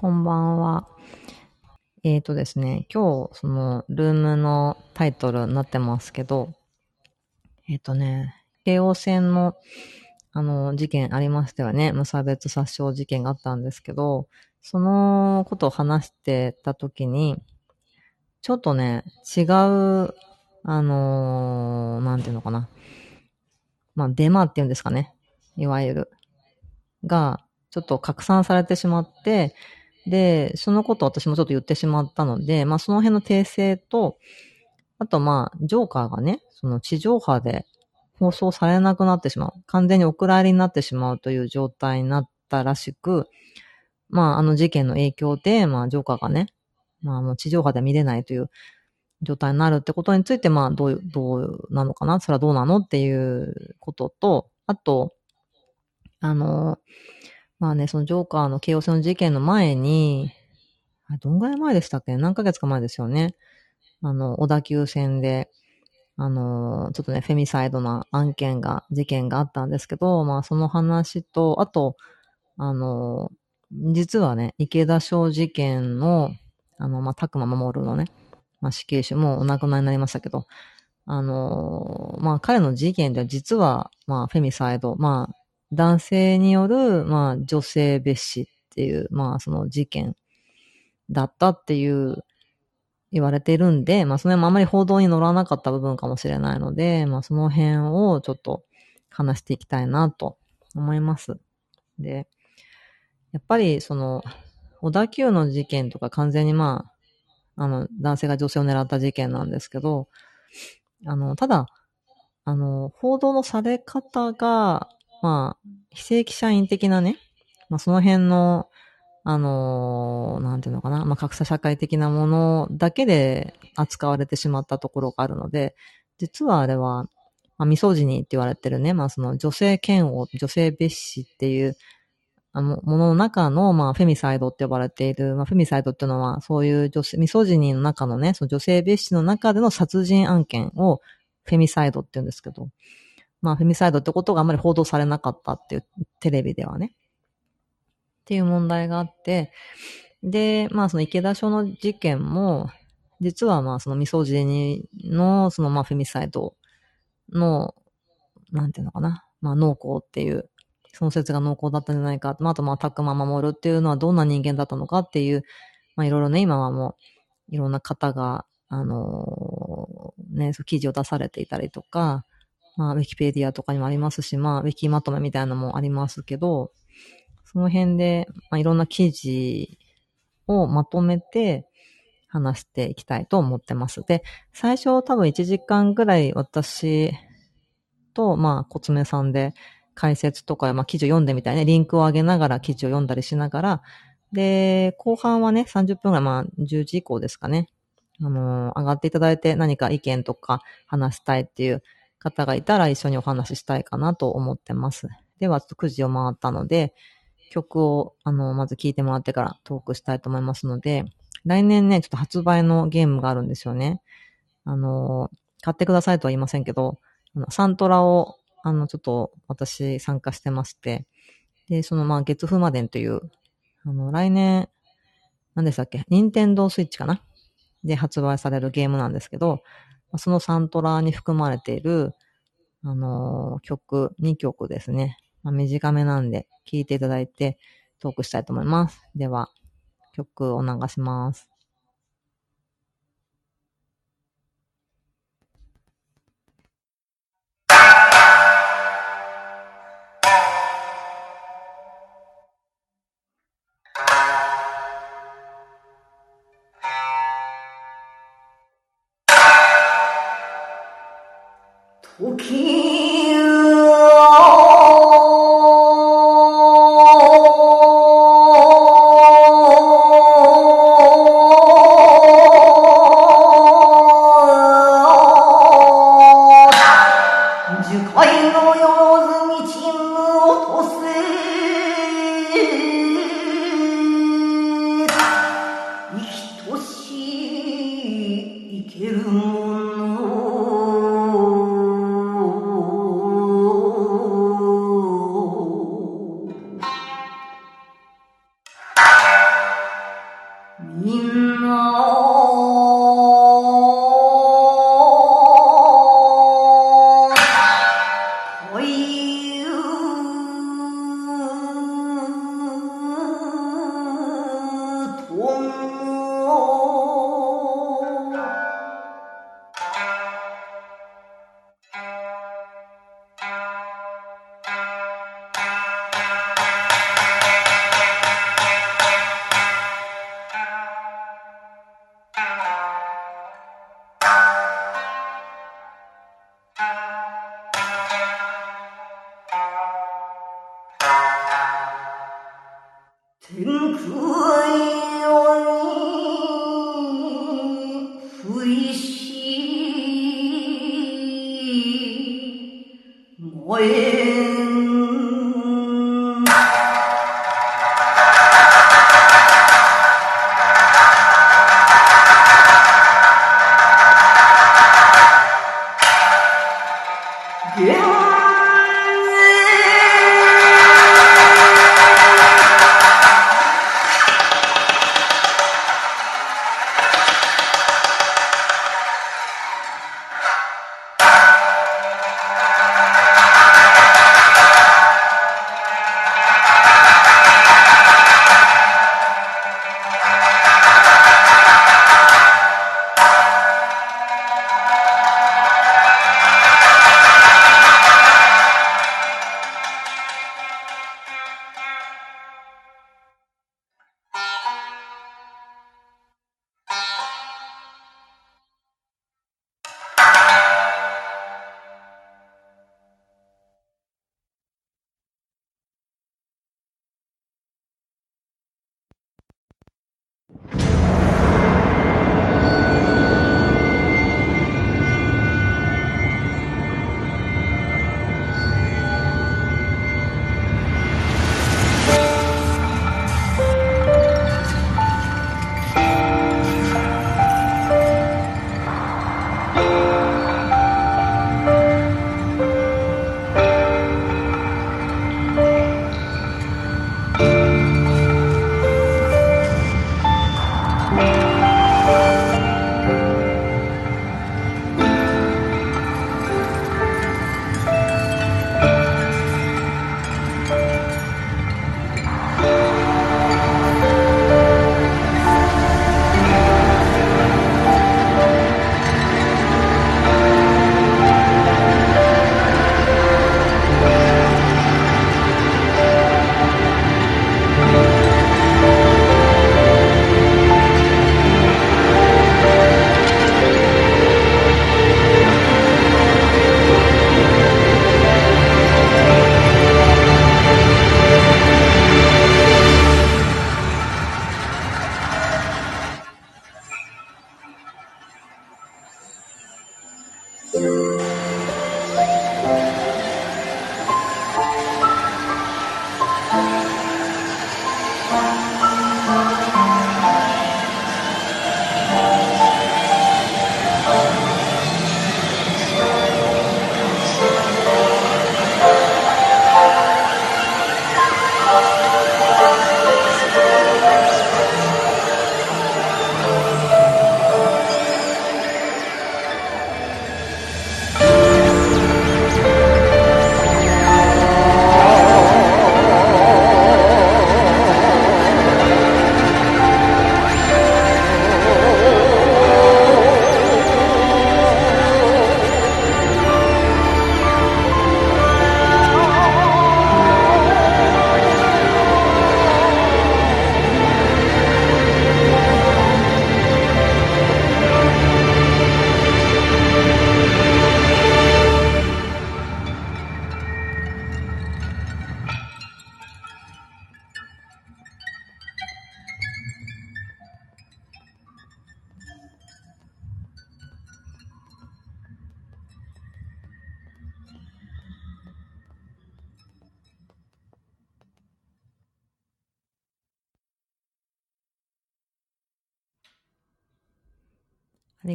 こんばんは。えーとですね、今日、その、ルームのタイトルになってますけど、えーとね、京王線の、あの、事件ありましたよね。無差別殺傷事件があったんですけど、そのことを話してた時に、ちょっとね、違う、あのーなんていうのかな。まあ、デマっていうんですかね。いわゆる。が、ちょっと拡散されてしまって、で、そのこと私もちょっと言ってしまったので、まあその辺の訂正と、あとまあ、ジョーカーがね、その地上波で放送されなくなってしまう。完全にお蔵入りになってしまうという状態になったらしく、まああの事件の影響で、まあジョーカーがね、まあもう地上波で見れないという状態になるってことについて、まあどう、どうなのかな？それはどうなの？っていうことと、あと、あの、まあね、そのジョーカーの京王線の事件の前に、どんぐらい前でしたっけ？何ヶ月か前ですよね。あの、小田急線で、あの、ちょっとね、フェミサイドな案件が、事件があったんですけど、まあその話と、あと、あの、実はね、池田翔事件の、あの、まあ、たくま守のね、まあ、死刑囚もお亡くなりになりましたけど、あの、まあ、彼の事件では実は、まあ、フェミサイド、まあ、男性による、まあ、女性蔑視っていう、まあ、その事件だったっていう言われているんで、まあ、その辺もあまり報道に乗らなかった部分かもしれないので、まあ、その辺をちょっと話していきたいなと思います。で、やっぱり、その、小田急の事件とか完全にまあ、あの、男性が女性を狙った事件なんですけど、あの、ただ、あの、報道のされ方が、まあ、非正規社員的なね、まあその辺の、あのー、なんていうのかな、まあ格差社会的なものだけで扱われてしまったところがあるので、実はあれは、まあ、ミソジニーって言われてるね、まあその女性嫌悪、女性蔑視っていうあの、ものの中の、まあ、フェミサイドって呼ばれている、まあ、フェミサイドっていうのは、そういう女性、ミソジニーの中のね、その女性蔑視の中での殺人案件を、フェミサイドって言うんですけど、まあ、フェミサイドってことがあんまり報道されなかったっていう、テレビではね。っていう問題があって、で、まあ、その池田署の事件も、実はまあ、そのミソジニの、そのまあ、フェミサイドの、なんていうのかな。まあ、濃厚っていう、その説が濃厚だったんじゃないか。まあ、あとまあ、たくま守るっていうのはどんな人間だったのかっていう、まあ、いろいろね、今はもう、いろんな方が、あのー、ね、そう記事を出されていたりとか、まあ、ウィキペディアとかにもありますし、まあ、ウィキまとめみたいなのもありますけど、その辺で、まあ、いろんな記事をまとめて話していきたいと思ってます。で、最初多分1時間ぐらい私と、まあ、コツメさんで解説とか、まあ、記事を読んでみたいね、リンクを上げながら記事を読んだりしながら、で、後半はね、30分ぐらい、まあ、10時以降ですかね。あのー、上がっていただいて何か意見とか話したいっていう方がいたら一緒にお話ししたいかなと思ってます。では、ちょっと9時を回ったので、曲を、あの、まず聴いてもらってからトークしたいと思いますので、来年ね、ちょっと発売のゲームがあるんですよね。あの、買ってくださいとは言いませんけど、あのサントラを、あの、ちょっと私参加してまして、で、そのまあ、月風魔伝という、あの、来年、何でしたっけ？任天堂スイッチかな？で発売されるゲームなんですけど、そのサントラに含まれている、あのー、曲、2曲ですね。まあ、短めなんで、聴いていただいてトークしたいと思います。では、曲を流します。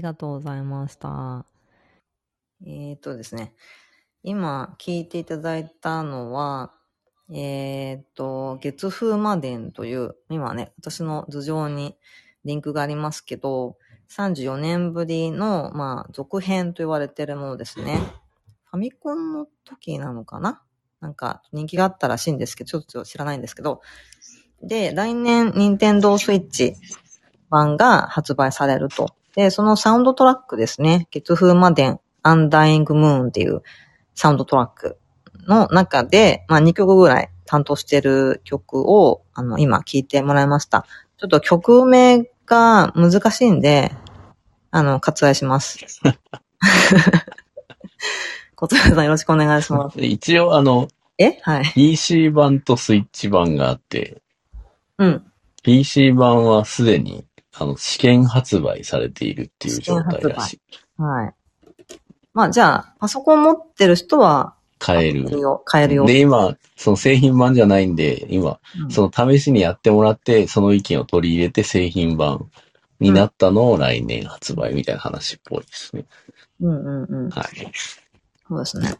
がとうございました。えっ、ー、とですね。今聞いていただいたのは、えっ、と、月風魔伝という、今ね、私の頭上にリンクがありますけど、34年ぶりの、まあ、続編と言われてるものですね。ファミコンの時なのかな？なんか人気があったらしいんですけど、ちょっと知らないんですけど。で、来年、任天堂スイッチ版が発売されると。で、そのサウンドトラックですね。月風魔伝、アンダイングムーンっていうサウンドトラックの中で、まあ2曲ぐらい担当してる曲を、あの、今聞いてもらいました。ちょっと曲名が難しいんで、あの、割愛します。小塚さんよろしくお願いします。一応あの、え？はい。PC 版とスイッチ版があって、うん。PC 版はすでに、あの、試験発売されているっていう状態らしい。はい。まあ、じゃあ、パソコン持ってる人は、買える。買えるよ。で、今、その製品版じゃないんで、今、うん、その試しにやってもらって、その意見を取り入れて製品版になったのを来年発売みたいな話っぽいですね。うんうんうん。はい。そうですね。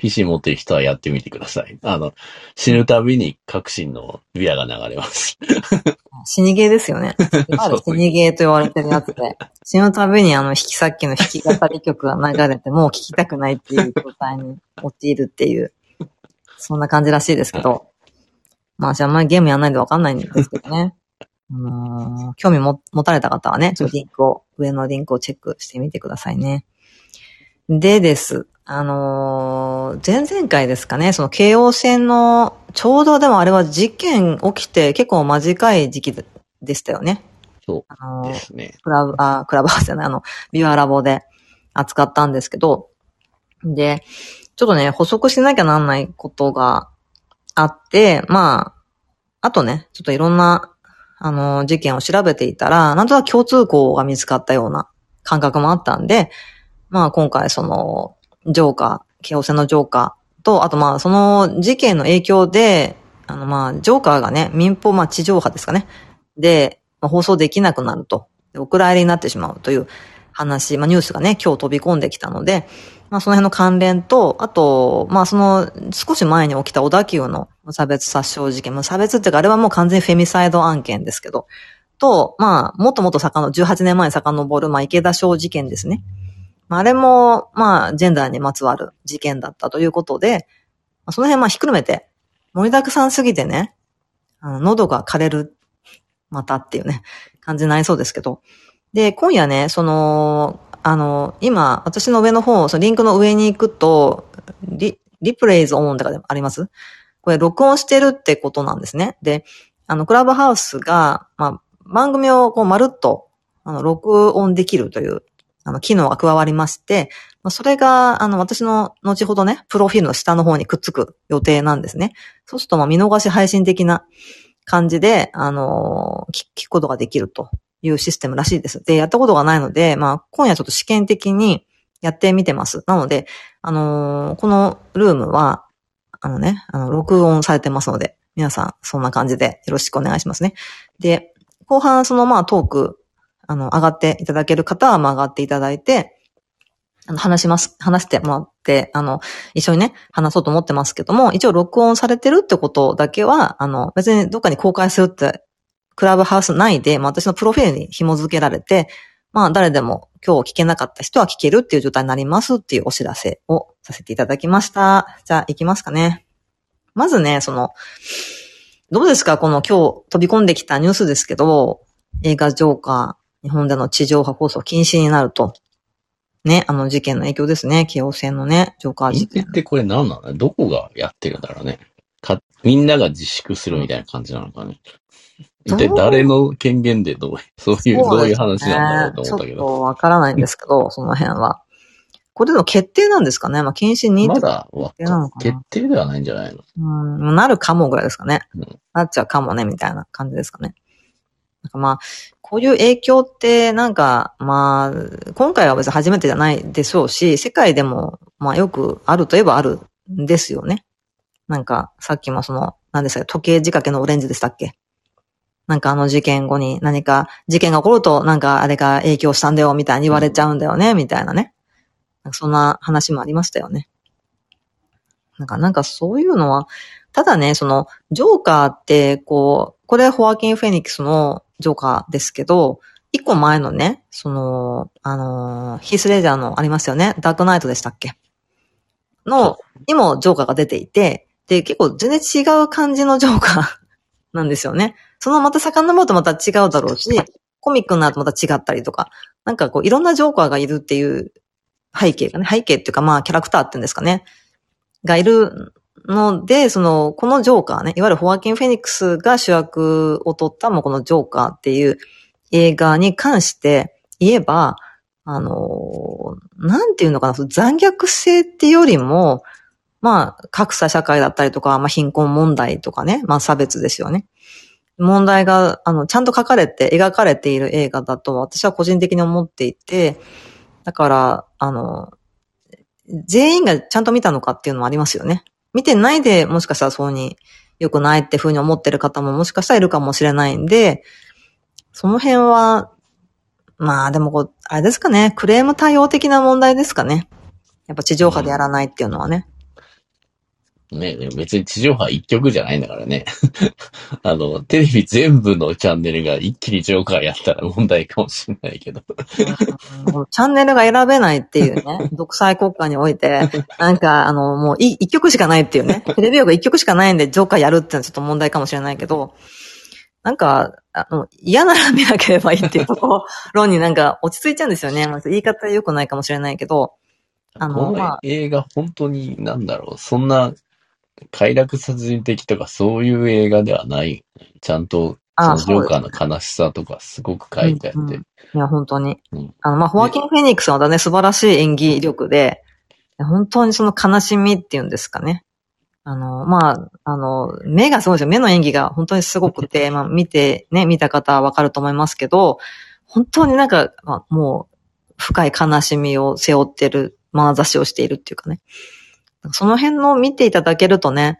PC 持ってる人はやってみてください。あの、死ぬたびに革新のビアが流れます。死にゲーですよね。死にゲーと言われてるやつで。死ぬたびにあの、引きさっきの弾き語り曲が流れて、もう聴きたくないっていう状態に陥るっていう、そんな感じらしいですけど。まあ、私あんまりゲームやんないんでわかんないんですけどね。あのー、興味も持たれた方はね、ちょっとリンクを、上のリンクをチェックしてみてくださいね。でです。あのー、前々回ですかね、その京王線の、ちょうどでもあれは事件起きて結構短い時期でしたよね。そうあのー、ですね。クラブ、あ、クラブハウスじゃない、あの、ビュアラボで扱ったんですけど、で、ちょっとね、補足しなきゃなんないことがあって、まあ、あとね、ちょっといろんな、あのー、事件を調べていたら、なんとなく共通項が見つかったような感覚もあったんで、まあ今回その、ジョーカー、京王線のジョーカーと、あとまあその事件の影響で、あのまあ、ジョーカーがね、民放、まあ地上波ですかね。で、まあ、放送できなくなると。お蔵入りになってしまうという話、まあニュースがね、今日飛び込んできたので、まあその辺の関連と、あと、まあその少し前に起きた小田急の無差別殺傷事件、無差別っていうかあれはもう完全にフェミサイド案件ですけど、と、まあもっともっと遡、18年前に遡る、まあ池田省事件ですね。まあ、あれも、まあ、ジェンダーにまつわる事件だったということで、その辺まあひっくるめて、盛りだくさんすぎてね、あの喉が枯れる、またっていうね、感じになりそうですけど。で、今夜ね、その、あの、今、私の上の方、そのリンクの上に行くと、リ、リプレイズオンとかでもあります？これ録音してるってことなんですね。で、あの、クラブハウスが、まあ、番組をこうまるっと、あの、録音できるというあの、機能が加わりまして、それが、あの、私の後ほどね、プロフィールの下の方にくっつく予定なんですね。そうすると、まあ、見逃し配信的な感じで、あの聞、くことができるというシステムらしいです。で、やったことがないので、まあ、今夜ちょっと試験的にやってみてます。なので、あの、このルームは、あのね、あの、録音されてますので、皆さん、そんな感じでよろしくお願いしますね。で、後半、その、まあ、トークあの、上がっていただける方は、ま、上がっていただいて、あの、話します、話してもらって、あの、一緒にね、話そうと思ってますけども、一応録音されてるってことだけは、あの、別にどっかに公開するって、クラブハウス内で、まあ、私のプロフィールに紐付けられて、まあ、誰でも今日聞けなかった人は聞けるっていう状態になりますっていうお知らせをさせていただきました。じゃあ、行きますかね。まずね、その、どうですか？この今日飛び込んできたニュースですけど、映画ジョーカー、日本での地上波放送禁止になると。ね、あの事件の影響ですね。京王線のね、ジョーカー事件。ってこれ何なの？どこがやってるんだろうね。か、みんなが自粛するみたいな感じなのかね。一体誰の権限でどう、そういう、どういう話なんだろうと思ったけど。ちょっとわからないんですけど、その辺は。これでも決定なんですかね？まあ、禁止にまだ決定なのかな？決定ではないんじゃないの？うん、なるかもぐらいですかね。うん、なっちゃうかもね、みたいな感じですかね。なんかまあ、こういう影響ってなんか、まあ、今回は別に初めてじゃないでしょうし、世界でも、まあよくあるといえばあるんですよね。なんか、さっきもその、何ですか、時計仕掛けのオレンジでしたっけ？なんかあの事件後に何か事件が起こるとなんかあれが影響したんだよみたいに言われちゃうんだよね、みたいなね。なんそんな話もありましたよね。なんか、なんかそういうのは、ただね、その、ジョーカーって、こう、これホアキン・フェニックスのジョーカーですけど、一個前のね、その、あのーヒースレジャーのありますよね。ダークナイトでしたっけ？の、にもジョーカーが出ていて、で、結構全然違う感じのジョーカーなんですよね。そのまた遡るとまた違うだろうし、コミックになるとまた違ったりとか、なんかこういろんなジョーカーがいるっていう背景がね、背景っていうかまあキャラクターっていうんですかね、がいるので、その、このジョーカーね、いわゆるホワキン・フェニックスが主役を取ったもうこのジョーカーっていう映画に関して言えば、あの、なんていうのかな、残虐性っていうよりも、まあ、格差社会だったりとか、まあ、貧困問題とかね、まあ、差別ですよね。問題が、あの、ちゃんと書かれて、描かれている映画だと、私は個人的に思っていて、だから、あの、全員がちゃんと見たのかっていうのもありますよね。見てないで、もしかしたらそうに良くないって風に思ってる方ももしかしたらいるかもしれないんで、その辺は、まあでもこう、あれですかね、クレーム対応的な問題ですかね。やっぱ地上波でやらないっていうのはね。ね、別に地上波一曲じゃないんだからね。あの、テレビ全部のチャンネルが一気にジョーカーやったら問題かもしれないけど。チャンネルが選べないっていうね、独裁国家において、なんか、あの、もう一曲しかないっていうね、テレビ局一曲しかないんでジョーカーやるってのはちょっと問題かもしれないけど、なんか、あの嫌なら見なければいいっていうところになんか落ち着いちゃうんですよね。まあ、言い方良くないかもしれないけど、あの、この映画本当になんだろう、そんな快楽殺人的とかそういう映画ではない。ちゃんと、そのジョーカーの悲しさとかすごく書いてあって。うんうん、いや、本当に。うん、あの、まあ、ホワキン・フェニックスはね、素晴らしい演技力で、本当にその悲しみっていうんですかね。あの、まあ、あの、目がすごいですよ。目の演技が本当にすごくて、まあ、見て、ね、見た方はわかると思いますけど、本当になんか、まあ、もう、深い悲しみを背負ってる、眼差しをしているっていうかね。その辺の見ていただけるとね、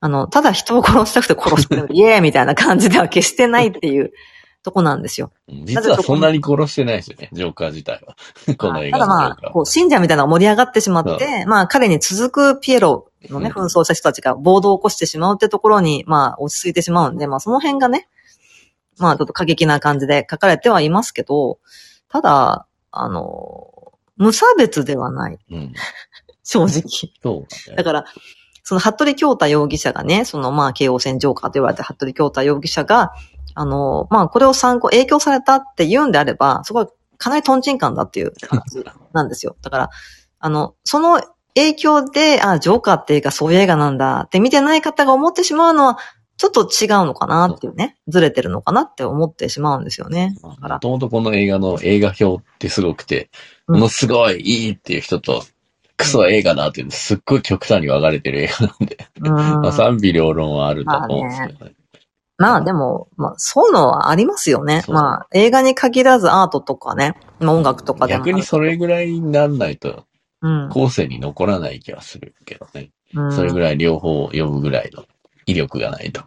あの、ただ人を殺したくて殺してる、イエーイみたいな感じでは決してないっていうとこなんですよ。実はそんなに殺してないですよね、ジョーカー自体は。この映画ただまあ、こう、信者みたいなのが盛り上がってしまって、まあ彼に続くピエロのね、紛争した人たちが暴動を起こしてしまうってところに、まあ落ち着いてしまうんで、まあその辺がね、まあちょっと過激な感じで書かれてはいますけど、ただ、あの、無差別ではない。うん、正直。そう、ね、だから、その、服部京太容疑者がね、その、まあ、京王線ジョーカーと言われた服部京太容疑者が、あの、まあ、これを参考、影響されたって言うんであれば、そこはかなりトンチンカンだっていう話なんですよ。だから、あの、その影響で、あ、ジョーカーって映画そういう映画なんだって見てない方が思ってしまうのは、ちょっと違うのかなっていうね、ずれてるのかなって思ってしまうんですよね。だから。もともとこの映画の映画表ってすごくて、ものすごいいいっていう人と、クソ映画だっていうのすっごい極端に分かれてる映画なんで。まあ賛否両論はあると思うんですけどね。まあでも、まあそういうのはありますよね。まあ映画に限らずアートとかね、まあ音楽とかでも。逆にそれぐらいになんないと、後世に残らない気はするけどね。うん、それぐらい両方読むぐらいの威力がないと。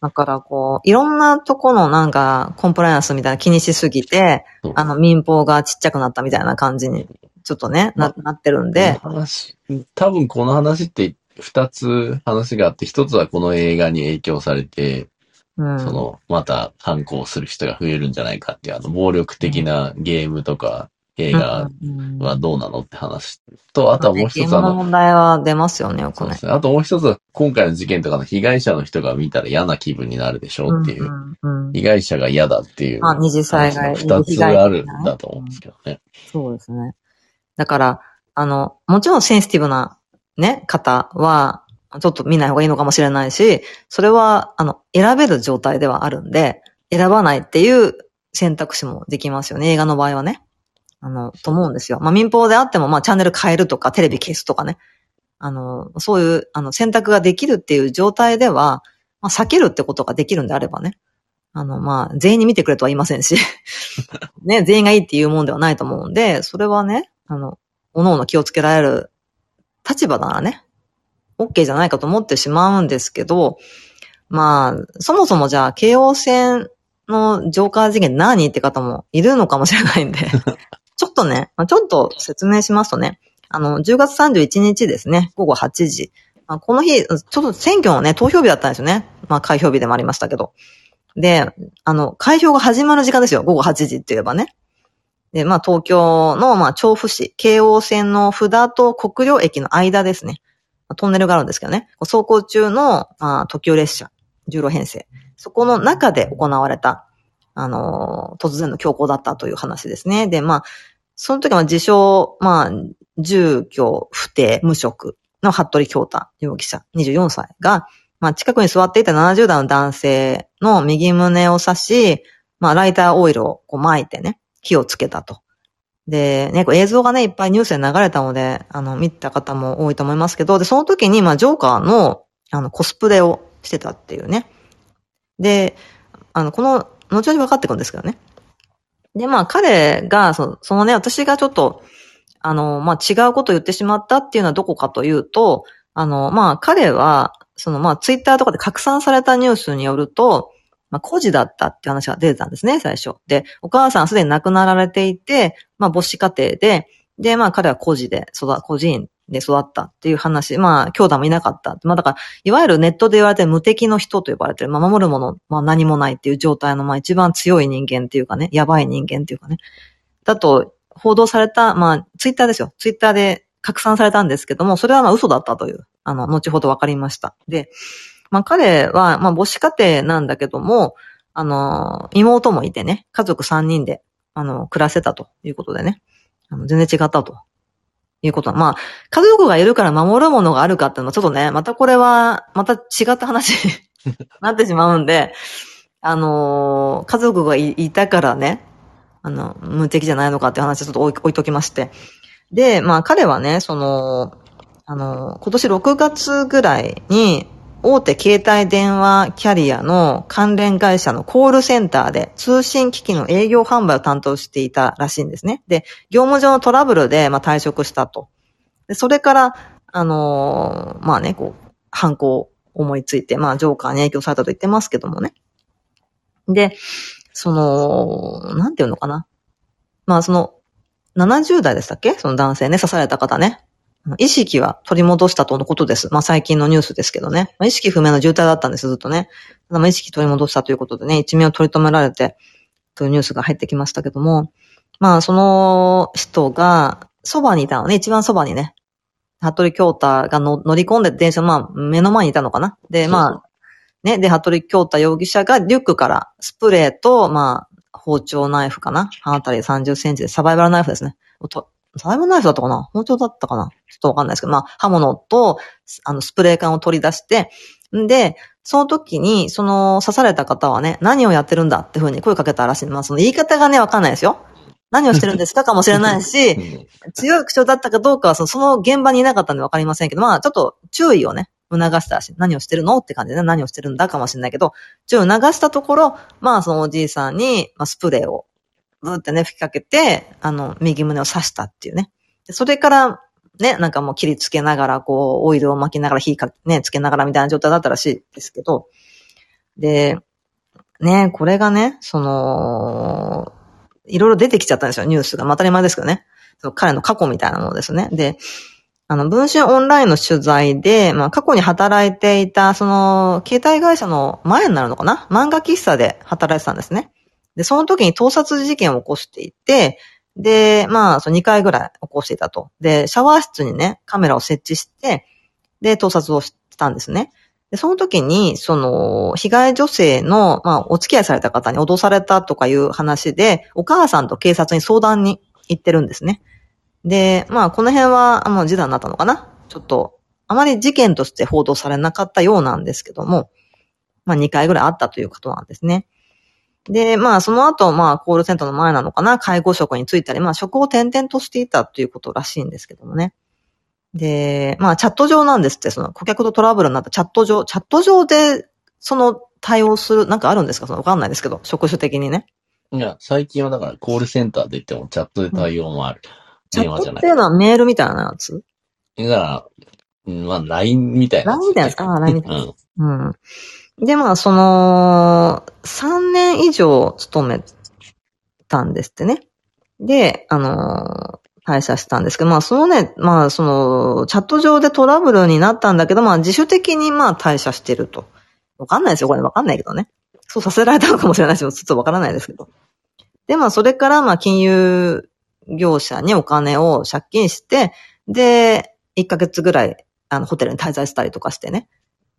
だからこう、いろんなとこのなんかコンプライアンスみたいな気にしすぎて、あの民放がちっちゃくなったみたいな感じにちょっとね、な、なってるんで。話、多分この話って二つ話があって、一つはこの映画に影響されて、うん、その、また反抗する人が増えるんじゃないかっていう、あの、暴力的なゲームとか、映画はどうなのって話と、あとはもう一つあの、問題は出ますよね、よく。あともう一つは、今回の事件とかの被害者の人が見たら嫌な気分になるでしょうっていう。うんうん、被害者が嫌だっていう。まあ、二次災害。二つあるんだと思うんですけどね。そうですね。だから、あの、もちろんセンシティブなね、方は、ちょっと見ない方がいいのかもしれないし、それは、あの、選べる状態ではあるんで、選ばないっていう選択肢もできますよね。映画の場合はね。あの、と思うんですよ。まあ民放であっても、まあチャンネル変えるとか、テレビ消すとかね。あの、そういう、あの、選択ができるっていう状態では、まあ避けるってことができるんであればね。あの、まあ、全員に見てくれとは言いませんし、ね、全員がいいっていうもんではないと思うんで、それはね、あの、おのおの気をつけられる立場ならね、OK じゃないかと思ってしまうんですけど、まあ、そもそもじゃあ、京王線のジョーカー事件何って方もいるのかもしれないんで、ちょっとね、ちょっと説明しますとね、あの、10月31日ですね、午後8時。この日、ちょっと選挙のね、投票日だったんですよね。まあ、開票日でもありましたけど。で、あの、開票が始まる時間ですよ。午後8時って言えばね。で、まあ、東京の、まあ、調布市、京王線の札と国領駅の間ですね。トンネルがあるんですけどね。走行中の、あ、特急列車、16編成。そこの中で行われた、あのー、突然の強行だったという話ですね。で、まあ、その時は自称、まあ、住居不定無職の服部京太容疑者、24歳が、まあ、近くに座っていた70代の男性の右胸を刺し、まあ、ライターオイルをこう巻いてね、火をつけたと。で、ね、映像がね、いっぱいニュースで流れたので、あの、見た方も多いと思いますけど、で、その時に、まあ、ジョーカーの、あの、コスプレをしてたっていうね。で、あの、この、後々分かってくるんですけどね。で、まあ、彼が、その、そのね、私がちょっと、あの、まあ、違うことを言ってしまったっていうのはどこかというと、あの、まあ、彼は、その、まあ、ツイッターとかで拡散されたニュースによると、まあ、孤児だったって話が出てたんですね、最初。で、お母さんすでに亡くなられていて、まあ、母子家庭で、で、まあ、彼は孤児で育、孤児院で育ったっていう話、まあ、兄弟もいなかった。まあ、だから、いわゆるネットで言われて無敵の人と呼ばれてる、まあ、守るもの、まあ、何もないっていう状態の、まあ、一番強い人間っていうかね、やばい人間っていうかね。だと、報道された、まあ、ツイッターですよ。ツイッターで拡散されたんですけども、それはまあ嘘だったという、あの、後ほど分かりました。で、まあ彼は、まあ母子家庭なんだけども、あの、妹もいてね、家族3人で、あの、暮らせたということでね、あの全然違ったということは、まあ、家族がいるから守るものがあるかっていうのはちょっとね、またこれは、また違った話 になってしまうんで、あの家族がいたからね、あの、無敵じゃないのかっていう話ちょっと置いときまして。で、まあ彼はね、その、あの、今年6月ぐらいに、大手携帯電話キャリアの関連会社のコールセンターで通信機器の営業販売を担当していたらしいんですね。で、業務上のトラブルで、まあ、退職したと。で、それから、あのー、まあね、こう、犯行を思いついて、まあ、ジョーカーに影響されたと言ってますけどもね。で、その、なんていうのかな。まあ、その、70代でしたっけ？その男性ね、刺された方ね。意識は取り戻したとのことです。まあ最近のニュースですけどね。まあ、意識不明の重体だったんです、ずっとね。ただまあ意識取り戻したということでね、一命を取り留められて、というニュースが入ってきましたけども、まあその人が、そばにいたのね、一番そばにね、服部京太が乗り込んで電車、まあ、目の前にいたのかな。で、まあ、ね、で、服部京太容疑者がリュックからスプレーと、まあ、包丁ナイフかな。刃渡り30センチでサバイバルナイフですね。サバイバルナイフだったかな？包丁だったかな？ちょっとわかんないですけど、まあ、刃物と、あの、スプレー缶を取り出して、んで、その時に、その刺された方はね、何をやってるんだっていうふうに声かけたらしい。まあ、その言い方がね、わかんないですよ。何をしてるんですかかもしれないし、強い口調だったかどうかはその、その現場にいなかったんでわかりませんけど、まあ、ちょっと注意をね、促したらしい。何をしてるのって感じでね、何をしてるんだかもしれないけど、注意を促したところ、まあ、そのおじいさんに、まあ、スプレーを、ブーってね、吹きかけて、あの、右胸を刺したっていうね。それから、ね、なんかもう切りつけながら、こう、オイルを巻きながら火か、ね、つけながらみたいな状態だったらしいですけど、で、ね、これがね、その、いろいろ出てきちゃったんですよ、ニュースが。まあ、当たり前ですけどね。その彼の過去みたいなのですね。で、あの、文春オンラインの取材で、まあ、過去に働いていた、その、携帯会社の前になるのかな？漫画喫茶で働いてたんですね。で、その時に盗撮事件を起こしていて、で、まあ、その2回ぐらい起こしていたと。で、シャワー室にね、カメラを設置して、で、盗撮をしたんですね。で、その時に、その、被害女性の、まあ、お付き合いされた方に脅されたとかいう話で、お母さんと警察に相談に行ってるんですね。で、まあ、この辺は、もう示談になったのかな？ちょっと、あまり事件として報道されなかったようなんですけども、まあ、2回ぐらいあったということなんですね。で、まあ、その後、まあ、コールセンターの前なのかな、介護職に就いたり、まあ、職を転々としていたということらしいんですけどもね。で、まあ、チャット上なんですって、その顧客とトラブルになったチャット上、チャット上で、その対応する、なんかあるんですか？そのわかんないですけど、職種的にね。いや、最近はだからコールセンターで言ってもチャットで対応もある。うん、電話じゃない。っていうのはメールみたいなやつ？だから、まあ、LINE みたいな、ね。LINE みたいなやつああ、LINE みたいな。うん。うんで、まあ、その、3年以上勤めたんですってね。で、あの退社したんですけど、まあ、そのね、まあ、その、チャット上でトラブルになったんだけど、まあ、自主的にまあ、退社してると。わかんないですよ、これわかんないけどね。そうさせられたのかもしれないし、ちょっとわからないですけど。で、まあ、それから、まあ、金融業者にお金を借金して、で、1ヶ月ぐらい、あの、ホテルに滞在したりとかしてね。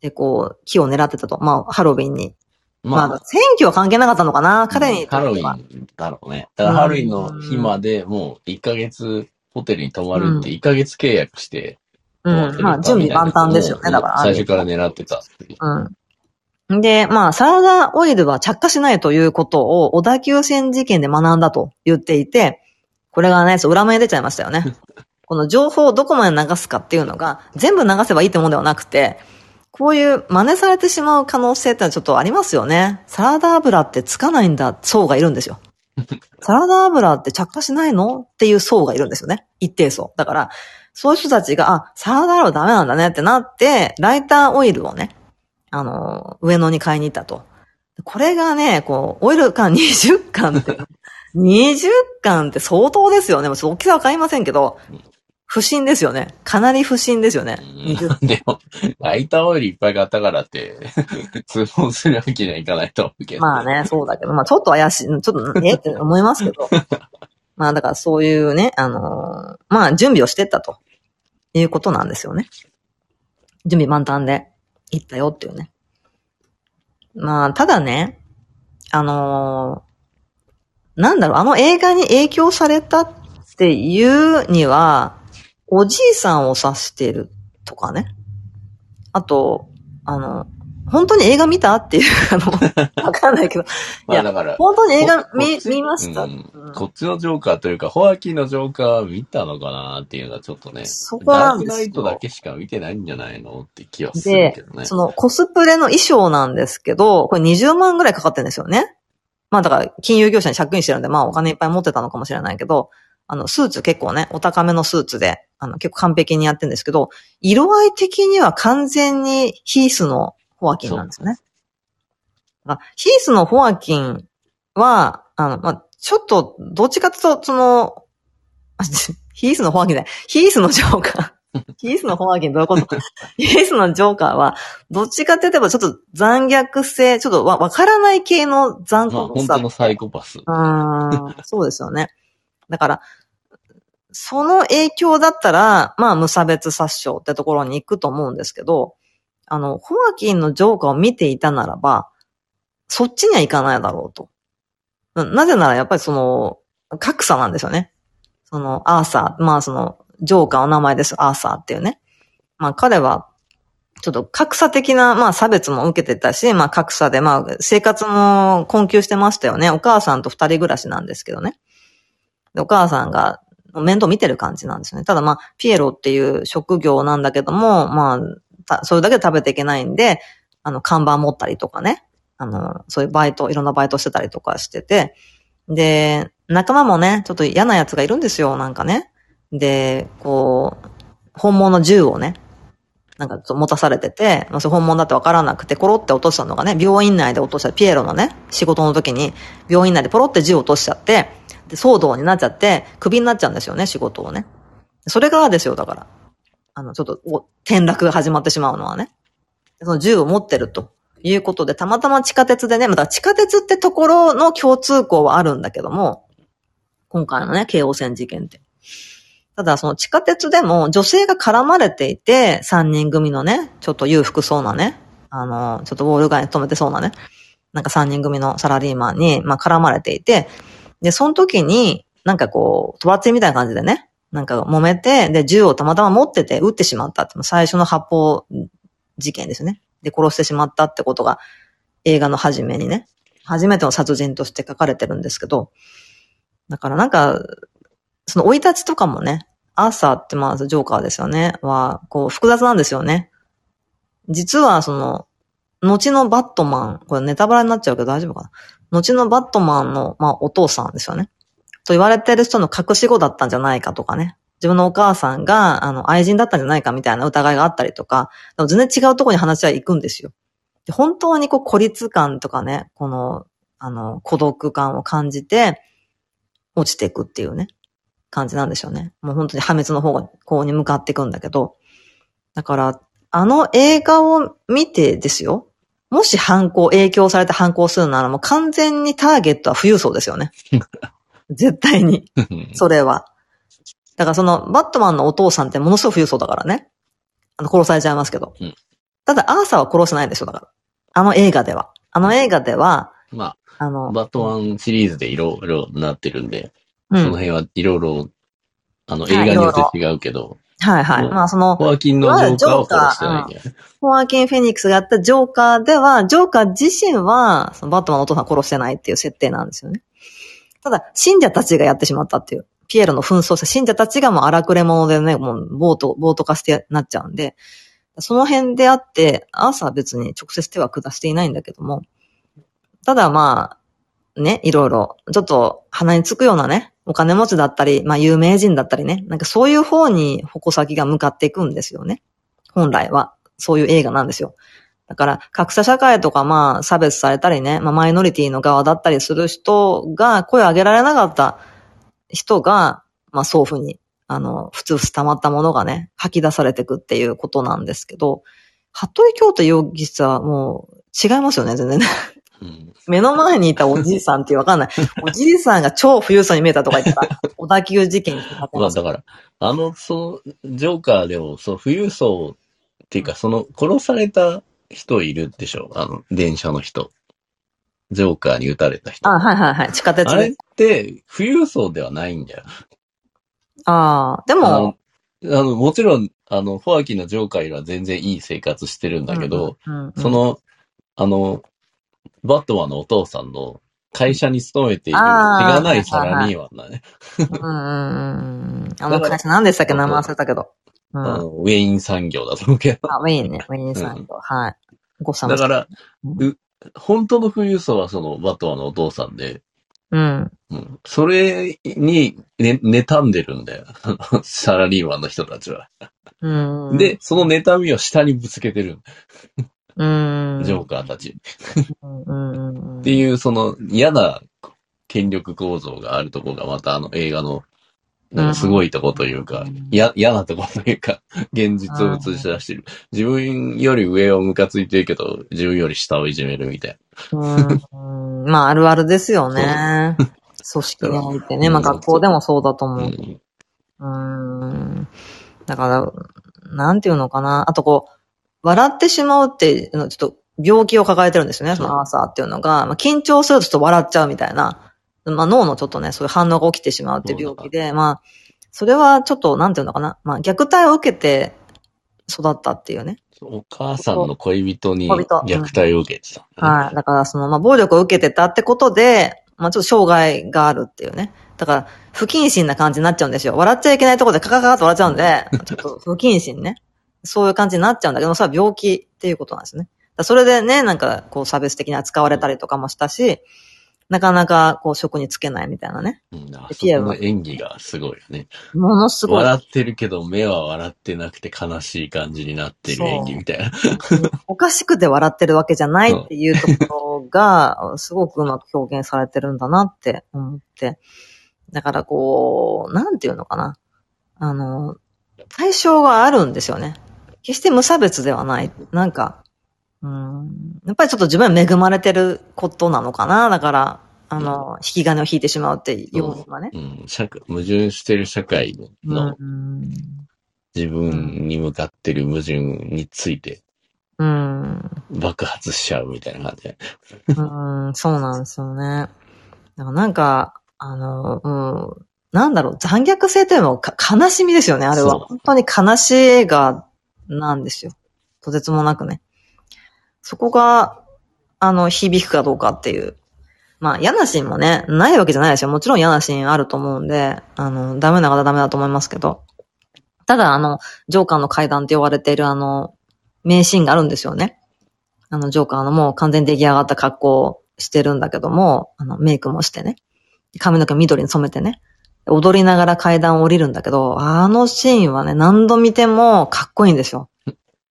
で、こう、木を狙ってたと。まあ、ハロウィンに。まあ、まあ、選挙は関係なかったのかな彼に、ハロウィンだろうね。だからハロウィンの日までもう1ヶ月ホテルに泊まるって1ヶ月契約して、うん、まあ、準備万端ですよね、だから。最初から狙ってたうん。で、まあ、サラダオイルは着火しないということを小田急線事件で学んだと言っていて、これがね、そう、裏目出ちゃいましたよね。この情報をどこまで流すかっていうのが、全部流せばいいってものではなくて、こういう真似されてしまう可能性ってのはちょっとありますよね。サラダ油ってつかないんだ層がいるんですよ。サラダ油って着火しないのっていう層がいるんですよね。一定層。だから、そういう人たちが、あ、サラダ油ダメなんだねってなって、ライターオイルをね、あの、上野に買いに行ったと。これがね、こう、オイル缶 20缶って、20缶って相当ですよね。もう大きさわかりませんけど、不審ですよね。かなり不審ですよね。でも、ライターオイルいっぱい買ったからって、通報するわけにはいかないと思うけど。まあね、そうだけど、まあちょっと怪しい、ちょっと、え って思いますけど。まあだからそういうね、あのー、まあ準備をしてったということなんですよね。準備満タンで行ったよっていうね。まあ、ただね、あのー、なんだろう、あの映画に影響されたっていうには、おじいさんを指してるとかね。あと、あの、本当に映画見た？っていう、あの、わかんないけど。まあだから。本当に映画見、見ました、うん、こっちのジョーカーというか、ホアキーのジョーカー見たのかなっていうのはちょっとね。そこなんですダークナイトだけしか見てないんじゃないのって気はするけどね。で、そのコスプレの衣装なんですけど、これ20万ぐらいかかってるんですよね。まあだから、金融業者に借金してるんで、まあお金いっぱい持ってたのかもしれないけど、あの、スーツ結構ね、お高めのスーツで、あの、結構完璧にやってるんですけど、色合い的には完全にヒースのホアキンなんですよね。あ、ヒースのホアキンは、あの、まあ、ちょっと、どっちかというと、その、ヒースのホアキンだヒースのジョーカー。ヒースのホアキンどういうこと？ヒースのジョーカーは、どっちかって言えばちょっと残虐性、ちょっとわ、わからない系の残酷さ。まあ、本当のサイコパス。うん、そうですよね。だから、その影響だったら、まあ、無差別殺傷ってところに行くと思うんですけど、あの、ホアキンのジョーカーを見ていたならば、そっちには行かないだろうと。なぜならやっぱりその、格差なんですよね。その、アーサー、まあその、ジョーカーの名前です、アーサーっていうね。まあ彼は、ちょっと格差的な、まあ差別も受けてたし、まあ格差で、まあ生活も困窮してましたよね。お母さんと二人暮らしなんですけどね。お母さんが面倒見てる感じなんですよね。ただまあ、ピエロっていう職業なんだけども、まあ、それだけ食べていけないんで、あの、看板持ったりとかね。あの、そういうバイト、いろんなバイトしてたりとかしてて、で、仲間もね、ちょっと嫌な奴がいるんですよ、なんかね。で、こう、本物銃をね、なんか持たされてて、まあ、それ本物だってわからなくて、コロって落としたのがね、病院内で落とした、ピエロのね、仕事の時に、病院内でポロって銃を落としちゃって、で、騒動になっちゃって、クビになっちゃうんですよね、仕事をね。それからですよ、だから。あの、ちょっと、転落が始まってしまうのはね。その銃を持ってると。いうことで、たまたま地下鉄でね、また地下鉄ってところの共通項はあるんだけども、今回のね、京王線事件って。ただ、その地下鉄でも女性が絡まれていて、3人組のね、ちょっと裕福そうなね、あの、ちょっとウォール街に止めてそうなね、なんか3人組のサラリーマンに、まあ、絡まれていて、で、その時に、なんかこう、突発みたいな感じでね、なんか揉めて、で、銃をたまたま持ってて撃ってしまったって、最初の発砲事件ですね。で殺してしまったってことが映画の初めにね、初めての殺人として書かれてるんですけど、だからなんか、その追い立ちとかもね、アーサーってまずジョーカーですよね、は、こう複雑なんですよね。実はその、後のバットマン、これネタバラになっちゃうけど大丈夫かな後のバットマンの、まあ、お父さんですよね。と言われてる人の隠し子だったんじゃないかとかね。自分のお母さんが、あの、愛人だったんじゃないかみたいな疑いがあったりとか、でも全然違うところに話は行くんですよ。で本当にこう孤立感とかね、この、あの、孤独感を感じて、落ちていくっていうね、感じなんでしょうね。もう本当に破滅の方が、こうに向かっていくんだけど、だから、あの映画を見てですよ。もし反抗、影響されて反抗するならもう完全にターゲットは富裕層ですよね。絶対に。それは。だからその、バットマンのお父さんってものすごい富裕層だからね。あの、殺されちゃいますけど。うん、ただ、アーサーは殺してないんですよ、だから。あの映画では。あの映画では、まあ、あの、バットマンシリーズでいろいろなってるんで、うん、その辺はいろいろ、あの、映画によって違うけど、はいはい。まあその、ホアキンのジョーカーを殺してないアキン・フェニックスがやったジョーカーでは、ジョーカー自身は、そのバットマンのお父さん殺してないっていう設定なんですよね。ただ、信者たちがやってしまったっていう。ピエロの紛争した信者たちがもう荒くれ者でね、もうボート、ボート化してなっちゃうんで、その辺であって、アーサーは別に直接手は下していないんだけども、ただまあ、ね、いろいろ、ちょっと鼻につくようなね、お金持ちだったり、まあ有名人だったりね、なんかそういう方に矛先が向かっていくんですよね。本来は。そういう映画なんですよ。だから、格差社会とかまあ差別されたりね、まあマイノリティの側だったりする人が声を上げられなかった人が、まあそういうふうに、あの、普通溜まったものがね、吐き出されていくっていうことなんですけど、服部京都容疑者はもう違いますよね、全然ね。目の前にいたおじいさんってわかんない。おじいさんが超富裕層に見えたとか言ったら、小田急事件にまあだから、あの、その、ジョーカーでも、その富裕層っていうか、その、殺された人いるでしょあの、電車の人。ジョーカーに撃たれた人。あ、はいはいはい。地下鉄で。あれって、富裕層ではないんだよ。ああ、でもあの、もちろん、あの、ホアキンのジョーカーよりは全然いい生活してるんだけど、うんうんうん、その、あの、バットマンのお父さんの会社に勤めている、手がないサラリーマンだね。うんうんうん。あの会社何でしたっけ？名前忘れたけど。うん、ウェイン産業だと思うけど。あ、ウェインね。ウェイン産業。うん、はい。ごさだから、うん、本当の富裕層はそのバットマンのお父さんで、うん。うん、それに、ね、妬んでるんだよ。サラリーマンの人たちは。うん。で、その妬みを下にぶつけてる。うん。ジョーカーたち。っていう、その嫌な権力構造があるところがまたあの映画の、なんかすごいとこというか、嫌、嫌なとこというか、現実を映し出してる。自分より上をムカついてるけど、自分より下をいじめるみたいな。うん。まあ、あるあるですよね。組織においてね。まあ、学校でもそうだと思う。うん。だから、なんていうのかな。あとこう、笑ってしまうって、ちょっと病気を抱えてるんですよね、そのアーサーっていうのが。まあ、緊張するとちょっと笑っちゃうみたいな。まあ、脳のちょっとね、そういう反応が起きてしまうっていう病気で、まあ、それはちょっと、なんていうのかな。まあ、虐待を受けて育ったっていうね。お母さんの恋人に虐待を受けてた、ねうん、はい。だからその、まあ、暴力を受けてたってことで、まあ、ちょっと障害があるっていうね。だから、不謹慎な感じになっちゃうんですよ。笑っちゃいけないところでカカカカと笑っちゃうんで、ちょっと不謹慎ね。そういう感じになっちゃうんだけど、それは病気っていうことなんですね。それでね、なんか、こう、差別的に扱われたりとかもしたし、なかなか、こう、職につけないみたいなね。うん、ピエロの演技がすごいよね。ものすごい。笑ってるけど、目は笑ってなくて悲しい感じになってる演技みたいな。おかしくて笑ってるわけじゃないっていうところが、すごくうまく表現されてるんだなって思って。だからこう、なんていうのかな。あの、対象があるんですよね。決して無差別ではない。なんか、うん、やっぱりちょっと自分は恵まれてることなのかな。だから、あの、引き金を引いてしまうっていうのはね。うん、社矛盾してる社会の、自分に向かってる矛盾について、うん。爆発しちゃうみたいな感じで。うん、そうなんですよね。だからなんか、あの、うん、なんだろう、残虐性というのは悲しみですよね、あれは。本当に悲しい映画なんですよ。とてつもなくね。そこが、あの、響くかどうかっていう。まあ、嫌なシーンもね、ないわけじゃないですよ。もちろん嫌なシーンあると思うんで、あの、ダメな方ダメだと思いますけど。ただ、あの、ジョーカーの階段って言われているあの、名シーンがあるんですよね。あの、ジョーカーのもう完全に出来上がった格好をしてるんだけども、あの、メイクもしてね。髪の毛緑に染めてね。踊りながら階段を降りるんだけど、あのシーンはね、何度見てもかっこいいんですよ。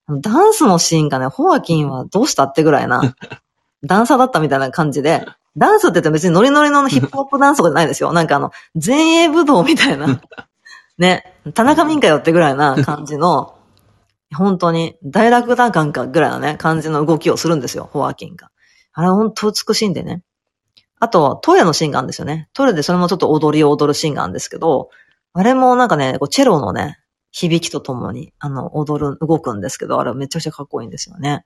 ダンスのシーンがね、ホアキンはどうしたってぐらいな、ダンサーだったみたいな感じで、ダンスって言って別にノリノリのヒップホップダンスとかじゃないですよ。なんかあの、前衛武道みたいな、ね、田中民かよってぐらいな感じの本当に、大楽団感かぐらいのね、感じの動きをするんですよ、ホアキンが。あれ本当美しいんでね。あと、トイレのシーンがあるんですよね。トイレでそれもちょっと踊りを踊るシーンがあるんですけど、あれもなんかね、こうチェロのね、響きとともに、あの、踊る、動くんですけど、あれめちゃくちゃかっこいいんですよね。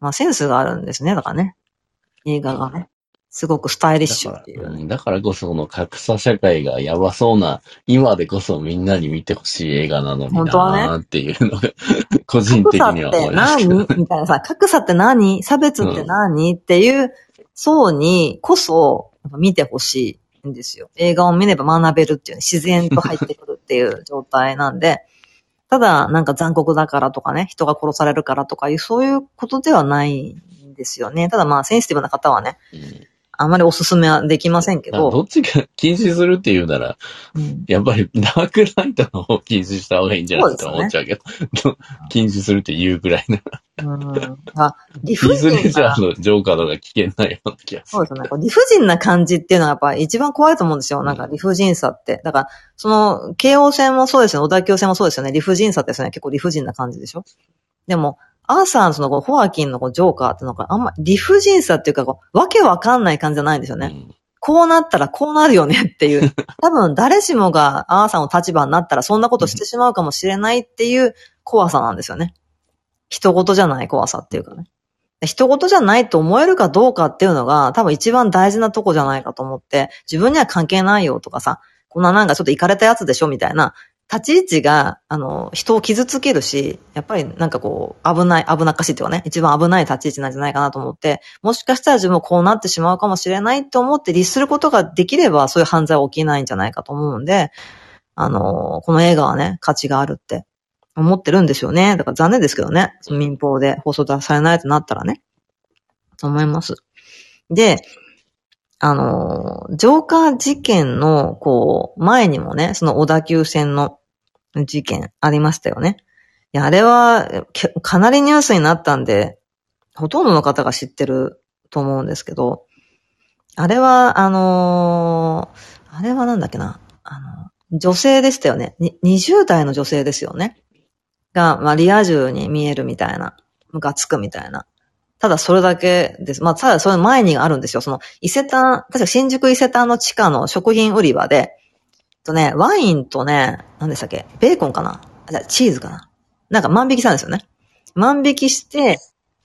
まあ、センスがあるんですね、だからね。映画がね。すごくスタイリッシュっていう、ねだ。だからこそこの格差社会がやばそうな、今でこそみんなに見てほしい映画なのになーっていうのが、ね、個人的には思います。格差って何？みたいなさ、格差って何？差別って何、うん、っていう層にこそ見てほしいんですよ。映画を見れば学べるっていう、自然と入ってくるっていう状態なんで、ただなんか残酷だからとかね、人が殺されるからとかいう、そういうことではないんですよね。ただまあセンシティブな方はね、うんあんまりおすすめはできませんけど。どっちか禁止するって言うなら、うん、やっぱりダークナイトの方を禁止した方がいいんじゃないかと思っちゃうけど、ね、禁止するって言うぐらいなら。うん。あ、理不尽な。リズレジャーのジョーカーとか危険ないような気がする。そうですね。理不尽な感じっていうのはやっぱ一番怖いと思うんですよ。なんか理不尽さって。だから、その、京王線もそうですよね。小田急線もそうですよね。理不尽さってですね。結構理不尽な感じでしょ？でも、アーサーのそのホアキンのこうジョーカーってのがあんま理不尽さっていうかこう、わけわかんない感じじゃないんですよね。うん、こうなったらこうなるよねっていう。多分誰しもがアーサーの立場になったらそんなことしてしまうかもしれないっていう怖さなんですよね。人事じゃない怖さっていうかね。人事じゃないと思えるかどうかっていうのが多分一番大事なとこじゃないかと思って、自分には関係ないよとかさ、こんななんかちょっと行かれたやつでしょみたいな、立ち位置が、あの、人を傷つけるし、やっぱりなんかこう、危ない、危なっかしいっていうかね、一番危ない立ち位置なんじゃないかなと思って、もしかしたら自分もこうなってしまうかもしれないと思って律することができれば、そういう犯罪は起きないんじゃないかと思うんで、あの、この映画はね、価値があるって思ってるんですよね。だから残念ですけどね、民放で放送出されないとなったらね、と思います。で、あの、ジョーカー事件の、こう、前にもね、その小田急線の事件ありましたよね。いや、あれは、かなりニュースになったんで、ほとんどの方が知ってると思うんですけど、あれは、あのー、あれはなんだっけな、あの、女性でしたよね。20代の女性ですよね。が、まあ、リア充に見えるみたいな、ムカつくみたいな。ただそれだけです。まあ、ただそれ前にあるんですよ。その、伊勢丹、確か新宿伊勢丹の地下の食品売り場で、とね、ワインとね、何でしたっけ？ベーコンかな？チーズかな？なんか万引きしたんですよね。万引きして、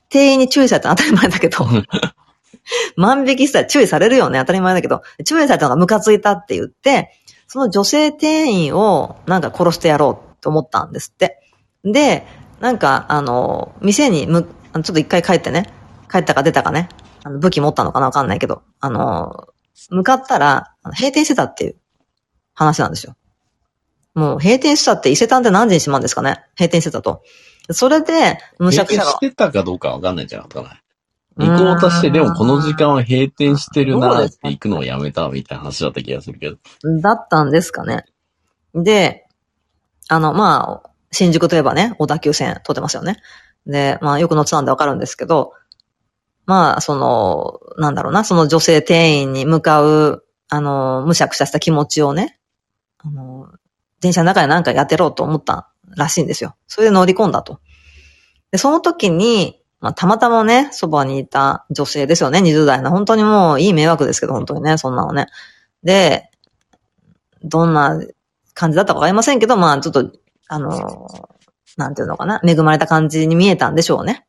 店員に注意されたの当たり前だけど。万引きしたら注意されるよね、当たり前だけど。注意されたのがムカついたって言って、その女性店員をなんか殺してやろうと思ったんですって。で、なんか、あの、店にむ、ちょっと一回帰ってね、帰ったか出たかね、あの武器持ったのかなわかんないけど、あの、向かったら、閉店してたっていう話なんですよ。もう閉店したって伊勢丹って何時に閉まるんですかね？閉店してたと。それで、むしゃくしゃが。閉店してたかどうかわかんないんじゃなかったかな。行こうとして、でもこの時間は閉店してるなって行くのをやめたみたいな話だった気がするけど。だったんですかね。で、あの、まあ、新宿といえばね、小田急線通ってますよね。で、まあよく乗ってたんでわかるんですけど、まあ、その、なんだろうな、その女性店員に向かう、あの、むしゃくしゃした気持ちをね、あの、電車の中で何かやってろうと思ったらしいんですよ。それで乗り込んだと。で、その時に、まあ、たまたまね、そばにいた女性ですよね、20代の。本当にもういい迷惑ですけど、本当にね、そんなのね。で、どんな感じだったかわかりませんけど、まあ、ちょっと、あの、なんていうのかな、恵まれた感じに見えたんでしょうね。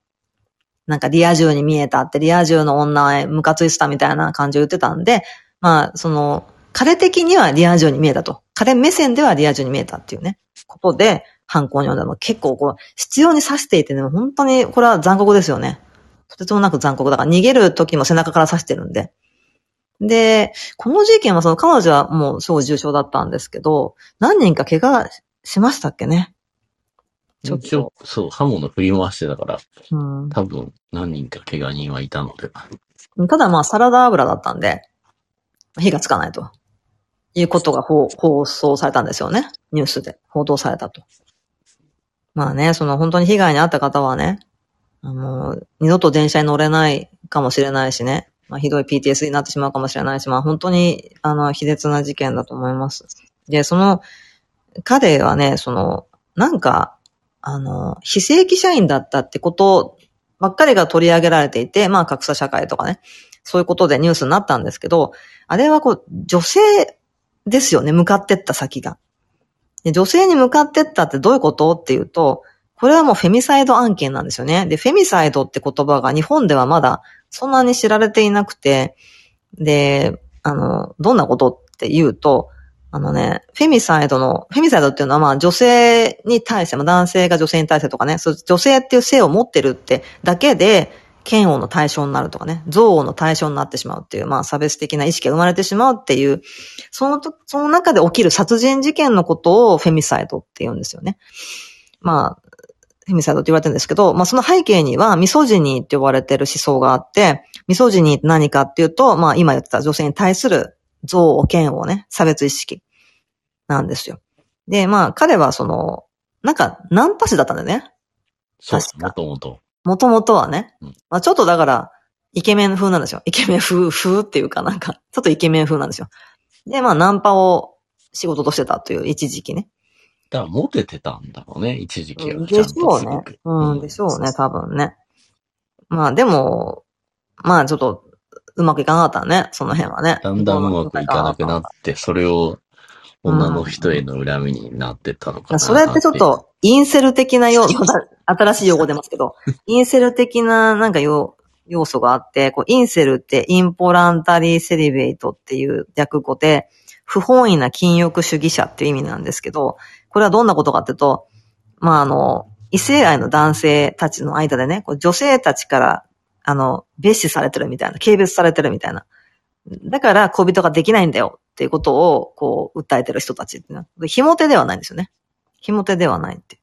なんかリア充に見えたって、リア充の女へムカついてたみたいな感じを言ってたんで、まあ、その、彼的にはリア充に見えたと。彼目線ではリア充に見えたっていうね、ことで、犯行に及んだの結構こう、必要に刺していてね、本当にこれは残酷ですよね。とてつもなく残酷だから、逃げる時も背中から刺してるんで。で、この事件はその彼女はもう超重症だったんですけど、何人か怪我しましたっけね？ちょっと。そう、刃物振り回してたから、うん、多分何人か怪我人はいたので。ただまあサラダ油だったんで、火がつかないと。いうことが放送されたんですよね。ニュースで報道されたと。まあね、その本当に被害に遭った方はね、あの、二度と電車に乗れないかもしれないしね、まあひどい PTS になってしまうかもしれないし、まあ本当に、あの、卑劣な事件だと思います。で、その、彼はね、その、なんか、あの、非正規社員だったってことばっかりが取り上げられていて、まあ格差社会とかね、そういうことでニュースになったんですけど、あれはこう、女性ですよね、向かってった先が。女性に向かってったってどういうことっていうと、これはもうフェミサイド案件なんですよね。で、フェミサイドって言葉が日本ではまだそんなに知られていなくて、で、あの、どんなことって言うと、あのね、フェミサイドの、フェミサイドっていうのはまあ女性に対して、まあ男性が女性に対してとかね、そう女性っていう性を持ってるってだけで、嫌悪の対象になるとかね、憎悪の対象になってしまうっていう、まあ差別的な意識が生まれてしまうっていう、そのと、その中で起きる殺人事件のことをフェミサイドって言うんですよね。まあ、フェミサイドって言われてるんですけど、まあその背景にはミソジニーって呼ばれてる思想があって、ミソジニーって何かっていうと、まあ今言ってた女性に対する憎悪、嫌悪ね、差別意識なんですよ。で、まあ彼はその、なんかナンパ師だったんだよね。そう、もともと。もともとはね。うん、まあちょっとだから、イケメン風なんですよ。イケメン風、風っていうかなんか、ちょっとイケメン風なんですよ。で、まあナンパを仕事としてたという一時期ね。だからモテてたんだろうね、一時期は。でしょうね。うん、でしょうね、多分ね。まあでも、まあちょっと、うまくいかなかったね、その辺はね。だんだんうまくいかなくなって、それを女の人への恨みになってたのかな、それってちょっと、インセル的な要素、新しい用語出ますけど、インセル的ななんか要要素があって、こうインセルってインポランタリーセリベイトっていう略語で、不本意な禁欲主義者っていう意味なんですけど、これはどんなことかっていうと、まあ、あの、異性愛の男性たちの間でね、こう女性たちから、あの、蔑視されてるみたいな、軽蔑されてるみたいな。だから恋人ができないんだよっていうことを、こう、訴えてる人たちっていうのは、ひも手ではないんですよね。ひも手ではないって。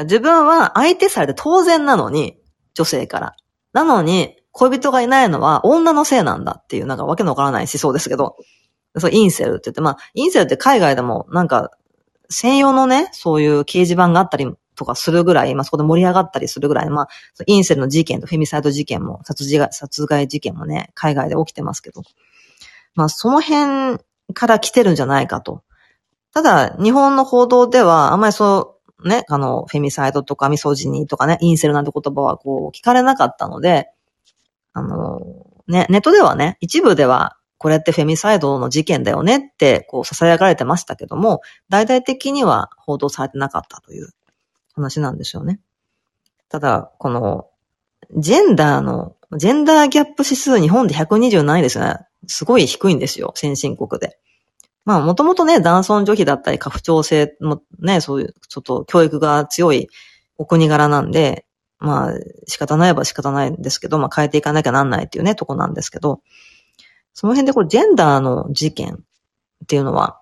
自分は相手されて当然なのに、女性から。なのに、恋人がいないのは女のせいなんだっていう、なんかわけのわからない思想ですけど、そう、インセルって言って、まあ、インセルって海外でもなんか、専用のね、そういう掲示板があったりとかするぐらい、まあそこで盛り上がったりするぐらい、まあ、インセルの事件とフェミサイド事件も、殺人殺害事件もね、海外で起きてますけど、まあその辺から来てるんじゃないかと。ただ、日本の報道では、あんまりそう、ね、あの、フェミサイドとかミソジニーとかね、インセルなんて言葉はこう、聞かれなかったので、あの、ね、ネットではね、一部では、これってフェミサイドの事件だよねって、こう、囁かれてましたけども、大々的には報道されてなかったという話なんですよね。ただ、この、ジェンダーの、ジェンダーギャップ指数日本で127位ですね。すごい低いんですよ、先進国で。まあ、もともとね、男尊女卑だったり、家父長制もね、そういう、ちょっと教育が強いお国柄なんで、まあ、仕方ないば仕方ないんですけど、まあ変えていかなきゃなんないっていうね、とこなんですけど、その辺でこれジェンダーの事件っていうのは、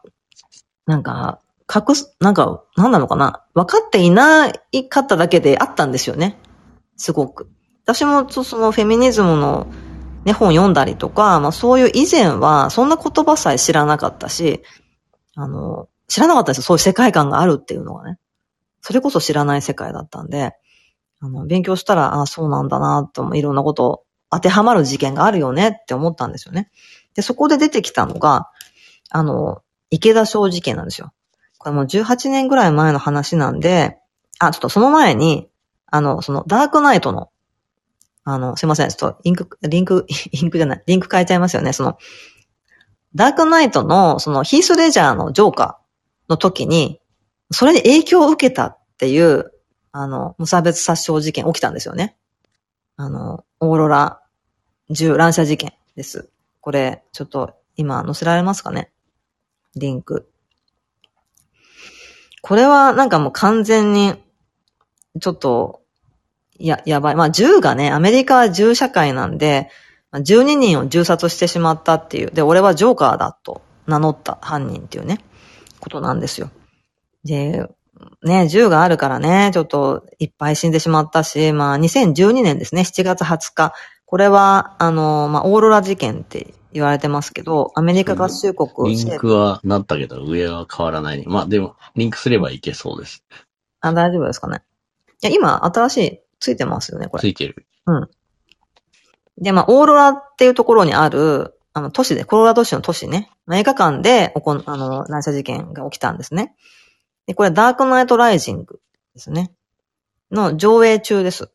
なんか、隠す、なんか、なんなのかな？分かっていないかっただけであったんですよね。すごく。私もそのフェミニズムのね、本読んだりとか、まあそういう以前は、そんな言葉さえ知らなかったし、あの、知らなかったですよ。そういう世界観があるっていうのがね。それこそ知らない世界だったんで、あの、勉強したら、ああ、そうなんだな、とも、いろんなこと当てはまる事件があるよねって思ったんですよね。で、そこで出てきたのが、あの、池田小事件なんですよ。これもう18年ぐらい前の話なんで、あ、ちょっとその前に、あの、その、ダークナイトの、あの、すいません、ちょっと、インク、リンク、インクじゃない、リンク変えちゃいますよね。その、ダークナイトの、その、ヒースレジャーのジョーカーの時に、それに影響を受けたっていうあの、無差別殺傷事件起きたんですよね。あの、オーロラ銃乱射事件です。これ、ちょっと今載せられますかね？リンク。これはなんかもう完全に、ちょっと、や、やばい。まあ銃がね、アメリカは銃社会なんで、12人を銃殺してしまったっていう。で、俺はジョーカーだと名乗った犯人っていうね、ことなんですよ。で、ね、銃があるからね、ちょっといっぱい死んでしまったし、まあ2012年ですね、7月20日。これは、あの、まあオーロラ事件って言われてますけど、アメリカ合衆国、リンクはなったけど、上は変わらない。まあでも、リンクすればいけそうです。あ、大丈夫ですかね。いや、今、新しい、ついてますよね、これ。ついてる。うん。で、まあ、オーロラっていうところにある、あの、都市で、コロラド市の都市ね、映画館で、おこあの、乱射事件が起きたんですね。で、これダークナイトライジングですね。の上映中です。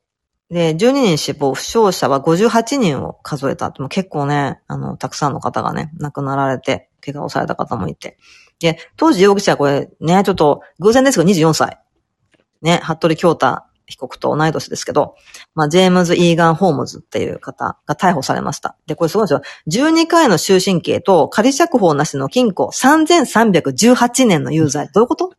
で、12人死亡、負傷者は58人を数えた。もう結構ね、あの、たくさんの方がね、亡くなられて、怪我をされた方もいて。で、当時容疑者はこれね、ちょっと偶然ですが24歳。ね、服部京太被告と同い年ですけど、まあ、ジェームズ・イーガン・ホームズっていう方が逮捕されました。で、これすごいですよ。12回の終身刑と仮釈放なしの禁錮3318年の有罪。どういうこと？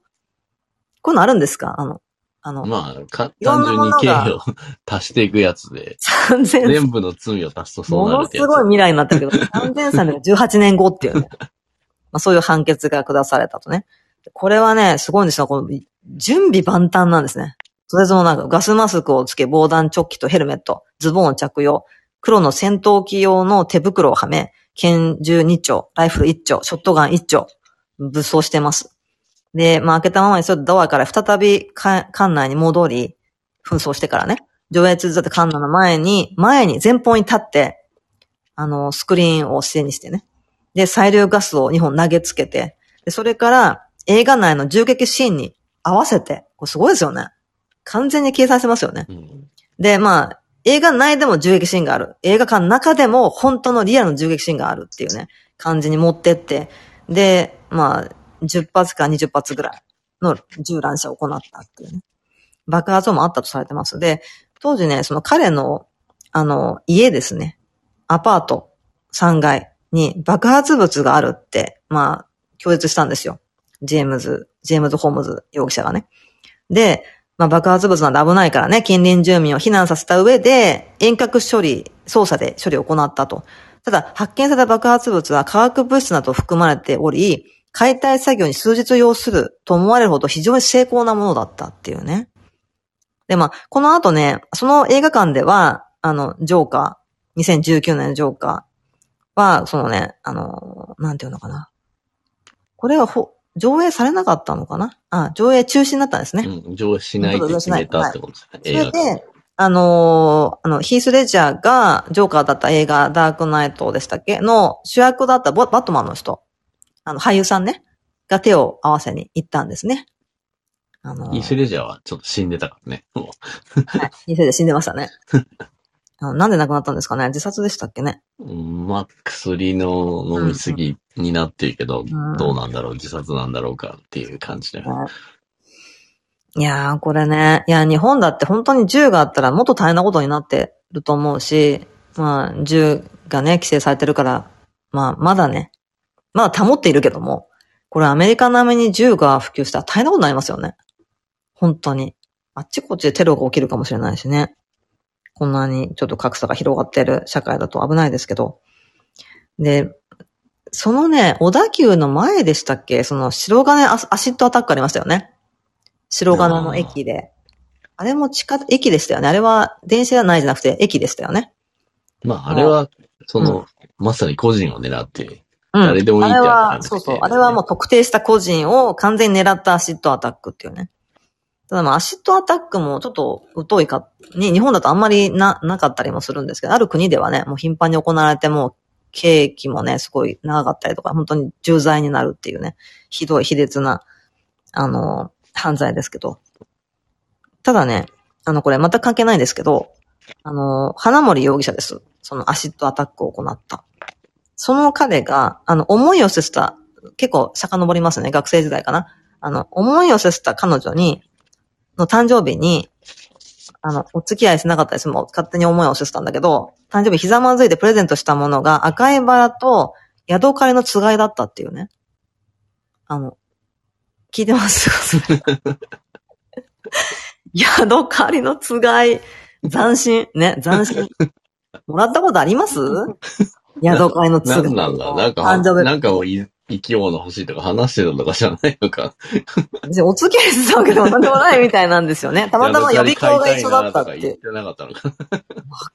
こういうのあるんですか？あの、あの、まあ、か単純に刑を 足していくやつで、全部の罪を足すとそうなるものすごい未来になってるけど、3318年後っていうね。まあ、そういう判決が下されたとね。これはね、すごいんですよ。この準備万端なんですね。それぞれなんかガスマスクをつけ、防弾チョッキとヘルメット、ズボンを着用、黒の戦闘機用の手袋をはめ、拳銃2丁、ライフル1丁、ショットガン1丁、武装してます。で、まあ開けたままにするドアから再び館内に戻り、紛争してからね、上映続って館内の前に、前に前方に立って、あの、スクリーンを背にしてね。で、催涙ガスを2本投げつけて、で、それから映画内の銃撃シーンに合わせて、これすごいですよね。完全に計算してますよね。うん、で、まあ、映画内でも銃撃シーンがある。映画館の中でも本当のリアルの銃撃シーンがあるっていうね、感じに持ってって、で、まあ、10発か20発ぐらいの銃乱射を行ったっていうね。爆発もあったとされてます。で、当時ね、その彼の、あの、家ですね。アパート3階に爆発物があるって、まあ、供述したんですよ。ジェームズ、ジェームズ・ホームズ容疑者がね。で、まあ、爆発物なんで危ないからね、近隣住民を避難させた上で、遠隔処理、操作で処理を行ったと。ただ、発見された爆発物は化学物質など含まれており、解体作業に数日要すると思われるほど非常に成功なものだったっていうね。で、まあ、この後ね、その映画館では、あの、ジョーカー、2019年のジョーカーは、そのね、あの、なんていうのかな。これはほ、上映されなかったのかな？あ、上映中止になったんですね。うん、上映しないって決めたってことですね。はい、それで、あのー、あの、ヒース・レジャーがジョーカーだった映画、ダークナイトでしたっけ？の主役だったバットマンの人。あの、俳優さんね、が手を合わせに行ったんですね。あのー、イースレジャーはちょっと死んでたからね。はい。イースレジャー死んでましたね。なんで亡くなったんですかね自殺でしたっけねうん、まあ、薬の飲みすぎになってるけど、うんうん、どうなんだろう自殺なんだろうかっていう感じで。いやー、これね。いや、日本だって本当に銃があったらもっと大変なことになってると思うし、まあ、銃がね、規制されてるから、まあ、まだね、まだ保っているけども、これアメリカ並みに銃が普及したら大変なことになりますよね。本当に。あっちこっちでテロが起きるかもしれないしね。こんなにちょっと格差が広がってる社会だと危ないですけど。で、そのね、小田急の前でしたっけ？その白金アシッドアタックありましたよね。白金の駅で。あれも地下、駅でしたよね。あれは電車じゃないじゃなくて駅でしたよね。まあ、あれは、その、うん、まさに個人を狙って誰でもいいってあれは、そうそう。あれはもう特定した個人を完全に狙ったアシッドアタックっていうね。ただまあアシッドアタックもちょっと疎いか、に、日本だとあんまりな、なかったりもするんですけど、ある国ではね、もう頻繁に行われても、刑期もね、すごい長かったりとか、本当に重罪になるっていうね、ひどい卑劣な、あの、犯罪ですけど。ただね、あの、これ全く関係ないんですけど、あの、花森容疑者です。そのアシッドアタックを行った。その彼が、あの、思いを捨てた、結構遡りますね、学生時代かな。あの、思いを捨てた彼女に、の誕生日に、あの、お付き合いしなかったです。もう勝手に思いを捨てたんだけど、誕生日ひざまずいてプレゼントしたものが赤いバラとヤドカリのつがいだったっていうね。あの、聞いてます？ヤドカリのつがい、斬新。ね、斬新。もらったことあります？宿会の次なんだ？なんか、なんかもう生き物欲しいとか話してたとかじゃないのか。お付き合いしてたわけでもなんでもないみたいなんですよね。たまたま予備校が一緒だったって。言ってなかったのか。わ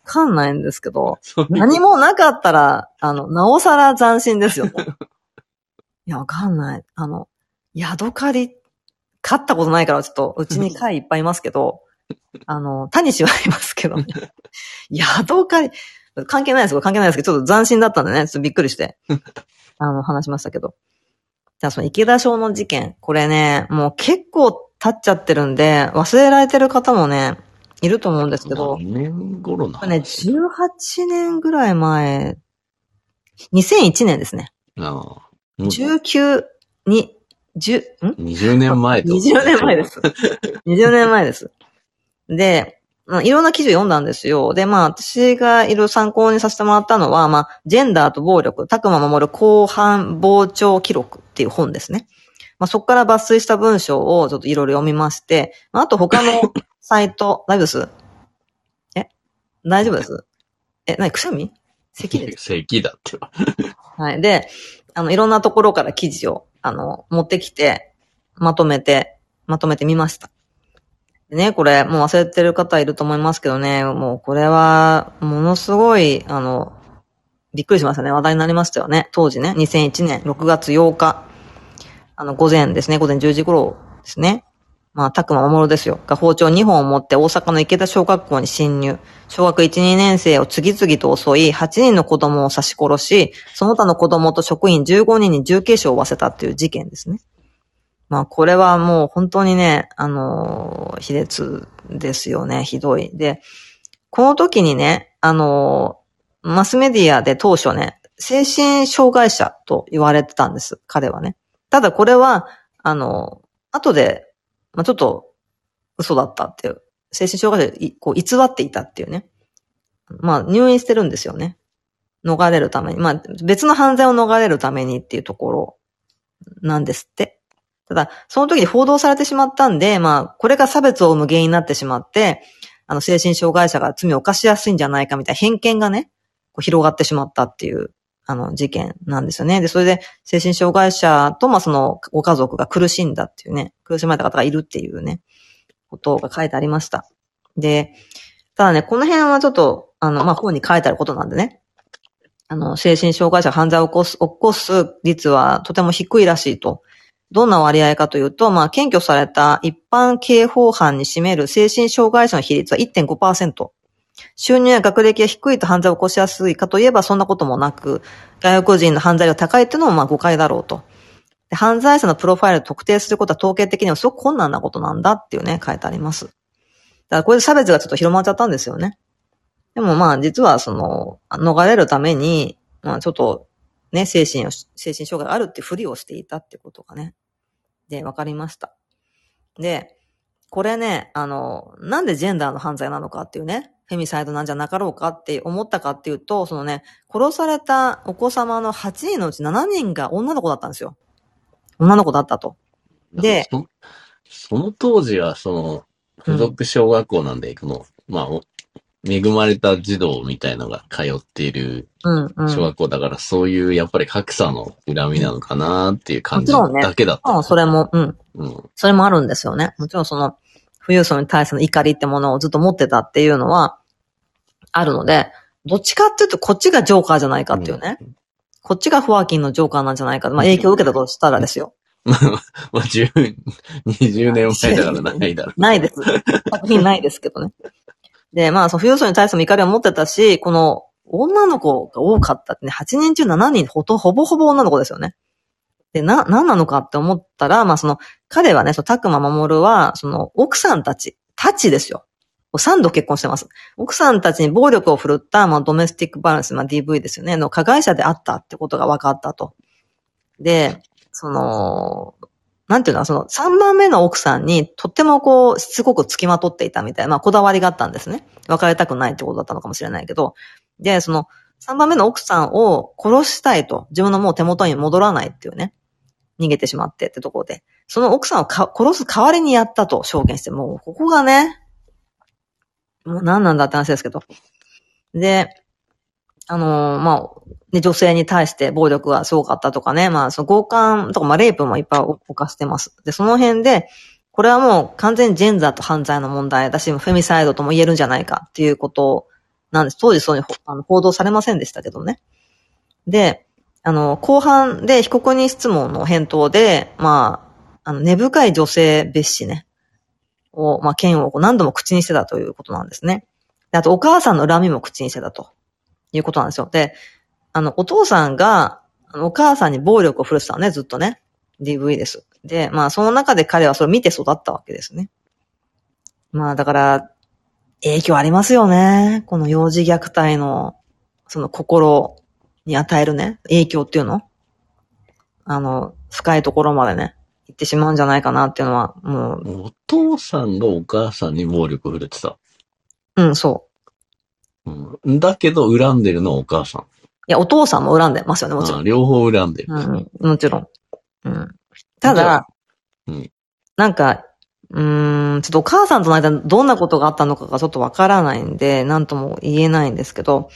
かんないんですけど、何もなかったら、あの、なおさら斬新ですよね。いや、わかんない。あの、宿借り、買ったことないからちょっと、うちに貝いっぱいいますけど、あの、タニシはいますけどね。宿借り、関係ないです関係ないですけど、ちょっと斬新だったんでね、ちょっとびっくりして、あの、話しましたけど。じゃあ、その池田賞の事件、これね、もう結構経っちゃってるんで、忘れられてる方もね、いると思うんですけど。何年頃なね、18年ぐらい前、2001年ですね。ああ。19、に、10、ん？20年前と。20年前です。20年前です。で、まあ、いろんな記事を読んだんですよ。で、まあ、私がいろいろ参考にさせてもらったのは、まあ、ジェンダーと暴力、たくま守る後半傍聴記録っていう本ですね。まあ、そこから抜粋した文章をちょっといろいろ読みまして、まあ、あと他の サイト、大丈夫ですえ？大丈夫です？え、なに、くしゃみ咳です咳だってば。はい。で、あの、いろんなところから記事を、あの、持ってきて、まとめて、まとめてみました。ね、これ、もう忘れてる方いると思いますけどね、もうこれは、ものすごい、あの、びっくりしましたね。話題になりましたよね。当時ね、2001年6月8日、あの、午前ですね、午前10時頃ですね。まあ、たくま守ですよ。が包丁2本を持って大阪の池田小学校に侵入。小学1、2年生を次々と襲い、8人の子供を刺し殺し、その他の子供と職員15人に重軽傷を負わせたっていう事件ですね。まあ、これはもう本当にね、あのー卑劣ですよね。ひどい。で、この時にね、あのマスメディアで当初ね、精神障害者と言われてたんです。彼はね。ただこれは、あの後で、まあ、ちょっと嘘だったっていう。精神障害者こう偽っていたっていうね。まあ、入院してるんですよね。逃れるために。まあ、別の犯罪を逃れるためにっていうところなんですって。ただ、その時に報道されてしまったんで、まあ、これが差別を生む原因になってしまって、あの、精神障害者が罪を犯しやすいんじゃないかみたいな偏見がね、こう広がってしまったっていう、あの、事件なんですよね。で、それで、精神障害者と、まあ、その、ご家族が苦しんだっていうね、苦しまれた方がいるっていうね、ことが書いてありました。で、ただね、この辺はちょっと、あの、まあ、本に書いてあることなんでね。あの、精神障害者犯罪を起こす、起こす率はとても低いらしいと。どんな割合かというと、まあ、検挙された一般刑法犯に占める精神障害者の比率は1.5%。収入や学歴が低いと犯罪を起こしやすいかといえばそんなこともなく、外国人の犯罪が高いっていうのもまあ誤解だろうと。で犯罪者のプロファイルを特定することは統計的にはすごく困難なことなんだっていうね、書いてあります。だからこれで差別がちょっと広まっちゃったんですよね。でもまあ実はその、逃れるために、まあちょっとね、精神を、精神障害があるってふりをしていたってことがね、で、わかりました。で、これね、あの、なんでジェンダーの犯罪なのかっていうね、フェミサイドなんじゃなかろうかって思ったかっていうと、そのね、殺されたお子様の8人のうち7人が女の子だったんですよ。女の子だったと。でそ、の当時は、その、付属小学校なんで、この、まあ、恵まれた児童みたいのが通っているうん、うん。小学校だから、そういう、やっぱり格差の恨みなのかなっていう感じもちろんねだけだった。まあ、それも、うん。うん。それもあるんですよね。もちろんその、富裕層に対する怒りってものをずっと持ってたっていうのは、あるので、どっちかっていうと、こっちがジョーカーじゃないかっていうね。こっちがフォアキンのジョーカーなんじゃないか。まあ、影響を受けたとしたらですよ。まあ、10、20年前だからないだろう。ないです。作品ないですけどね。で、まあ、その富裕層に対しても怒りを持ってたし、この女の子が多かったってね、8人中7人ほと、ほぼほぼ女の子ですよね。で、な、何なのかって思ったら、まあ、その、彼はね、その、たくま守は、その、奥さんたち、たちですよ。3度結婚してます。奥さんたちに暴力を振るった、まあ、ドメスティックバランス、まあ、DV ですよね、の加害者であったってことが分かったと。で、その、なんていうのその3番目の奥さんにとってもこう、しつこく付きまとっていたみたいな、まあこだわりがあったんですね。別れたくないってことだったのかもしれないけど。で、その3番目の奥さんを殺したいと、自分のもう手元に戻らないっていうね。逃げてしまってってところで。その奥さんをか殺す代わりにやったと証言して、もうここがね、もう何なんだって話ですけど。で、あのーまあ、ね、女性に対して暴力がすごかったとかね、まあ、その強姦とか、まあ、レイプもいっぱい犯してます。で、その辺で、これはもう完全にジェンダーと犯罪の問題だし、フェミサイドとも言えるんじゃないかっていうことなんです。当時そういうあの報道されませんでしたけどね。で、あの、後半で被告人質問の返答で、まあ、あの、根深い女性蔑視ね、を、まあ、剣を何度も口にしてたということなんですね。であと、お母さんの恨みも口にしてたということなんですよ。で、あの、お父さんが、お母さんに暴力を振るってたのね、ずっとね。DV です。で、まあその中で彼はそれを見て育ったわけですね。まあだから、影響ありますよね。この幼児虐待の、その心に与えるね、影響っていうのあの、深いところまでね、行ってしまうんじゃないかなっていうのは、もう。お父さんがお母さんに暴力を振るってた。うん、そう。うん。だけど、恨んでるのはお母さん。いや、お父さんも恨んでますよね、もちろん。両方恨んでる。うん、もちろん。うん。ただ、うん。なんか、うーん、ちょっとお母さんとの間どんなことがあったのかがちょっとわからないんで、なんとも言えないんですけど、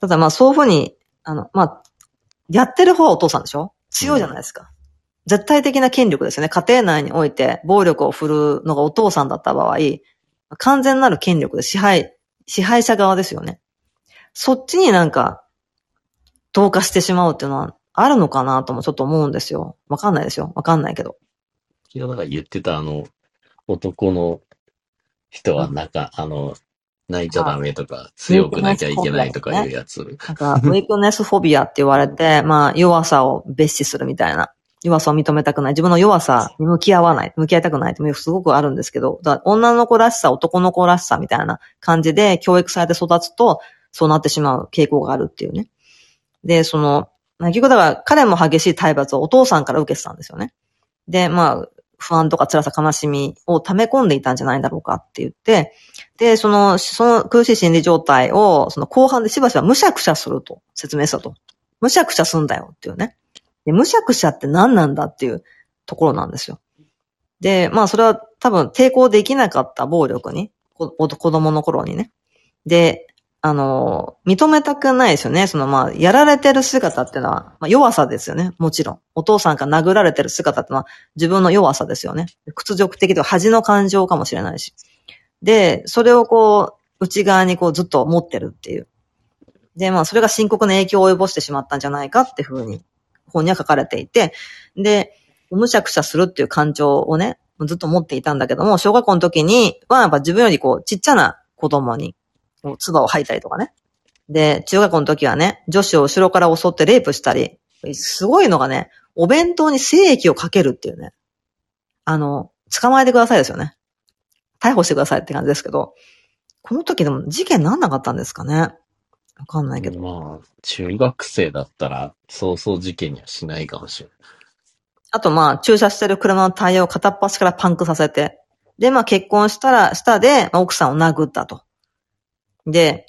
ただまあそういうふうに、あの、まあ、やってる方はお父さんでしょ？強いじゃないですか。うん、絶対的な権力ですよね。家庭内において暴力を振るうのがお父さんだった場合、完全なる権力で支配、支配者側ですよね。そっちになんか、同化してしまうっていうのはあるのかなともちょっと思うんですよ。わかんないですよ。わかんないけど。昨日なんか言ってたあの、男の人はなんか、あの、泣いちゃダメとか、強くなきゃいけないとかいうやつ。なんか、ウィークネスフォビアって言われて、まあ、弱さを蔑視するみたいな。弱さを認めたくない。自分の弱さに向き合わない。向き合いたくないってすごくあるんですけど、だ女の子らしさ、男の子らしさみたいな感じで教育されて育つと、そうなってしまう傾向があるっていうね。で、その、結局だから彼も激しい体罰をお父さんから受けてたんですよね。で、まあ、不安とか辛さ悲しみを溜め込んでいたんじゃないだろうかって言って、で、その、その苦しい心理状態を、その後半でしばしばむしゃくしゃすると説明したと。むしゃくしゃすんだよっていうね。で、むしゃくしゃって何なんだっていうところなんですよ。で、まあそれは多分抵抗できなかった暴力に、子供の頃にね。で、あの、認めたくないですよね。そのまあ、やられてる姿っていうのは、まあ弱さですよね。もちろん。お父さんが殴られてる姿っていうのは自分の弱さですよね。屈辱的とか恥の感情かもしれないし。で、それをこう、内側にこうずっと持ってるっていう。で、まあ、それが深刻な影響を及ぼしてしまったんじゃないかっていうふうに、本には書かれていて、で、むしゃくしゃするっていう感情をね、ずっと持っていたんだけども、小学校の時にはやっぱ自分よりこう、ちっちゃな子供に唾を吐いたりとかね。で、中学校の時はね、女子を後ろから襲ってレイプしたり、すごいのがね、お弁当に精液をかけるっていうね。あの、捕まえてくださいですよね。逮捕してくださいって感じですけど、この時でも事件なんなかったんですかね。わかんないけど。まあ、中学生だったら、そうそう事件にはしないかもしれない。あとまあ、駐車してる車のタイヤを片っ端からパンクさせて、で、まあ結婚したら、下で、まあ、奥さんを殴ったと。で、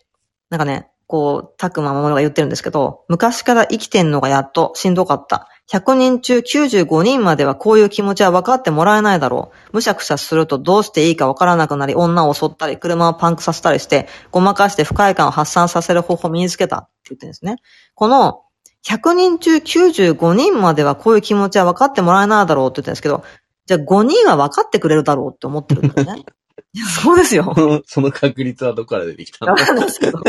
なんかね、こう、たくままもが言ってるんですけど、昔から生きてんのがやっとしんどかった。100人中95人まではこういう気持ちは分かってもらえないだろう。むしゃくしゃするとどうしていいか分からなくなり、女を襲ったり、車をパンクさせたりして、ごまかして不快感を発散させる方法を身につけたって言ってるんですね。この、100人中95人まではこういう気持ちは分かってもらえないだろうって言ってるんですけど、じゃあ5人は分かってくれるだろうって思ってるんですね。いや、そうですよ。その確率はどこから出てきたの？わかんないですけど。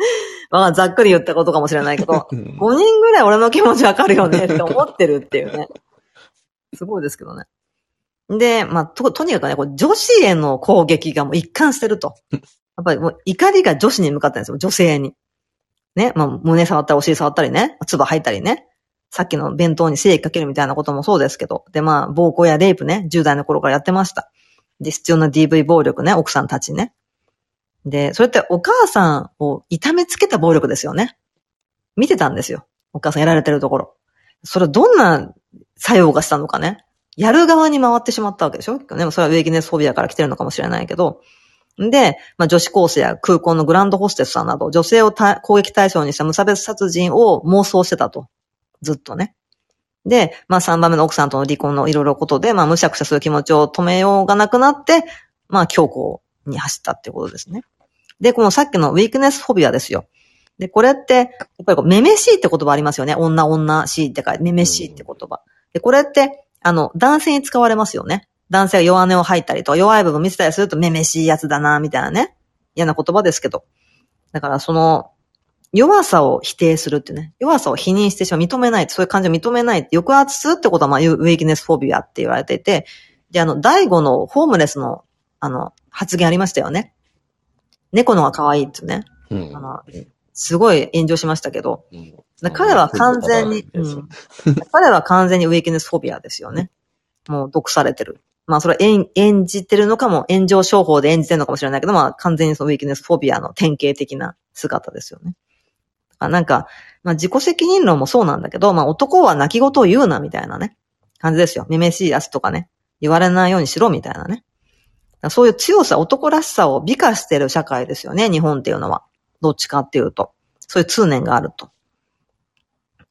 まあ、ざっくり言ったことかもしれないけど、5人ぐらい俺の気持ちわかるよね って思ってるっていうね。すごいですけどね。で、まあ、と、とにかくね、こう女子への攻撃がもう一貫してると。やっぱりもう怒りが女子に向かってるんですよ、女性に。ね、まあ、胸触ったり、お尻触ったりね、唾吐いたりね。さっきの弁当に精液かけるみたいなこともそうですけど。で、まあ、暴行やレイプね、10代の頃からやってました。で、必要な DV 暴力ね、奥さんたちね。で、それってお母さんを痛めつけた暴力ですよね。見てたんですよ。お母さんやられてるところ。それどんな作用がしたのかね。やる側に回ってしまったわけでしょでもそれはウェイキネスフォビアから来てるのかもしれないけど。で、まあ、女子高生や空港のグランドホステスさんなど、女性を攻撃対象にした無差別殺人を妄想してたと。ずっとね。で、まあ3番目の奥さんとの離婚のいろいろことで、まあむしゃくしゃする気持ちを止めようがなくなって、まあ強行に走ったってことですね。で、このさっきのウィークネスフォビアですよ。で、これって、やっぱりこう、めめしいって言葉ありますよね。女、女しいって書いて、めめしいって言葉。で、これって、あの、男性に使われますよね。男性が弱音を吐いたりとか、弱い部分見せたりすると、めめしいやつだな、みたいなね。嫌な言葉ですけど。だから、その、弱さを否定するってね。弱さを否認してしまう。認めない。そういう感情を認めない。抑圧するってことは、まあ、ウェイキネスフォビアって言われていて、で、あの、第五のホームレスの、あの、発言ありましたよね。猫のが可愛いってね。うん、あのすごい炎上しましたけど、うん、彼は完全に、うん、彼は完全にウェイキネスフォビアですよね。もう毒されてる。まあそれ演演じてるのかも、炎上商法で演じてるのかもしれないけど、まあ完全にそのウェイキネスフォビアの典型的な姿ですよね。あなんか、まあ自己責任論もそうなんだけど、まあ男は泣き言を言うなみたいなね、感じですよ。めめしいやつとかね、言われないようにしろみたいなね。そういう強さ、男らしさを美化してる社会ですよね、日本っていうのは。どっちかっていうと。そういう通念があると。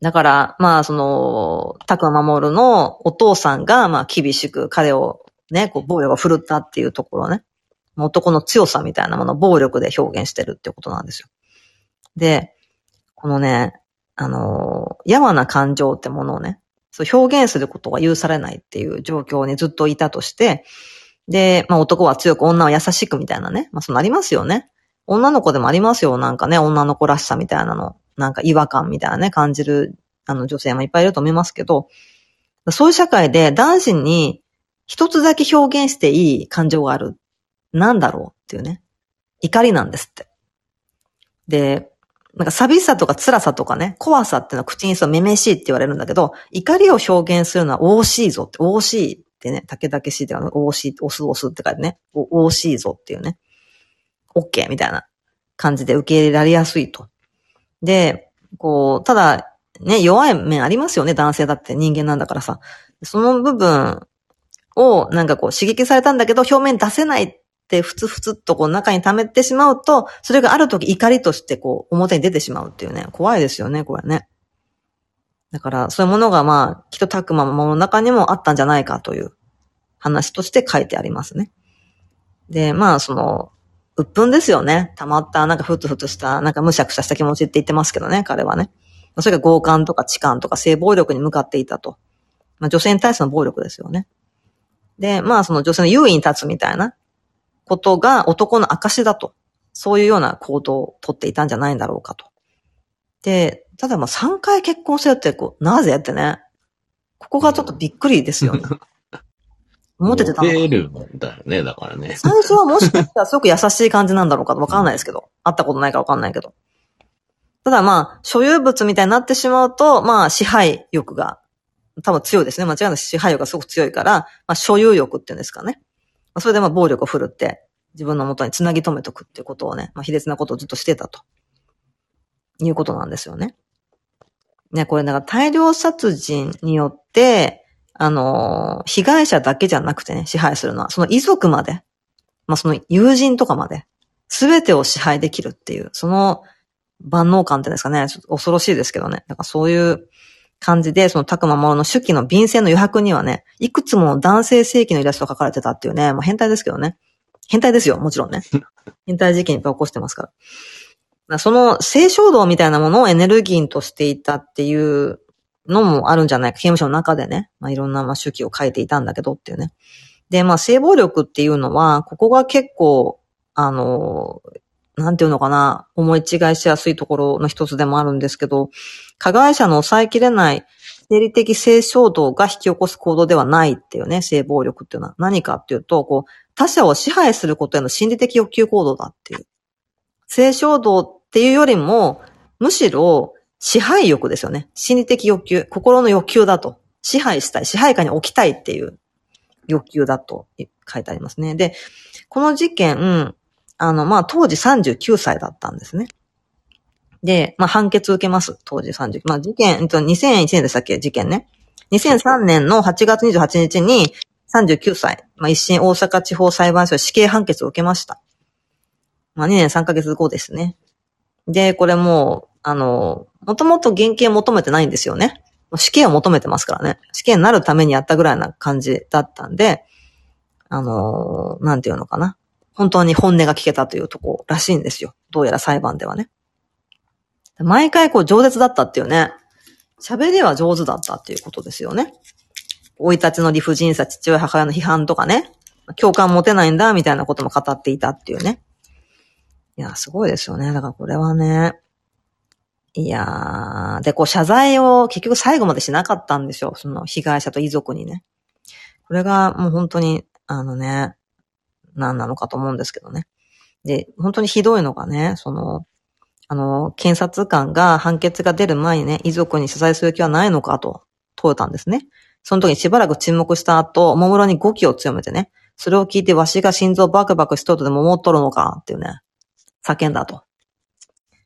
だから、まあ、その、タクマ守のお父さんが、まあ、厳しく彼をね、こう、暴力を振るったっていうところね。男の強さみたいなものを暴力で表現してるってことなんですよ。で、このね、あの、やわな感情ってものをね、そう表現することが許されないっていう状況にずっといたとして、で、まあ男は強く女は優しくみたいなね。まあそうなりますよね。女の子でもありますよ。なんかね、女の子らしさみたいなの。なんか違和感みたいなね、感じる、あの女性もいっぱいいると思いますけど、そういう社会で男子に一つだけ表現していい感情がある。なんだろうっていうね。怒りなんですって。で、なんか寂しさとか辛さとかね、怖さっていうのは口にそうめめしいって言われるんだけど、怒りを表現するのは惜しいぞって、惜しいってね、竹々しいっていうのは惜しい、押す押すって書いてね、惜しいぞっていうね、OK みたいな感じで受け入れられやすいと。で、こう、ただ、ね、弱い面ありますよね、男性だって人間なんだからさ。その部分をなんかこう刺激されたんだけど表面出せないってふつふつっとこう中に溜めてしまうと、それがある時怒りとしてこう表に出てしまうっていうね、怖いですよね、これね。だからそういうものがまあ、きっとタクママの中にもあったんじゃないかという話として書いてありますね。で、まあその、鬱憤ですよね。溜まった、なんかふつふつした、なんかむしゃくしゃした気持ちって言ってますけどね、彼はね。それが強姦とか痴漢とか性暴力に向かっていたと。まあ女性に対しての暴力ですよね。で、まあその女性の優位に立つみたいなことが男の証だと。そういうような行動をとっていたんじゃないんだろうかと。で、ただまあ3回結婚せよってこう、なぜってね。ここがちょっとびっくりですよね。思っててたの。モるんだよね、だからね。最初はもしかしたらすごく優しい感じなんだろうかわかんないですけど。会ったことないからわかんないけど。ただまあ、所有物みたいになってしまうと、まあ、支配欲が多分強いですね。間違いなく支配欲がすごく強いから、まあ、所有欲っていうんですかね。それでまあ、暴力を振るって、自分の元に繋ぎ止めとくっていうことをね、まあ、卑劣なことをずっとしてたと。いうことなんですよね。ね、これなんか大量殺人によって、あの、被害者だけじゃなくてね、支配するのは、その遺族まで、まあその友人とかまで、すべてを支配できるっていう、その万能感ってですかね、ちょっと恐ろしいですけどね。なんかそういう感じで、そのタクマモの手記の便箋の余白にはね、いくつも男性正規のイラストが描かれてたっていうね、まあ変態ですけどね。変態ですよ、もちろんね。変態事件いっぱい起こしてますから。その性衝動みたいなものをエネルギーとしていたっていうのもあるんじゃないか。刑務所の中でね、まあ、いろんなまあ手記を書いていたんだけどっていうね。で、まあ性暴力っていうのは、ここが結構、あの、なんていうのかな、思い違いしやすいところの一つでもあるんですけど、加害者の抑えきれない生理的性衝動が引き起こす行動ではないっていうね、性暴力っていうのは何かっていうと、こう、他者を支配することへの心理的欲求行動だっていう。性衝動っていうよりも、むしろ支配欲ですよね。心理的欲求、心の欲求だと。支配したい、支配下に置きたいっていう欲求だと書いてありますね。で、この事件、あの、まあ、当時39歳だったんですね。で、まあ、判決受けます。当時30。まあ、事件、2001年でしたっけ？事件ね。2003年の8月28日に39歳、まあ、一審大阪地方裁判所死刑判決を受けました。まあ、2年3ヶ月後ですね。で、これもう、あの、もともと原刑求めてないんですよね。死刑を求めてますからね。死刑になるためにやったぐらいな感じだったんで、あの、なんていうのかな。本当に本音が聞けたというとこらしいんですよ。どうやら裁判ではね。毎回こう饒舌だったっていうね。喋りは上手だったっていうことですよね。生い立ちの理不尽さ、父親、母親の批判とかね。共感持てないんだ、みたいなことも語っていたっていうね。いや、すごいですよね。だからこれはね。いやー、で、こう謝罪を結局最後までしなかったんですよ。その被害者と遺族にね。これがもう本当に、あのね、何なのかと思うんですけどね。で、本当にひどいのがね、その、あの、検察官が判決が出る前にね、遺族に謝罪する気はないのかと問えたんですね。その時にしばらく沈黙した後、おもむろに語気を強めてね、それを聞いてわしが心臓バクバクしとるとでも思っとるのかっていうね、叫んだと。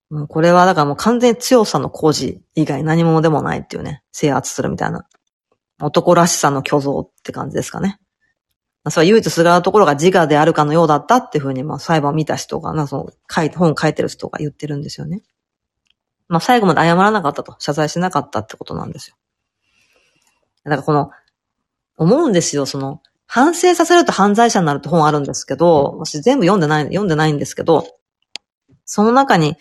もうこれはだからもう完全に強さの工事以外何もでもないっていうね、制圧するみたいな。男らしさの虚像って感じですかね。それは唯一すがるところが自我であるかのようだったっていうふうに、まあ裁判を見た人が、なその書いて、本を書いてる人が言ってるんですよね。まあ最後まで謝らなかったと、謝罪しなかったってことなんですよ。だからこの、思うんですよ、その、反省させると犯罪者になるって本あるんですけど、私全部読んでない、読んでないんですけど、その中に、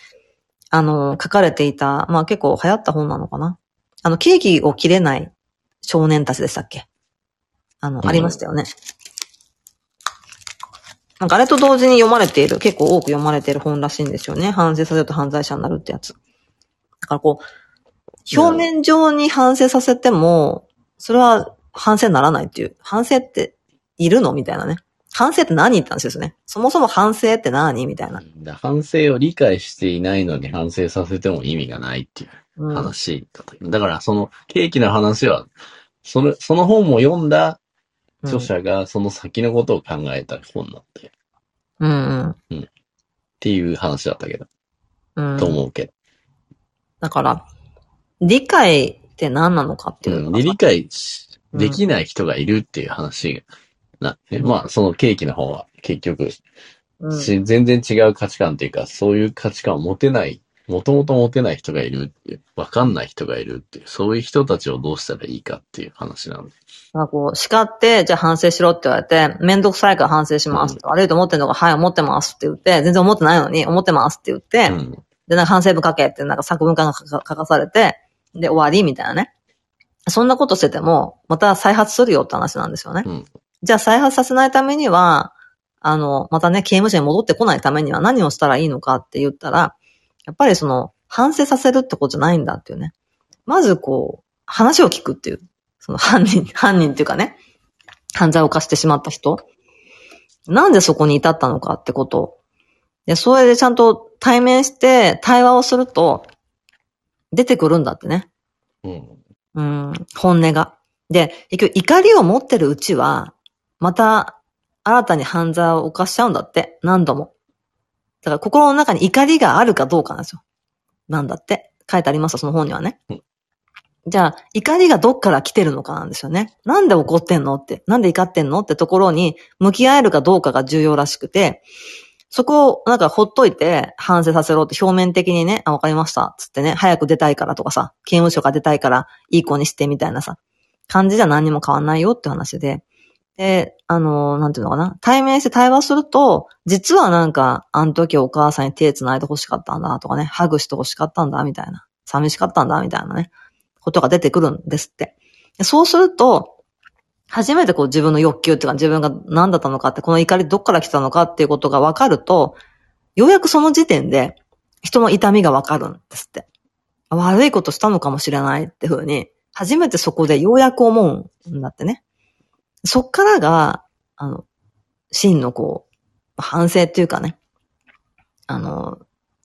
あの、書かれていた、まあ結構流行った本なのかな。あの、ケーキを切れない少年たちでしたっけ？あの、ありましたよね。なんかあれと同時に読まれている、結構多く読まれている本らしいんですよね。反省させると犯罪者になるってやつ。だからこう、表面上に反省させても、それは反省にならないっていう。反省っているの？みたいなね。反省って何って話ですね。そもそも反省って何みたいな。反省を理解していないのに反省させても意味がないっていう話だうん、だからその、ケーキの話は、その、その本も読んだ著者がその先のことを考えた本なんで。うん、うん。っていう話だったけど。うん。と思うけど。だから、理解って何なのかっていうの、うん、理解できない人がいるっていう話な、うん、まあ、そのケーキの方は結局、うん、全然違う価値観っていうか、そういう価値観を持てないもともと持てない人がいるっていう、わかんない人がいるっていう、そういう人たちをどうしたらいいかっていう話なんで。まあこう、叱って、じゃあ反省しろって言われて、めんどくさいから反省します。うん、悪いと思ってんのが、はい、思ってますって言って、全然思ってないのに、思ってますって言って、うん、で、なんか反省文書けってなんか作文が書かされて、で、終わりみたいなね。そんなことしてても、また再発するよって話なんですよね。うん、じゃあ再発させないためには、あの、またね、刑務所に戻ってこないためには何をしたらいいのかって言ったら、やっぱりその、反省させるってことじゃないんだっていうね。まずこう、話を聞くっていう。その犯人、犯人っていうかね、犯罪を犯してしまった人。なんでそこに至ったのかってことで、それでちゃんと対面して対話をすると、出てくるんだってね。うん。うん、本音が。で、結局怒りを持ってるうちは、また新たに犯罪を犯しちゃうんだって。何度も。だから心の中に怒りがあるかどうかなんですよ。なんだって。書いてありますその本にはね。うん、じゃあ、怒りがどっから来てるのかなんですよね。なんで怒ってんのって、なんで怒ってんのってところに向き合えるかどうかが重要らしくて、そこをなんかほっといて反省させろって表面的にね、あ、わかりました。つってね、早く出たいからとかさ、刑務所が出たいからいい子にしてみたいなさ、感じじゃ何にも変わんないよって話で。で、あの、なんていうのかな？対面して対話すると、実はなんか、あの時お母さんに手繋いで欲しかったんだとかね、ハグして欲しかったんだみたいな。寂しかったんだみたいなね、ことが出てくるんですって。そうすると、初めてこう自分の欲求っていうか自分が何だったのかって、この怒りどっから来たのかっていうことが分かると、ようやくその時点で人の痛みが分かるんですって。悪いことしたのかもしれないってふうに、初めてそこでようやく思うんだってね。そっからが、あの、真のこう、反省っていうかね、あの、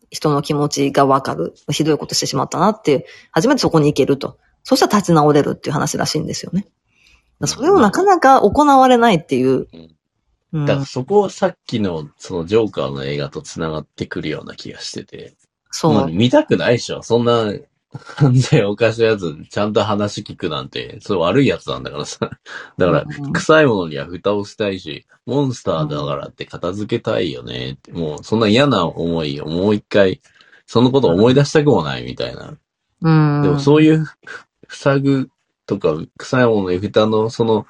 人の気持ちがわかる。ひどいことしてしまったなっていう、初めてそこに行けると。そしたら立ち直れるっていう話らしいんですよね。それをなかなか行われないっていう。うん、だからそこをさっきのそのジョーカーの映画と繋がってくるような気がしてて。そう。まあ、見たくないでしょ。そんな犯罪を犯したやつ、ちゃんと話聞くなんて、それ悪いやつなんだからさ。だから、臭いものには蓋をしたいし、モンスターだからって片付けたいよね。もう、そんな嫌な思いをもう一回、そのことを思い出したくもないみたいな。うん。でもそういう、塞ぐとか、臭いものに蓋のその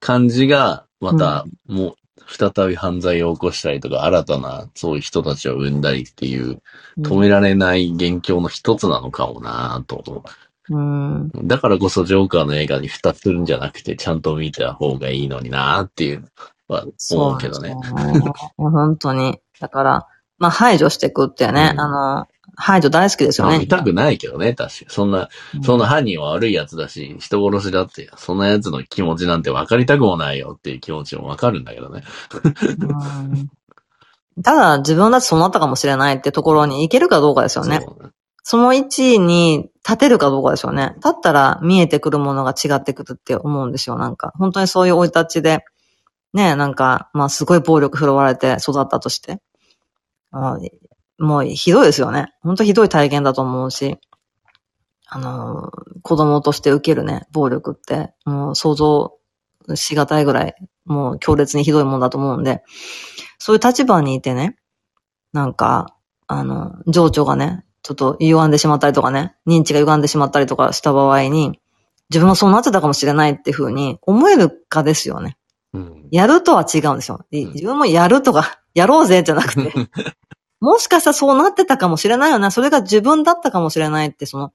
感じが、また、もう、再び犯罪を起こしたりとか、新たなそういう人たちを生んだりっていう、止められない元凶の一つなのかもなと思う。うん、だからこそジョーカーの映画に蓋するんじゃなくて、ちゃんと見た方がいいのになっていうは思うけどね。本当に。だから、まあ排除していくってね、うん、あの、排除大好きですよね。見たくないけどね、確かに。そんな、そんな犯人は悪い奴だし、人殺しだって、そんな奴の気持ちなんて分かりたくもないよっていう気持ちも分かるんだけどね。ただ自分だってそうなったかもしれないってところに行けるかどうかですよね。その位置に立てるかどうかですよね。立ったら見えてくるものが違ってくるって思うんですよ。なんか、本当にそういう生い立ちで、ね、なんか、まあすごい暴力振るわれて育ったとして。あもうひどいですよね。本当ひどい体験だと思うし、あの、子供として受けるね、暴力って、もう想像しがたいぐらい、もう強烈にひどいもんだと思うんで、そういう立場にいてね、なんか、あの、情緒がね、ちょっと歪んでしまったりとかね、認知が歪んでしまったりとかした場合に、自分もそうなってたかもしれないっていうふうに思えるかですよね。うん、やるとは違うんですよ。自分もやるとか、やろうぜじゃなくて、もしかしたらそうなってたかもしれないよな、それが自分だったかもしれないって、その、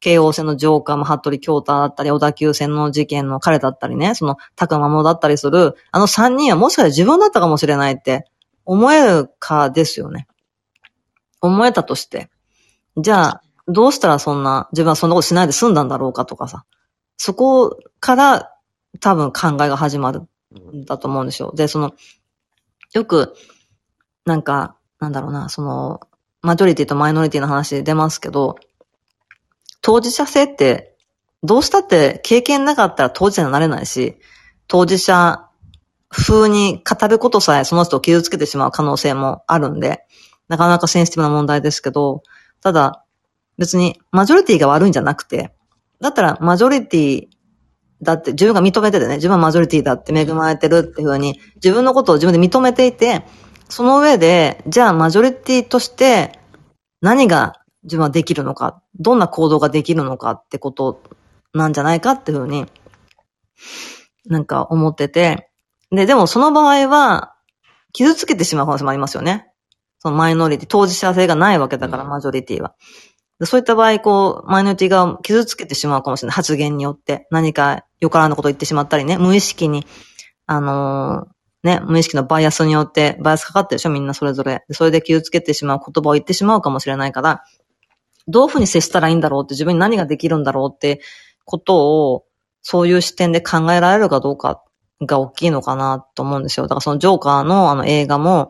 京王線の上官、服部京太だったり、小田急線の事件の彼だったりね、その、高間もだったりする、あの三人はもしかしたら自分だったかもしれないって思えるかですよね。思えたとして。じゃあ、どうしたらそんな、自分はそんなことしないで済んだんだろうかとかさ。そこから多分考えが始まるだと思うんですよ。で、その、よく、なんか、なんだろうな、その、マジョリティとマイノリティの話で出ますけど、当事者性って、どうしたって経験なかったら当事者になれないし、当事者風に語ることさえその人を傷つけてしまう可能性もあるんで、なかなかセンシティブな問題ですけど、ただ、別にマジョリティが悪いんじゃなくて、だったらマジョリティだって自分が認めててね、自分はマジョリティだって恵まれてるっていうふうに、自分のことを自分で認めていて、その上で、じゃあマジョリティとして何が自分はできるのか、どんな行動ができるのかってことなんじゃないかっていうふうに、なんか思ってて、で、でもその場合は、傷つけてしまう可能性もありますよね。そのマイノリティ、当事者性がないわけだから、マジョリティは。そういった場合、こう、マイノリティが傷つけてしまうかもしれない。発言によって。何かよからぬことを言ってしまったりね、無意識に、あのー、ね、無意識のバイアスによって、バイアスかかってるでしょみんなそれぞれ。それで傷つけてしまう言葉を言ってしまうかもしれないから、どういうふうに接したらいいんだろうって自分に何ができるんだろうってことを、そういう視点で考えられるかどうかが大きいのかなと思うんですよ。だからそのジョーカーのあの映画も、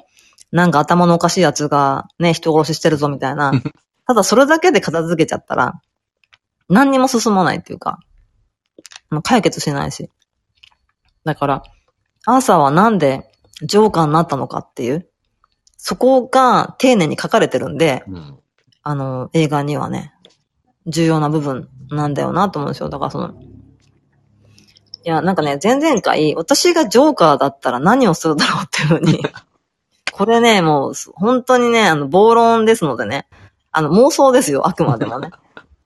なんか頭のおかしいやつがね、人殺ししてるぞみたいな。ただそれだけで片付けちゃったら、何にも進まないっていうか、解決しないし。だから、アーサーはなんでジョーカーになったのかっていう、そこが丁寧に書かれてるんで、うんあの、映画にはね、重要な部分なんだよなと思うんですよ。だからその、いや、なんかね、前々回、私がジョーカーだったら何をするだろうっていうふうに、これね、もう、本当にね、あの、暴論ですのでね、あの、妄想ですよ、あくまでもね。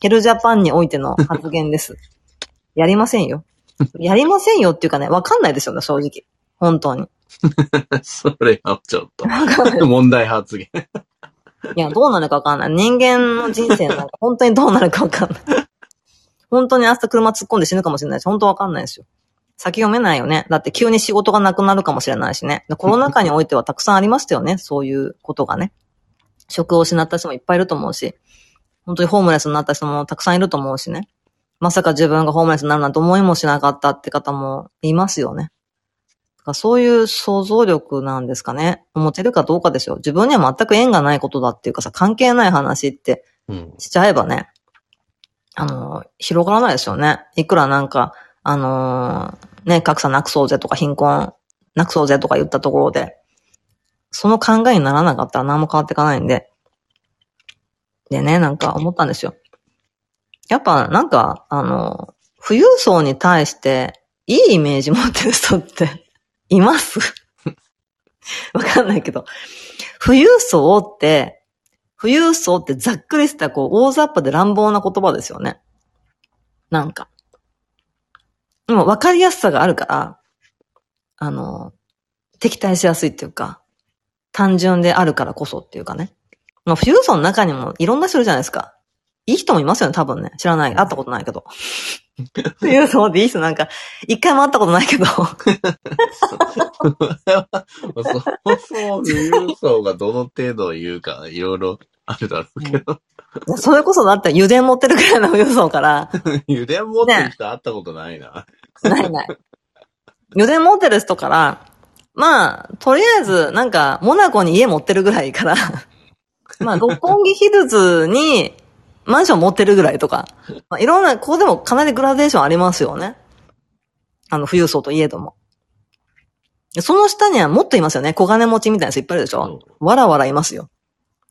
ヘルジャパンにおいての発言です。やりませんよ。やりませんよっていうかね、わかんないですよね、正直。本当に。それはちょっと、問題発言。いや、どうなるかわかんない。人間の人生なんか本当にどうなるかわかんない。本当に明日車突っ込んで死ぬかもしれないし、本当わかんないですよ。先読めないよね。だって急に仕事がなくなるかもしれないしね。コロナ禍においてはたくさんありましたよね。そういうことがね。職を失った人もいっぱいいると思うし、本当にホームレスになった人もたくさんいると思うしね。まさか自分がホームレスになるなんて思いもしなかったって方もいますよね。そういう想像力なんですかね。持てるかどうかですよ。自分には全く縁がないことだっていうかさ、関係ない話ってしちゃえばね、うん、あの、広がらないですよね。いくらなんか、あのー、ね、格差なくそうぜとか貧困なくそうぜとか言ったところで、その考えにならなかったら何も変わっていかないんで。でね、なんか思ったんですよ。やっぱなんか、あの、富裕層に対していいイメージ持ってる人っています わかんないけど。富裕層って、富裕層ってざっくりしたこう大雑把で乱暴な言葉ですよね。なんか。でも分かりやすさがあるから、あの、敵対しやすいっていうか、単純であるからこそっていうかね。まあ、富裕層の中にもいろんな人いるじゃないですか。いい人もいますよね、多分ね。知らない。会ったことないけど。富裕層でいい人なんか、一回も会ったことないけど。そもそも富裕層がどの程度言うか、いろいろあるだろうけど。うん、それこそだって油田持ってるくらいの富裕層から。油田持ってる人会ったことないな。ないない。油田持ってる人から、まあ、とりあえず、なんか、モナコに家持ってるぐらいから、まあ、六本木ヒルズにマンション持ってるぐらいとか、まあ、いろんな、ここでもかなりグラデーションありますよね。あの、富裕層といえども。その下にはもっといますよね。小金持ちみたいな人いっぱいいるでしょわらわらいますよ。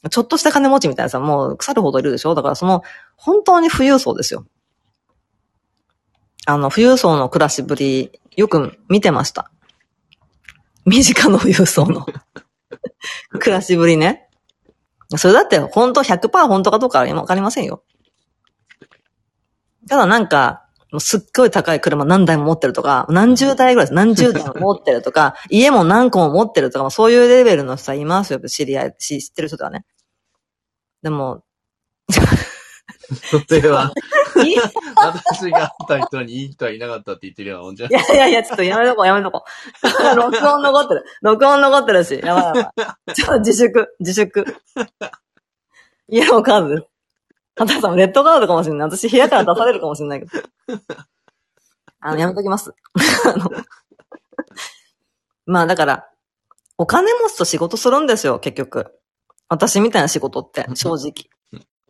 ちょっとした金持ちみたいなさ、もう腐るほどいるでしょだからその、本当に富裕層ですよ。あの、富裕層の暮らしぶり、よく見てました。身近の富裕層の暮らしぶりね。それだって本当100%本当かどうかわかりませんよ。ただなんか、もうすっごい高い車何台も持ってるとか、何十台ぐらいです。何十台も持ってるとか、家も何個も持ってるとか、そういうレベルの人はいますよ。知り合い、知ってる人ではね。でも、それは、私が会った人にいい人はいなかったって言ってるようなもんじゃいやいやいや、ちょっとやめとこう、やめとこう。録音残ってる。録音残ってるし、やばいやばい。ちょっと自粛、自粛。イエローカード。あたさん、レッドカードかもしれない。私、部屋から出されるかもしれないけど。あの、やめときます。あの、まあだから、お金持ちと仕事するんですよ、結局。私みたいな仕事って、正直。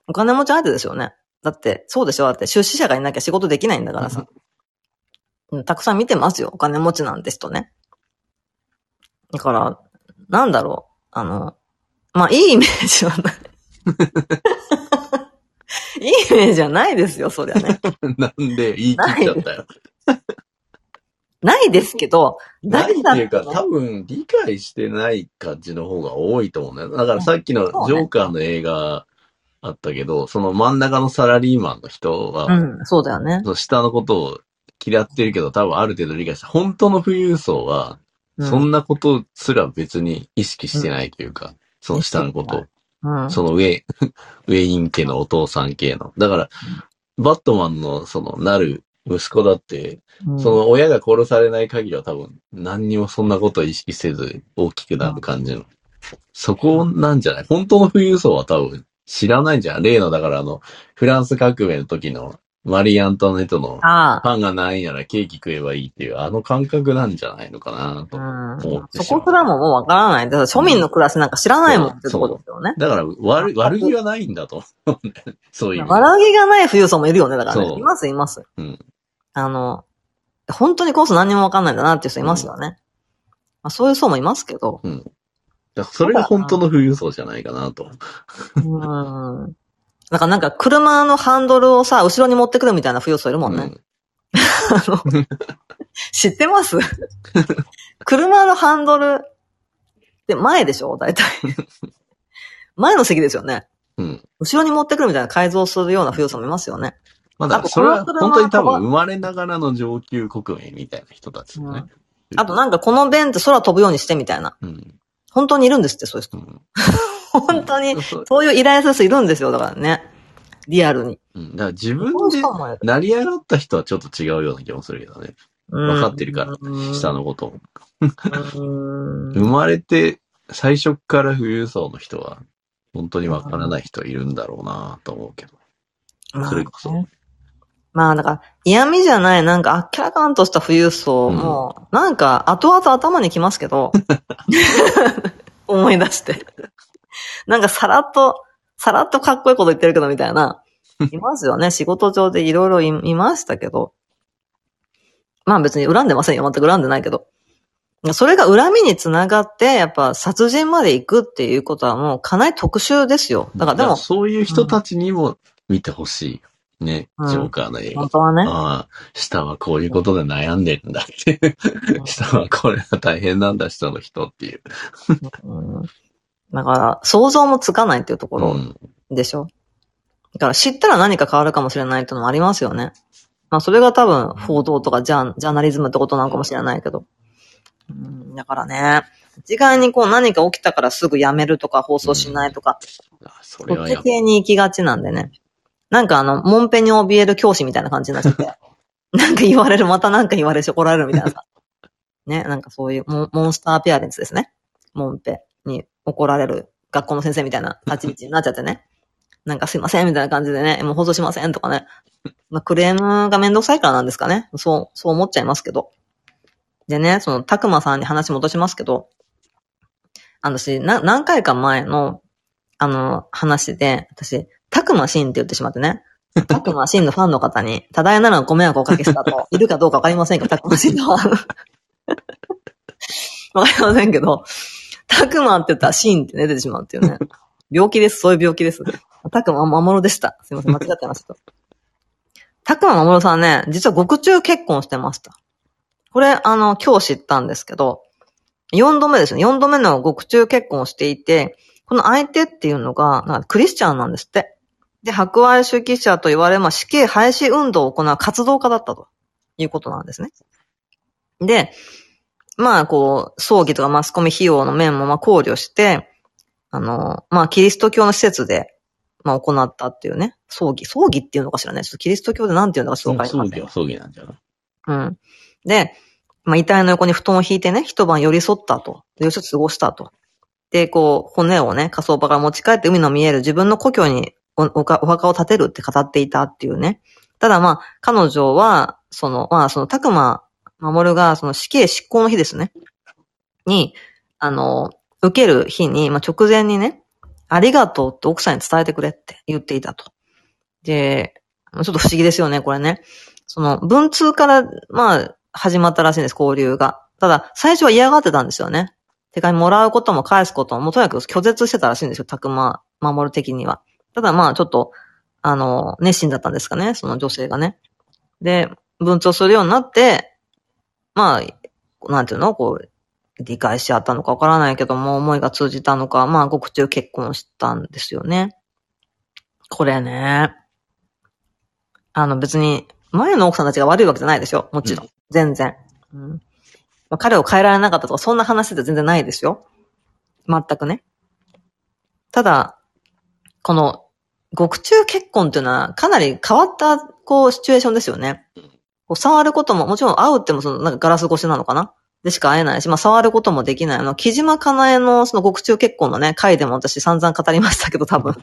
お金持ち相手ですよね。だって、そうでしょ？だって、出資者がいなきゃ仕事できないんだからさ。たくさん見てますよ、お金持ちなんて人ね。だから、なんだろう。あの、まあ、いいイメージはない。いいイメージはないですよ、そりゃね。なんで言い切っちゃったよ。ないですけど、ないっていうか、多分理解してない感じの方が多いと思うんだよ。だからさっきのジョーカーの映画あったけど、その真ん中のサラリーマンの人は、うん、そうだよね。下のことを嫌ってるけど、多分ある程度理解して、本当の富裕層は、そんなことすら別に意識してないというか、うん、その下のことを。うん、その上、ウェイン家のお父さん系の。だから、バットマンのその、なる息子だって、うん、その親が殺されない限りは多分何にもそんなことを意識せず大きくなる感じの。そこなんじゃない？本当の富裕層は多分知らないんじゃん。例の、だからあの、フランス革命の時のマリー・アントネットのパンがないならケーキ食えばいいっていう、あの感覚なんじゃないのかなと思ってそこすらももうわからない。だから庶民の暮らしなんか知らないもんってとこですよね。だから悪、悪気はないんだと。そういう。悪気がない富裕層もいるよね。だからね。います、います。うん。あの、本当にコース何にもわかんないんだなっていう人いますよね。まあ、そういう層もいますけど。うん。だそれが本当の富裕層じゃないかなと。うん。なんかなんか車のハンドルをさ、後ろに持ってくるみたいな富裕層いるもんね。うん、知ってます？車のハンドルって前でしょ？大体。前の席ですよね。うん。後ろに持ってくるみたいな改造するような富裕層もいますよね。まだ、それは本当に多分生まれながらの上級国民みたいな人たちね、うん。あとなんかこの弁って空飛ぶようにしてみたいな。うん、本当にいるんですって、そういう人。うん、本当に、そういう依頼する人いるんですよ、だからね。リアルに。うん。だから自分で成り上がった人はちょっと違うような気もするけどね。分かってるから、下のことを。生まれて最初から富裕層の人は、本当に分からない人いるんだろうなと思うけど。それこそ。まあ、だから、嫌味じゃない、なんか、あっけらかんとした富裕層も、うん、なんか、後々頭にきますけど、思い出して。なんか、さらっと、さらっとかっこいいこと言ってるけど、みたいな。いますよね。仕事上でいろいろいましたけど。まあ別に恨んでませんよ。全く恨んでないけど。それが恨みにつながって、やっぱ殺人まで行くっていうことはもうかなり特殊ですよ。だからでも。そういう人たちにも見てほしい。ね、ジョーカーの映画。本当はね。ああ、下はこういうことで悩んでるんだって。下はこれが大変なんだ、下の人っていう。だから、想像もつかないっていうところでしょ。うん、だから知ったら何か変わるかもしれないってのもありますよね。まあそれが多分報道とかジャジャーナリズムってことなのかもしれないけど。うん、だからね、時間にこう何か起きたからすぐやめるとか放送しないとか、うん、そっち系に行きがちなんでね。なんかあの、モンペに怯える教師みたいな感じになってて、なんか言われる、またなんか言われるし怒られるみたいなさ。ね、なんかそういうモモンスターペアレンツですね。モンペに怒られる学校の先生みたいな立ち位置になっちゃってね。なんかすいませんみたいな感じでね、もう放送しませんとかね。まあ、クレームがめんどくさいからなんですかね。そう、そう思っちゃいますけど。でね、その、たくまさんに話戻しますけど、あの、私、な、何回か前の、あの、話で、私、たくましんって言ってしまってね、たくましんのファンの方に、多大なるご迷惑をおかけしたと、いるかどうかわかりませんけど、たくましんのファン。わかりませんけど、たくまって言ったらシンってね、出てしまうっていうね。病気です。そういう病気です。たくままもろでした。すいません、間違ってました。たくままもろさんね、実は獄中結婚してました。これ、あの、今日知ったんですけど、4度目ですね。4度目の獄中結婚をしていて、この相手っていうのが、クリスチャンなんですって。で、白愛主義者と言われ、まあ、死刑廃止運動を行う活動家だったということなんですね。で、まあ、こう、葬儀とかマスコミ費用の面もまあ考慮して、あの、まあ、キリスト教の施設で、まあ、行ったっていうね。葬儀、葬儀っていうのかしらね。ちょっとキリスト教で何て言うのかすごくわかりません。葬儀は葬儀なんじゃない？うん。で、まあ、遺体の横に布団を引いてね、一晩寄り添ったと。で、よし過ごしたと。で、こう、骨をね、火葬場から持ち帰って海の見える自分の故郷におおお墓を建てるって語っていたっていうね。ただまあ、彼女は、その、まあ、その、たくま、守が、その死刑執行の日ですね。に、あの、受ける日に、まあ、直前にね、ありがとうって奥さんに伝えてくれって言っていたと。で、ちょっと不思議ですよね、これね。その、文通から、まあ、始まったらしいんです、交流が。ただ、最初は嫌がってたんですよね。手紙もらうことも返すことも、もうとにかく拒絶してたらしいんですよ、たくま、守る的には。ただまあ、ちょっと、あの、熱心だったんですかね、その女性がね。で、文通するようになって、まあ、なんていうのこう、理解し合ったのかわからないけども、思いが通じたのか、まあ、獄中結婚したんですよね。これね、あの別に、前の奥さんたちが悪いわけじゃないですよ。もちろん。全然。うんまあ、彼を変えられなかったとか、そんな話で全然ないですよ。全くね。ただ、この、獄中結婚っていうのは、かなり変わった、こう、シチュエーションですよね。こう触ることも、もちろん会うっても、その、なんかガラス越しなのかな？でしか会えないし、まあ、触ることもできない。あの、木島かなえの、その獄中結婚のね、回でも私散々語りましたけど、多分。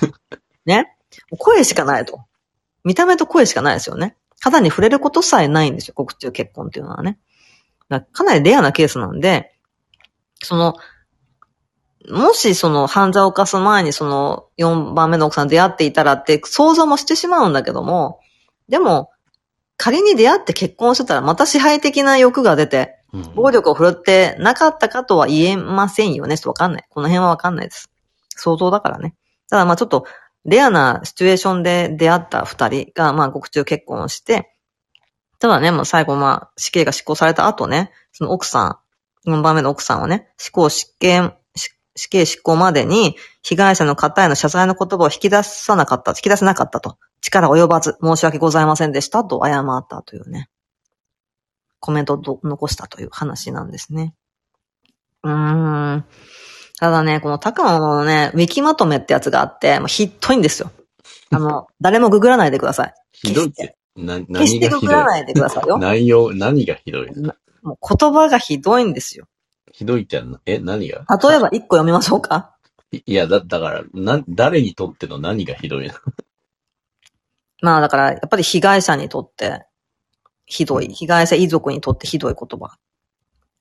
ね？声しかないと。見た目と声しかないですよね。肌に触れることさえないんですよ、獄中結婚っていうのはね。かなりレアなケースなんで、その、もしその犯罪を犯す前にその4番目の奥さん出会っていたらって想像もしてしまうんだけども、でも、仮に出会って結婚してたらまた支配的な欲が出て、暴力を振るってなかったかとは言えませんよね。ちょっとわかんない。この辺はわかんないです。想像だからね。ただまあちょっとレアなシチュエーションで出会った二人がまあ獄中結婚して、ただね、もう最後まあ死刑が執行された後ね、その奥さん、4番目の奥さんはね、死刑執刑、死刑執行までに被害者の方への謝罪の言葉を引き出さなかった、引き出せなかったと。力及ばず申し訳ございませんでしたと謝ったというね。コメントを残したという話なんですね。うーん。ただね、この高野のね、ウィキまとめってやつがあって、もうひどいんですよ。あの、誰もググらないでください。ひどいって。な、何が決してググらないでくださいよ。内容、何がひどいもう言葉がひどいんですよ。ひどいってえ、何が？例えば一個読みましょうかいや、だ、だから、な、誰にとっての何がひどいの？まあだから、やっぱり被害者にとってひどい。被害者遺族にとってひどい言葉。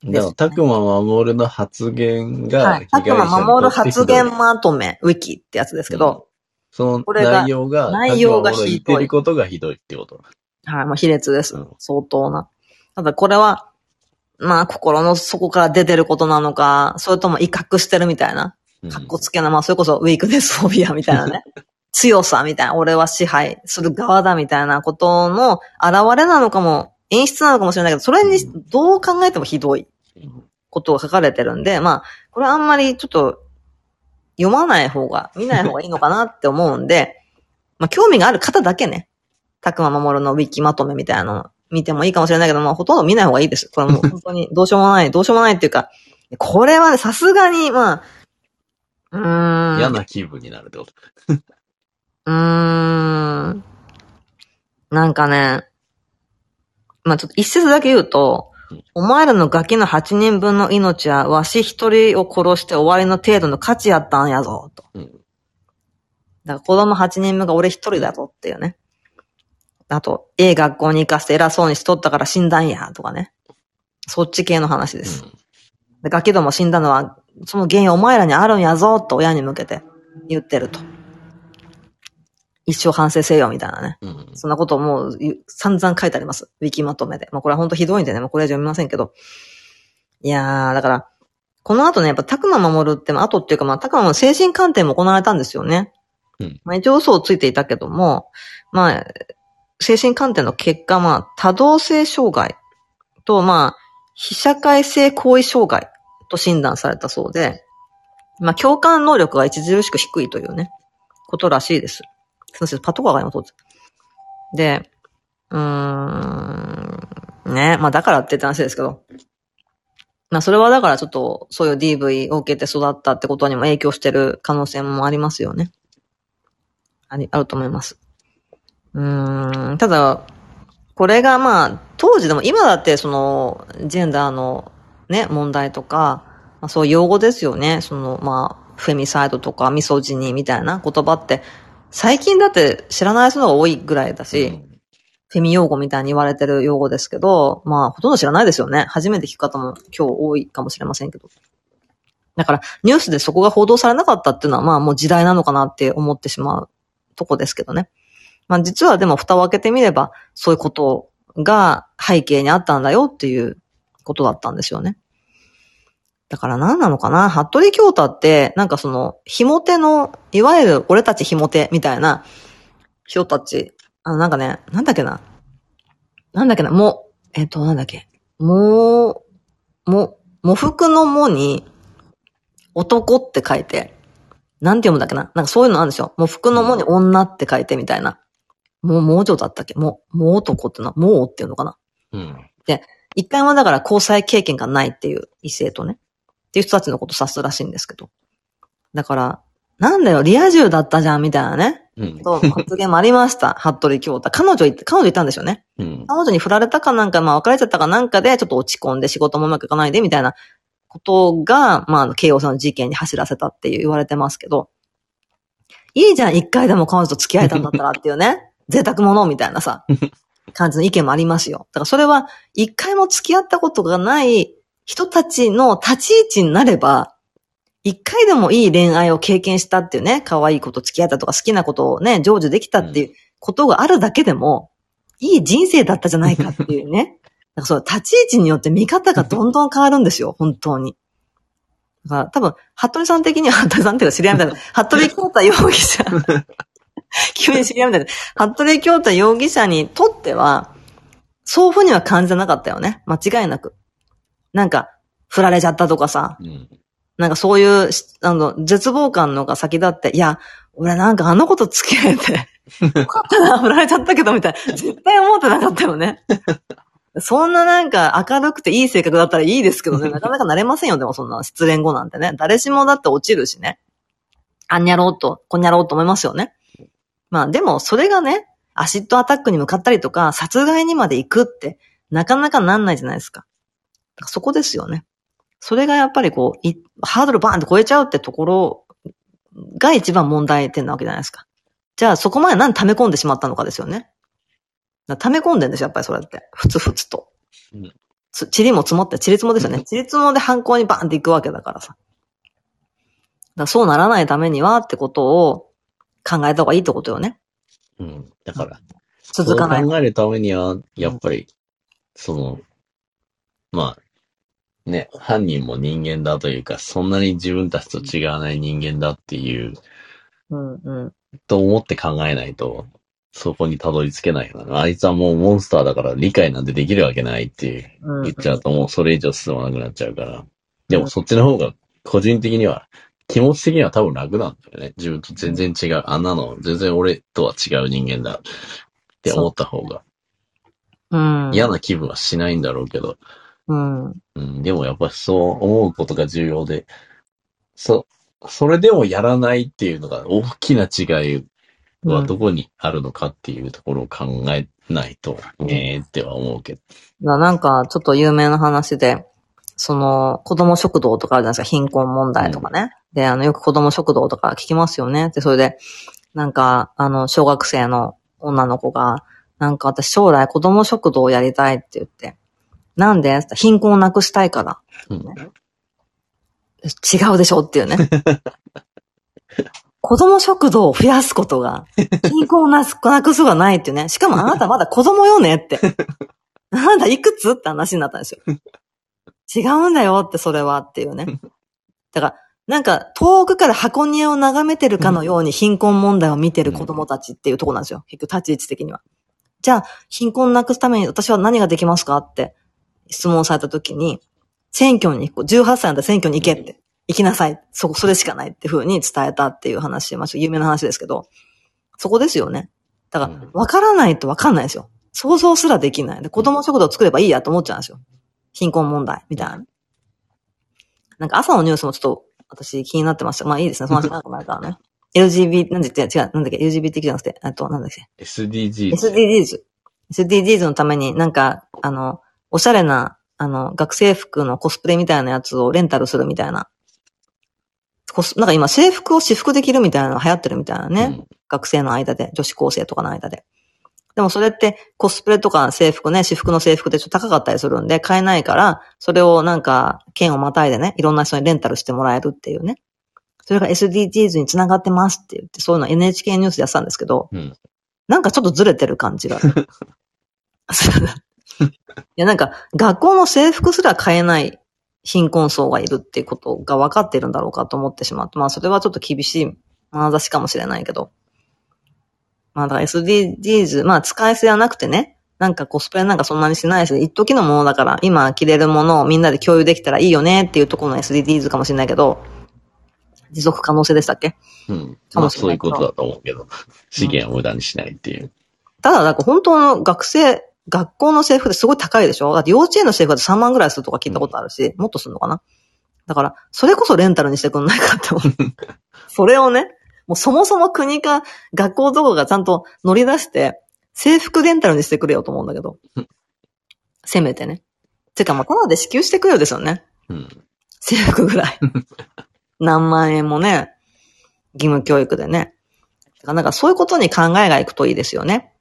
だから、たくま守の発言が、はい。たくま守発言まとめ、ウィキってやつですけど、うん、その内容が、内容がひどい。言ってることがひどいってこと。はい、もう卑劣です。うん、相当な。ただこれは、まあ、心の底から出てることなのか、それとも威嚇してるみたいな。かっこつけな、まあ、それこそウィークネスフォビアみたいなね。強さみたいな、俺は支配する側だみたいなことの現れなのかも、演出なのかもしれないけど、それにどう考えてもひどいことが書かれてるんで、まあ、これあんまりちょっと読まない方が、見ない方がいいのかなって思うんで、まあ、興味がある方だけね、たくま守のウィキまとめみたいなの見てもいいかもしれないけど、まあ、ほとんど見ない方がいいです。これもう 本当にどうしようもない、どうしようもないっていうか、これはね、さすがに、まあ、うーん。嫌な気分になるってこと。うーん。なんかね、まあちょっと一節だけ言うと、お前らのガキの8人分の命はわし一人を殺して終わりの程度の価値やったんやぞ、と。だから子供8人分が俺一人だぞっていうね。あと、ええ学校に行かせて偉そうにしとったから死んだんや、とかね。そっち系の話です。でガキども死んだのは、その原因お前らにあるんやぞ、と親に向けて言ってると。一生反省せよ、みたいなね。うん、そんなこともう散々書いてあります。ウィキまとめで。まあこれは本当ひどいんでね、もうこれは読みませんけど。いやー、だから、この後ね、やっぱ、たくま守るって、まあ、後っていうか、まあ、たくまの精神鑑定も行われたんですよね。うん。まあ、一応嘘をついていたけども、まあ、精神鑑定の結果、まあ、多動性障害と、まあ、非社会性行為障害と診断されたそうで、まあ、共感能力が著しく低いというね、ことらしいです。すみません、パトカーが今通って。で、うーん、ね、まあだからって言った話ですけど、まあそれはだからちょっとそういう DV を受けて育ったってことにも影響してる可能性もありますよね。あり、あると思います。うーん、ただ、これがまあ、当時でも今だってその、ジェンダーのね、問題とか、まあ、そういう用語ですよね。その、まあ、フェミサイドとかミソジニーみたいな言葉って、最近だって知らない人が多いぐらいだし、うんフェミ用語みたいに言われてる用語ですけど、まあ、ほとんど知らないですよね。初めて聞く方も今日多いかもしれませんけど。だから、ニュースでそこが報道されなかったっていうのは、まあもう時代なのかなって思ってしまうとこですけどね。まあ実はでも蓋を開けてみれば、そういうことが背景にあったんだよっていうことだったんですよね。だから何なのかな？服部京太って、なんかその、ひも手の、いわゆる俺たちひも手みたいな人たちあの、なんかね、なんだっけな？なんだっけな、も、えっ、と、なんだっけ？もう、も、も服のもに、男って書いて、なんて読むんだっけな？なんかそういうのあるんですよ。も服のもに女って書いてみたいな。もう、もう女だったっけ？もう、もう男ってのは、もうっていうのかな？うん。で、一回もだから交際経験がないっていう異性とね。っていう人たちのこと指すらしいんですけど。だから、なんだよ、リア充だったじゃん、みたいなね。うん、と発言もありました。服部京太。彼女彼女言ったんですよね。うん、彼女に振られたかなんか、まあ別れちゃったかなんかで、ちょっと落ち込んで仕事もうまくいかないで、みたいなことが、まあ、慶応さんの事件に走らせたって言われてますけど、いいじゃん、一回でも彼女と付き合えたんだったらっていうね。贅沢者みたいなさ、感じの意見もありますよ。だからそれは、一回も付き合ったことがない人たちの立ち位置になれば、一回でもいい恋愛を経験したっていうね、可愛いこと付き合ったとか好きなことをね、成就できたっていうことがあるだけでも、いい人生だったじゃないかっていうね。だからそう、立ち位置によって見方がどんどん変わるんですよ、本当に。だから多分、服部さん的には、服部さんっていうか知り合いみたいな、服部京太容疑者。急に知り合いみたいな。服部京太容疑者にとっては、そういうふうには感じなかったよね。間違いなく。なんか、振られちゃったとかさ、うん、なんかそういう、あの、絶望感のが先だって、いや、俺なんかあの子と付き合えて、よかったな、振られちゃったけど、みたいな。絶対思ってなかったよね。そんななんか明るくていい性格だったらいいですけどね、なかなかなれませんよ、でもそんな失恋後なんてね。誰しもだって落ちるしね。あんにゃろうと、こんにゃろうと思いますよね。まあでもそれがね、アシッドアタックに向かったりとか、殺害にまで行くって、なかなかなんないじゃないですか。かそこですよね。それがやっぱりこう、ハードルバーンと超えちゃうってところが一番問題点なわけじゃないですか。じゃあそこまで何溜め込んでしまったのかですよね。溜め込んでんですよ、やっぱりそれって。ふつふつと。うん、ちりも積もって、ちりつもですよね。ちりつもで犯行にバーンっていくわけだからさ。だそうならないためにはってことを考えた方がいいってことよね。うん。だから、続かない。考えるためには、やっぱり、その、まあ、ね、犯人も人間だというか、そんなに自分たちと違わない人間だっていう、うんうん。と思って考えないと、そこにたどり着けないよな。あいつはもうモンスターだから理解なんてできるわけないって言っちゃうともうそれ以上進まなくなっちゃうから。でもそっちの方が個人的には、気持ち的には多分楽なんだよね。自分と全然違う。あんなの全然俺とは違う人間だって思った方が。うん。嫌な気分はしないんだろうけど。うん。うん、でもやっぱりそう思うことが重要で、そ、それでもやらないっていうのが大きな違いはどこにあるのかっていうところを考えないと、ええっては思うけど。なんか、ちょっと有名な話で、その、子供食堂とかあるじゃないですか、貧困問題とかね。うん、で、あの、よく子供食堂とか聞きますよね。で、それで、なんか、あの、小学生の女の子が、なんか私将来子供食堂をやりたいって言って、なんで？貧困をなくしたいから。うん、違うでしょっていうね。子供食堂を増やすことが、貧困をなくすがないっていうね。しかもあなたまだ子供よねって。あなたいくつ？って話になったんですよ。違うんだよって、それはっていうね。だから、なんか、遠くから箱庭を眺めてるかのように貧困問題を見てる子供たちっていうとこなんですよ。結局、立ち位置的には。じゃあ、貧困なくすために私は何ができますかって質問された時に、選挙に行く。18歳なんだ選挙に行けって。行きなさい。そこ、それしかないって風に伝えたっていう話しました。有名な話ですけど。そこですよね。だから、わからないとわかんないですよ。想像すらできない。で子供食堂を作ればいいやと思っちゃうんですよ。貧困問題、みたいな。なんか朝のニュースもちょっと私気になってました。まあいいですね。その話長くなるからね。LGBT、なんで違う、違う、なんだっけ、LGBT じゃなくて、あと、なんだっけ？SDGs。SDGs。SDGs のためになんか、あの、おしゃれな、あの、学生服のコスプレみたいなやつをレンタルするみたいな。コス、なんか今制服を私服できるみたいなのが流行ってるみたいなね。うん、学生の間で、女子高生とかの間で。でもそれってコスプレとか制服ね、私服の制服ってちょっと高かったりするんで買えないから、それをなんか県をまたいでね、いろんな人にレンタルしてもらえるっていうね。それが SDGs につながってますって言って、そういうの NHK ニュースでやってたんですけど、うん、なんかちょっとずれてる感じが。いやなんか学校の制服すら買えない貧困層がいるっていうことが分かっているんだろうかと思ってしまって、まあそれはちょっと厳しい眼差しかもしれないけど。まあだから SDGs、まあ使い捨てはなくてね、なんかコスプレなんかそんなにしないし、一時のものだから今着れるものをみんなで共有できたらいいよねっていうところの SDGs かもしれないけど、持続可能性でしたっけ？うん。まあそういうことだと思うけど、資源を無駄にしないっていう。うん、ただ、なんか本当の学生、学校の制服ってすごい高いでしょ？だって幼稚園の制服だと3万ぐらいするとか聞いたことあるし、うん、もっとするのかな？だから、それこそレンタルにしてくんないかって思う。それをね、もうそもそも国か学校とかがちゃんと乗り出して、制服レンタルにしてくれよと思うんだけど。せめてね。てかもうただで支給してくれよですよね。うん、制服ぐらい。何万円もね、義務教育でね。なんかそういうことに考えがいくといいですよね。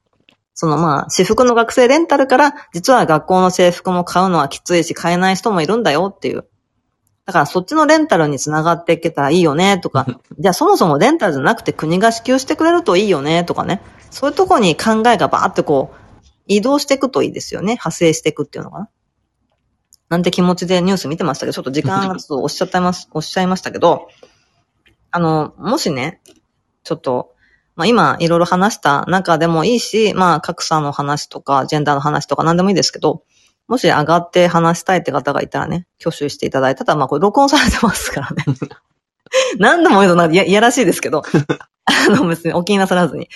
そのまあ、私服の学生レンタルから、実は学校の制服も買うのはきついし、買えない人もいるんだよっていう。だからそっちのレンタルにつながっていけたらいいよねとか、じゃあそもそもレンタルじゃなくて国が支給してくれるといいよねとかね。そういうとこに考えがバーってこう、移動していくといいですよね。派生していくっていうのかな。なんて気持ちでニュース見てましたけど、ちょっと時間がちょっとおっしゃってます、おっしゃいましたけど、あの、もしね、ちょっと、まあ今いろいろ話した中でもいいし、まあ格差の話とか、ジェンダーの話とか何でもいいですけど、もし上がって話したいって方がいたらね、挙手していただいたら、まあこれ録音されてますからね。何度も言うとなんかいやらしいですけど、あの別にお気になさらずに。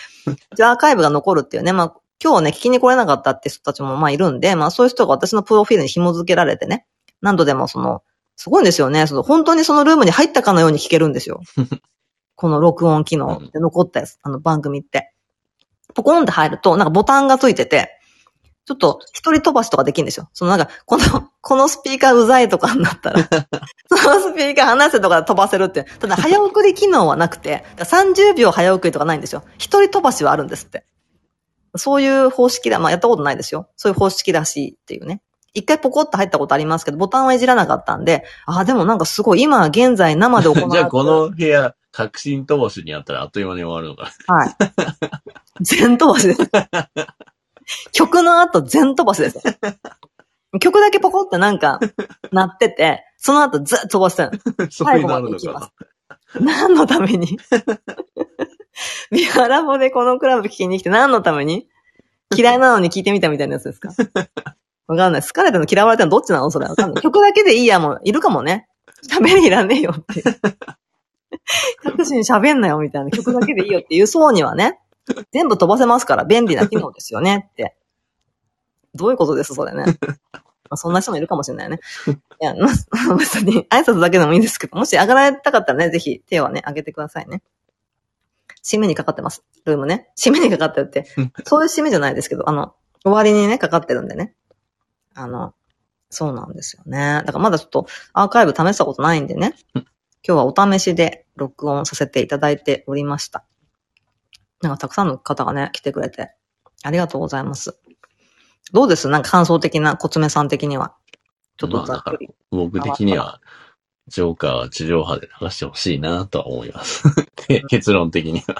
じゃあアーカイブが残るっていうね、まあ今日ね、聞きに来れなかったって人たちもまあいるんで、まあそういう人が私のプロフィールに紐付けられてね、何度でもその、すごいんですよね。その本当にそのルームに入ったかのように聞けるんですよ。この録音機能で残ったやつ、あの番組って。ポコンって入ると、なんかボタンがついてて、ちょっと一人飛ばしとかできるんですよ。そのなんか、この、このスピーカーうざいとかになったら、そのスピーカー離せとか飛ばせるって。ただ早送り機能はなくて、30秒早送りとかないんですよ。一人飛ばしはあるんですって。そういう方式だ。まあやったことないですよ。そういう方式らしいっていうね。一回ポコッと入ったことありますけど、ボタンはいじらなかったんで、ああ、でもなんかすごい、今現在生で行う。じゃあこの部屋、革新飛ばしにあったらあっという間に終わるのかな。はい。全飛ばしです。曲の後全飛ばしです。曲だけポコってなんか、なってて、その後ずっと飛ばして る。最後まで行きます。何のために？ビアラボでこのクラブ聞きに来て何のために？嫌いなのに聞いてみたみたいなやつですか？わかんない。好かれたの嫌われたの？どっちなの？それわかんない。曲だけでいいやもん。いるかもね。喋りいらねえよって。各種に喋んなよみたいな。曲だけでいいよっていう層にはね。全部飛ばせますから便利な機能ですよねって。どういうことですそれね。まあ、そんな人もいるかもしれないね。いや、別に挨拶だけでもいいんですけど、もし上がられたかったらね、ぜひ手はね、上げてくださいね。締めにかかってます。ルームね。締めにかかってるって、そういう締めじゃないですけど、あの、終わりにね、かかってるんでね。あの、そうなんですよね。だからまだちょっとアーカイブ試したことないんでね。今日はお試しで録音させていただいておりました。なんかたくさんの方がね、来てくれて、ありがとうございます。どうです？なんか感想的な、コツメさん的には。ちょっとざっくり。僕的には、ジョーカーは地上波で流してほしいなとは思います。結論的には。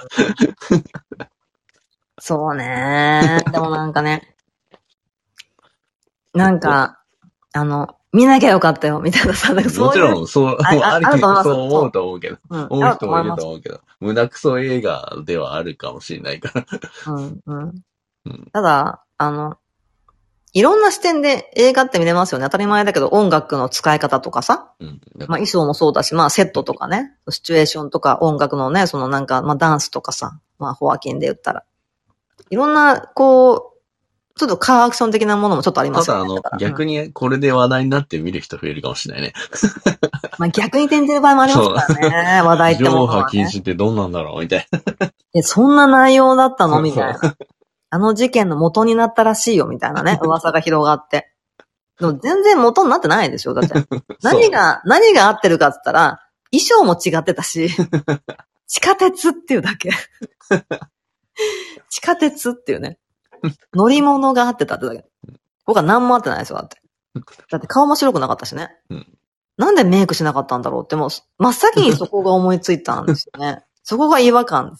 そうね。でもなんかね。なんか、あの、見なきゃよかったよ、みたいなさ、なんかそういう。もちろん、そう、あああるそう思うと思うけど、うん、思う人もいると思うけど、胸クソ映画ではあるかもしれないから。うん、うんうん。ただ、あの、いろんな視点で映画って見れますよね。当たり前だけど、音楽の使い方とかさ。うん。まあ、衣装もそうだし、まあ、セットとかね。シチュエーションとか、音楽のね、そのなんか、まあ、ダンスとかさ。まあ、ホアキンで言ったら。いろんな、こう、ちょっとカーアクション的なものもちょっとありまただ、すよね。あのだから、逆にこれで話題になって見る人増えるかもしれないね。まあ、逆に転じる場合もありますからね。話題っても上のは、ね。波禁止ってどんなんだろうみたいな。え、そんな内容だったの？みたいそな。あの事件の元になったらしいよ、みたいなね。噂が広がって。でも全然元になってないでしょだって。何が、何が合ってるかって言ったら、衣装も違ってたし、地下鉄っていうだけ。地下鉄っていうね。乗り物が合ってたってだけ。僕は何も合ってないですよ、だって。だって顔も白くなかったしね。うんなんでメイクしなかったんだろうって、もう、真っ先にそこが思いついたんですよね。そこが違和感。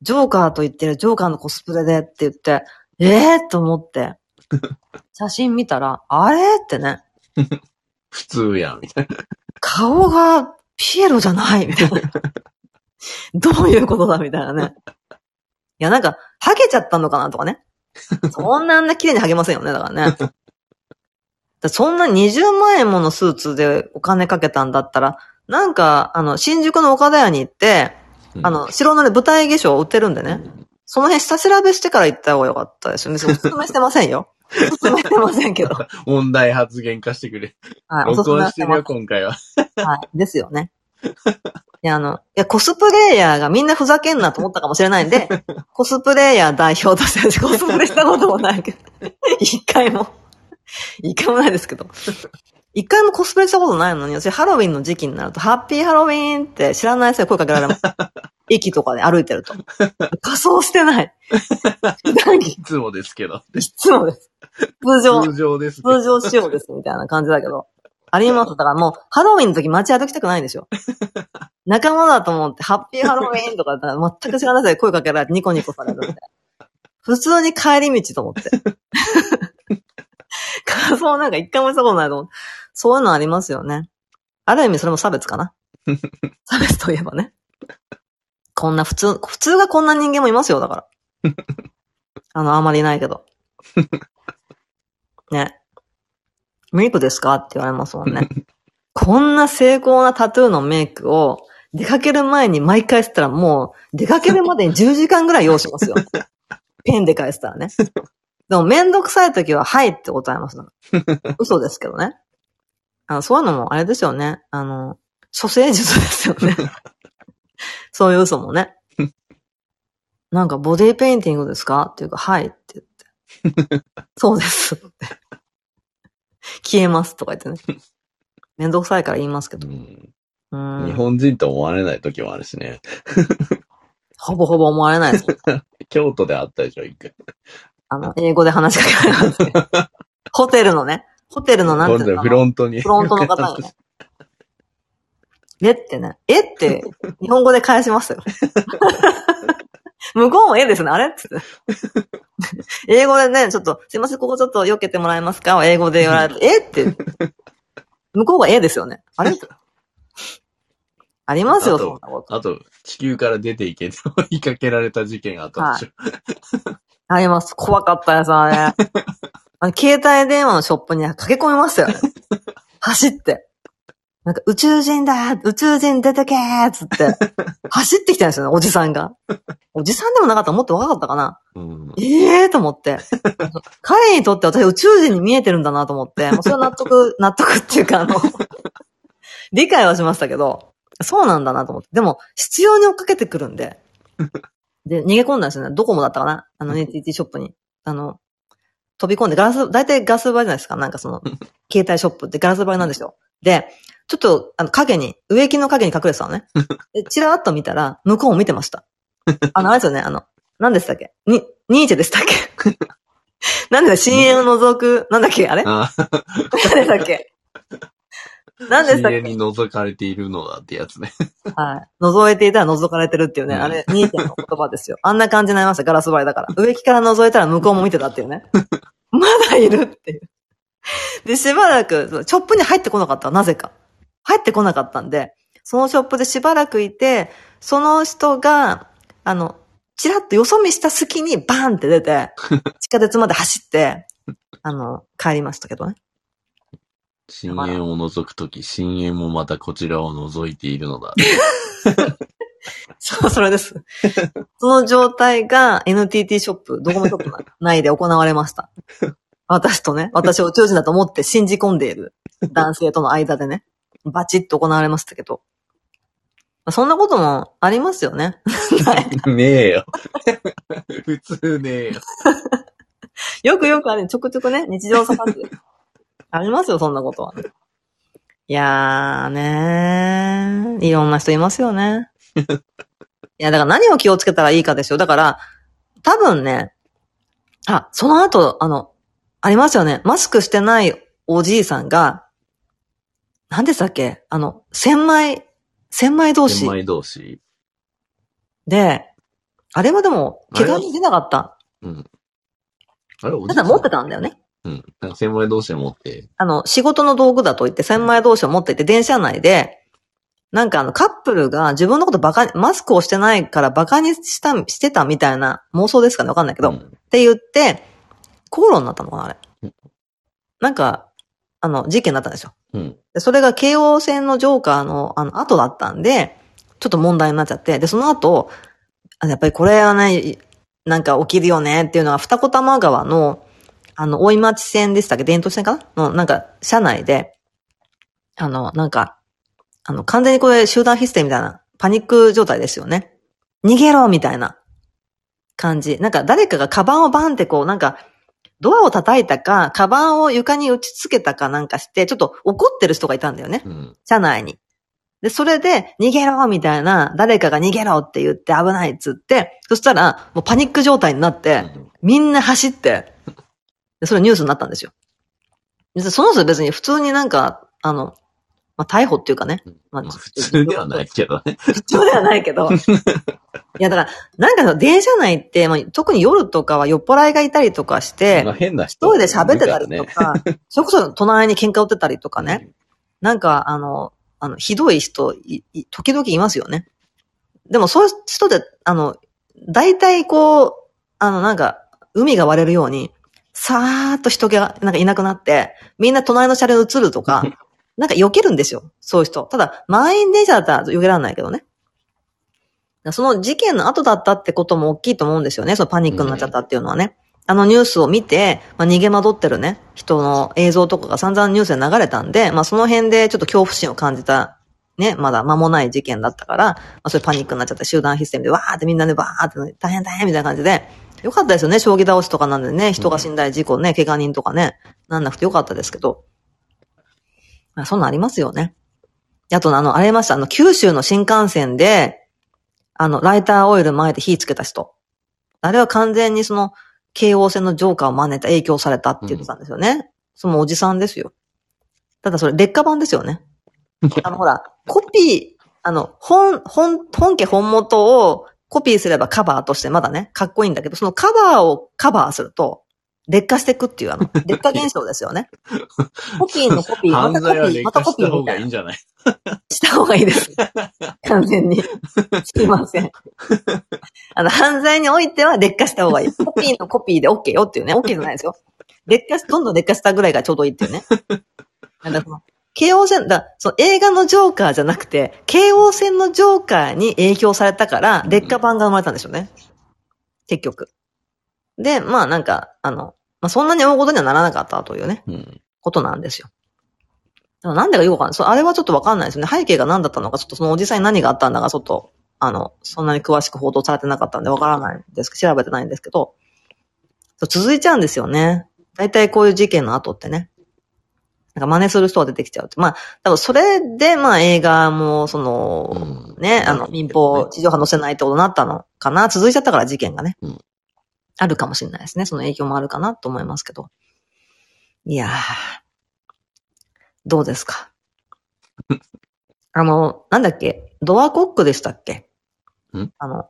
ジョーカーと言ってるジョーカーのコスプレでって言って、ええー、と思って、写真見たら、あれってね、普通やん、みたいな。顔がピエロじゃないみたいな。どういうことだみたいなね。いや、なんか、ハゲちゃったのかなとかね。そんなあんな綺麗にハゲませんよね、だからね。だそんな20万円ものスーツでお金かけたんだったら、なんか、あの、新宿の岡田屋に行って、あの、白のね、舞台化粧売ってるんでね。その辺下調べしてから行った方がよかったですよね。別にお勧めしてませんよ。お勧めしてませんけど。問題発言化してくれ。はい、お録勧めはしてます音してるよ、。今回は。はい。ですよね。いや、あの、いや、コスプレイヤーがみんなふざけんなと思ったかもしれないんで、コスプレイヤー代表として、コスプレしたこともないけど、一回も、一回もないですけど、一回もコスプレしたことないのに、私ハロウィンの時期になると、ハッピーハロウィンって知らない人に声かけられます。駅とかで歩いてると。仮装してない。いつもですけど。いつもです。通常。通常です。通常仕様ですみたいな感じだけど。あります。だからもう、ハロウィンの時街歩きたくないんですよ。仲間だと思って、ハッピーハロウィンとかだったら全く知らない声かけられてニコニコされるんで。普通に帰り道と思って。仮装なんか一回もしたことないと思って。そういうのありますよね。ある意味それも差別かな。差別といえばね。こんな普通、普通がこんな人間もいますよ、だから。あの、あまりいないけど。ね。メイクですか？って言われますもんね。こんな精巧なタトゥーのメイクを出かける前に毎回したらもう出かけるまでに10時間ぐらい要しますよ。ペンで返したらね。でもめんどくさい時ははいって答えます。嘘ですけどね。あの、そういうのもあれですよね。あの、処世術ですよね。そういう嘘もね。なんかボディペインティングですか？っていうか、はいって言って。そうですって。消えますとか言ってね。めんどくさいから言いますけど。日本人と思われない時もあるしね。ほぼほぼ思われないです。京都であったでしょ、一回。あの、英語で話しかけられますね。ホテルのね、ホテルのなんていうのフロントに。フロントの方にね。えってね。えって、日本語で返しましたよ。向こうもえですね。あれ？っつって。英語でね、ちょっと、すいません、ここちょっと避けてもらえますか？英語で言われて、え？って。向こうがえですよね。あれ？ありますよ、あとそんなこと。あと、地球から出ていけって追いかけられた事件があったでしょ。あります。怖かったやつ、あれ。あの携帯電話のショップに駆け込みましたよね。走って。なんか宇宙人だ宇宙人出てけーっつって、走ってきたんですよね、おじさんが。おじさんでもなかったらもっと若かったかな。うんええーと思って。彼にとって私宇宙人に見えてるんだなと思って、もうそれは納得、納得っていうかあの、理解はしましたけど、そうなんだなと思って。でも、必要に追っかけてくるんで。で、逃げ込んだんですよね。ドコモだったかなあの、NTT ショップに。あの、飛び込んで、ガラス、大体ガラス張りじゃないですか。なんかその、携帯ショップってガラス張りなんですよ。で、ちょっと、あの、影に、植木の影に隠れてたのね。で、チラーっと見たら、向こうも見てました。あの、あれですよね、あの、何でしたっけ？に、ニーチェでしたっけ？なんでだ、深淵を除く、なんだっけあれ？あ何だっけ？何でしたっけ？深淵に覗かれているのだってやつね。はい。覗いていたら覗かれてるっていうね、うんあれ、ニーチェの言葉ですよ。あんな感じになりました、ガラス張りだから。植木から覗いたら向こうも見てたっていうね。まだいるっていう。で、しばらく、そうショップに入ってこなかった、なぜか。入ってこなかったんで、そのショップでしばらくいて、その人が、あの、チラッとよそ見した隙にバーンって出て、地下鉄まで走って、あの、帰りましたけどね。深淵を覗くとき、深淵もまたこちらを覗いているのだ。そう、それです。その状態が NTT ショップ、ドコモショップ内で行われました。私とね、私を宇宙人だと思って信じ込んでいる男性との間でね、バチッと行われましたけど。まあそんなこともありますよね。ねえよ。普通ねえよ。よくよくある、ちょくちょくね、日常茶飯事。ありますよ、そんなことは。いやーねー、いろんな人いますよね。いや、だから何を気をつけたらいいかですよ。だから、多分ね、あ、その後、あの、ありますよね。マスクしてないおじいさんが、何でしたっけ？あの、千枚、千枚同士千枚同士。で、あれはでも、怪我に出なかった。うん。あれ、おじただ持ってたんだよね。うん。なんか千枚同士で持って。あの、仕事の道具だと言って千枚同士を持っていて、電車内で、なんかあの、カップルが自分のことバカに、マスクをしてないからバカにした、してたみたいな妄想ですかね？わかんないけど、っうんて言って、口論になったのかなあれうん。なんか、あの、事件になったんですよ。うん。でそれが京王線のジョーカーの、あの、後だったんで、ちょっと問題になっちゃって、で、その後、あのやっぱりこれはね、なんか起きるよねっていうのが、二子玉川の、あの、大井町線でしたっけ伝統線かな？の、なんか、車内で、あの、なんか、あの、完全にこれ集団ヒステみたいな、パニック状態ですよね。逃げろみたいな感じ。なんか誰かがカバンをバンってこう、なんか、ドアを叩いたか、カバンを床に打ち付けたかなんかして、ちょっと怒ってる人がいたんだよね。うん。車内に。で、それで、逃げろみたいな、誰かが逃げろって言って危ないっつって、そしたら、もうパニック状態になって、みんな走って、で、それニュースになったんですよ。でその人別に普通になんか、あの、まあ、逮捕っていうかね。まあまあ普通ではないけどね。普通ではないけど。いや、だから、なんかの電車内って、まあ、特に夜とかは酔っ払いがいたりとかして、まあ変な一人。人で喋ってたりとか、それこそ隣に喧嘩売ってたりとかとね。。なんか、あの、あの、ひどい人い、い時々いますよね。でも、そういう人で、あの、大体こう、あの、なんか、海が割れるように、さーっと人が、なんかいなくなって、みんな隣の車両に移るとか、なんか避けるんですよ。そういう人。ただ、満員電車だったら避けられないけどね。その事件の後だったってことも大きいと思うんですよね。そのパニックになっちゃったっていうのはね。あのニュースを見て、まあ、逃げ惑ってるね、人の映像とかが散々ニュースで流れたんで、まあ、その辺でちょっと恐怖心を感じた、ね、まだ間もない事件だったから、まあ、それパニックになっちゃって集団ヒステリーでわーってみんなでわーって大変大変みたいな感じで、よかったですよね、将棋倒しとかなんでね、人が死んだり事故ね、怪我人とかね、なんなくてよかったですけど、まあ、そんなんありますよね。あと、あの、ありました、あの、九州の新幹線で、あの、ライターオイル巻いて火つけた人。あれは完全にその、京王線のジョーカーを真似た影響されたって言ってたんですよね。そのおじさんですよ。ただそれ劣化版ですよね。あのほら、コピー、あの、本、本、本家本元をコピーすればカバーとしてまだね、かっこいいんだけど、そのカバーをカバーすると、劣化していくっていう、あの、劣化現象ですよね。コピーのコピー、ま犯たコピー、またコピーみたいな。がいいんじゃない？した方がいいです。完全に。すいません。あの、犯罪においては劣化した方がいい。コピーのコピーで OK よっていうね。OK じゃないですよ。劣化し、どんどん劣化したぐらいがちょうどいいっていうね。だからその京王線、だその映画のジョーカーじゃなくて、京王線のジョーカーに影響されたから、劣化版が生まれたんでしょうね。結局。で、まあなんか、あの、まあそんなに大事にはならなかったというね。うん。ことなんですよ。でもなんでかよくわかんない。そうあれはちょっとわかんないですよね。背景が何だったのか、ちょっとそのおじさんに何があったんだか、ちょっと、あの、そんなに詳しく報道されてなかったんでわからないんです調べてないんですけど、続いちゃうんですよね。大体こういう事件の後ってね。なんか真似する人が出てきちゃうって。まあ、多分それで、まあ映画も、その、うんね、あの、民放、地上波載せないってことになったのかな。続いちゃったから事件がね。うんあるかもしれないですね。その影響もあるかなと思いますけど。いやー、どうですか？あの、なんだっけ？ドアコックでしたっけ？ん？あの、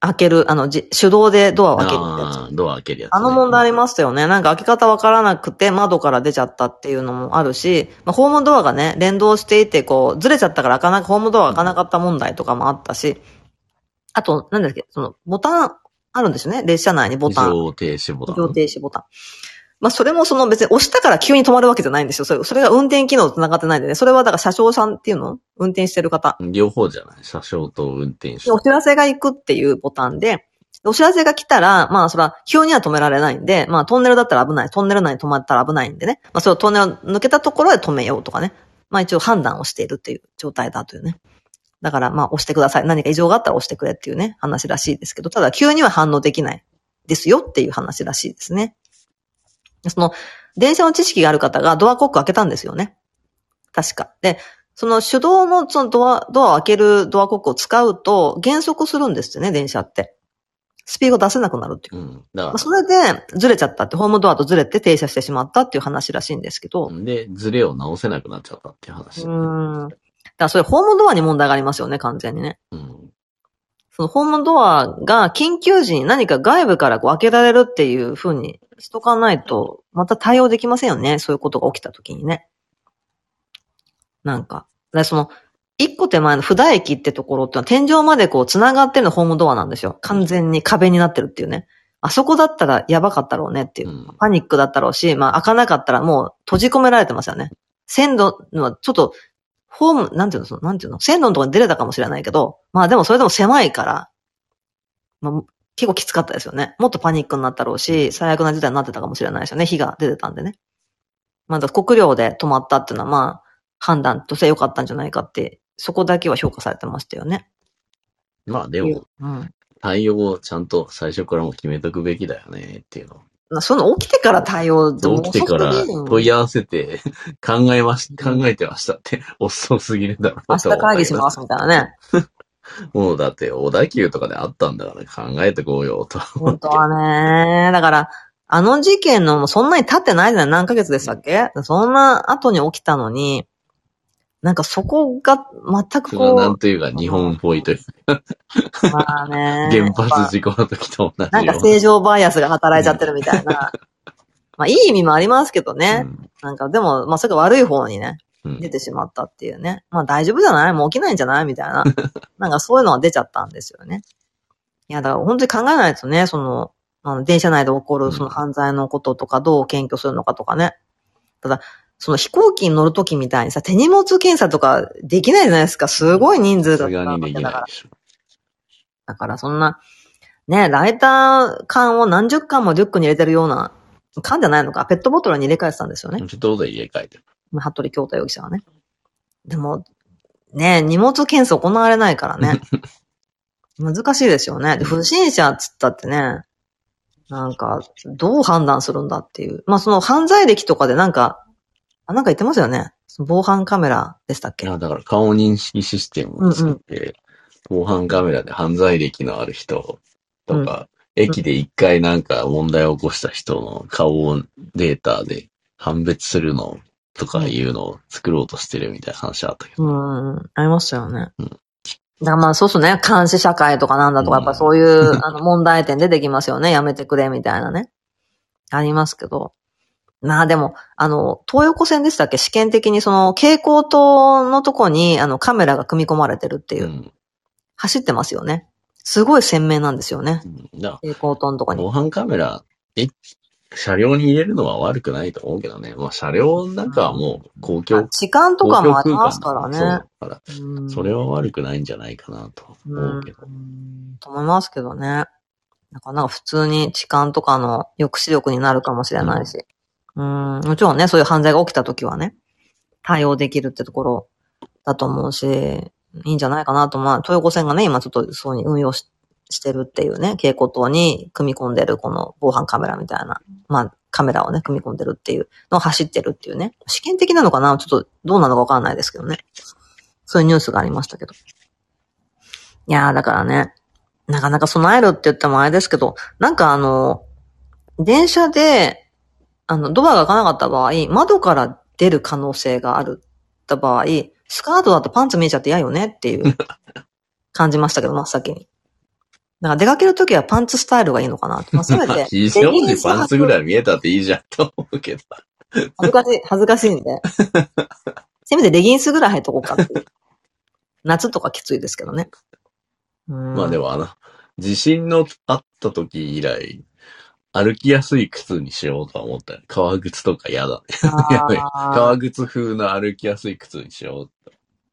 開ける、あの、じ手動でドアを開けるやつ。ドア開けるやつ、ね。あの問題ありましたよね。なんか開け方わからなくて窓から出ちゃったっていうのもあるし、まあ、ホームドアがね、連動していて、こう、ずれちゃったから開かな、ホームドアが開かなかった問題とかもあったし、あと、なんだっけ、その、ボタンあるんですよね。列車内にボタン。非常停止ボタン。非常停止ボタン。まあ、それもその別に押したから急に止まるわけじゃないんですよ。それそれが運転機能と繋がってないんでね。それはだから車掌さんっていうの？運転してる方。両方じゃない？車掌と運転手。お知らせが行くっていうボタンで、お知らせが来たら、まあそれは急には止められないんで、まあトンネルだったら危ない。トンネル内に止まったら危ないんでね。まあそれをトンネル抜けたところで止めようとかね。まあ一応判断をしているっていう状態だというね。だからまあ押してください。何か異常があったら押してくれっていうね、話らしいですけど、ただ急には反応できないですよっていう話らしいですね。その、電車の知識がある方がドアコック開けたんですよね。確か。で、その手動のそのドア、ドアを開けるドアコックを使うと減速するんですってね、電車って。スピード出せなくなるっていう。うん。だかまあそれでずれちゃったって、ホームドアとずれて停車してしまったっていう話らしいんですけど。ら、で、ズレを直せなくなっちゃったっていう話。うーん。だからそれホームドアに問題がありますよね、完全にね。うん。そのホームドアが緊急時に何か外部からこう開けられるっていう風にしとかないと、また対応できませんよね。そういうことが起きた時にね。なんか。だその、一個手前の札駅ってところってのは天井までこう繋がってるのホームドアなんですよ。完全に壁になってるっていうね。あそこだったらやばかったろうねっていうう。ん。パニックだったろうし、まあ開かなかったらもう閉じ込められてますよね。線路のちょっと、ホーム、なんていうの、その、なんていうの、線路のところに出れたかもしれないけど、まあでもそれでも狭いから、まあ結構きつかったですよね。もっとパニックになったろうし、最悪な事態になってたかもしれないですよね。火が出てたんでね。まだ国領で止まったっていうのはまあ、判断として良かったんじゃないかって、そこだけは評価されてましたよね。まあでも、うん。対応をちゃんと最初からもう決めとくべきだよねっていうの。まあその起きてから対応起きてから問い合わせて 考えまし、考えてましたって 遅すぎるだろう明日会議しますみたいなね。もうだって小田急とかであったんだから考えてこうよと。本当はね。だから、あの事件のそんなに経ってないじゃない何ヶ月でしたっけ？そんな後に起きたのに、なんかそこが全くそれはなんこというか日本っぽいというう、まあね。原発事故の時と同じなんか正常バイアスが働いちゃってるみたいな。まあいい意味もありますけどね。なんかでも、まあそれが悪い方にね、うん出てしまったっていうね。まあ大丈夫じゃない？もう起きないんじゃない？みたいな。なんかそういうのが出ちゃったんですよね。いや、だから本当に考えないとね、その、あの電車内で起こるその犯罪のこととかどう検挙するのかとかね。ただ、その飛行機に乗るときみたいにさ、手荷物検査とかできないじゃないですか。すごい人数だったわけだから。だからそんな、ね、ライター缶を何十缶もリュックに入れてるような、缶じゃないのか、ペットボトルに入れ替えてたんですよね。ちょっとで入れ替えて。まあ服部京太容疑者はね。でも、ね、荷物検査行われないからね。難しいですよね。で不審者っつったってね、なんか、どう判断するんだっていう。まあその犯罪歴とかでなんか、あ、なんか言ってますよね。防犯カメラでしたっけ？いや、だから顔認識システムを作って、防犯カメラで犯罪歴のある人とか、駅で一回なんか問題を起こした人の顔をデータで判別するのとかいうのを作ろうとしてるみたいな話あったけど。うん、ありましたよね。うんだまあそうっすね。監視社会とかなんだとか、うんやっぱそういうあの問題点出てきますよね。やめてくれみたいなね。ありますけど。まあでも、あの、東横線でしたっけ？試験的にその蛍光灯のとこにあのカメラが組み込まれてるっていうう。ん。走ってますよね。すごい鮮明なんですよね。蛍光灯のとこに。防犯カメラ、え、車両に入れるのは悪くないと思うけどね。まあ車両の中はもう公共、時間とかもありますからね。そうだから、うんそれは悪くないんじゃないかなと思うけど。うんと思いますけどね。なかなか普通に痴漢とかの抑止力になるかもしれないし。うん、もちろんね、そういう犯罪が起きた時はね、対応できるってところだと思うし、いいんじゃないかなと、まあ、東横線がね、今ちょっとそうに運用ししてるっていうね、蛍光灯に組み込んでるこの防犯カメラみたいな、まあ、カメラをね、組み込んでるっていうのを走ってるっていうね。試験的なのかな？ちょっとどうなのかわかんないですけどね。そういうニュースがありましたけど。いやー、だからね、なかなか備えるって言ってもあれですけど、なんかあの、電車で、あの、ドアが開かなかった場合、窓から出る可能性があるった場合、スカートだとパンツ見えちゃって嫌よねっていう 感じましたけど、真っ先に。だから出かけるときはパンツスタイルがいいのかなまあ、せめて。非常にパンツぐらい見えたっていいじゃんと思うけど。恥ずかしい、恥ずかしいんで。せめてレギンスぐらい入っとこうかって。夏とかきついですけどね。まあでもあの、地震のあった時以来、歩きやすい靴にしようとは思ったよ。革靴とか嫌だね。革靴風の歩きやすい靴にしよう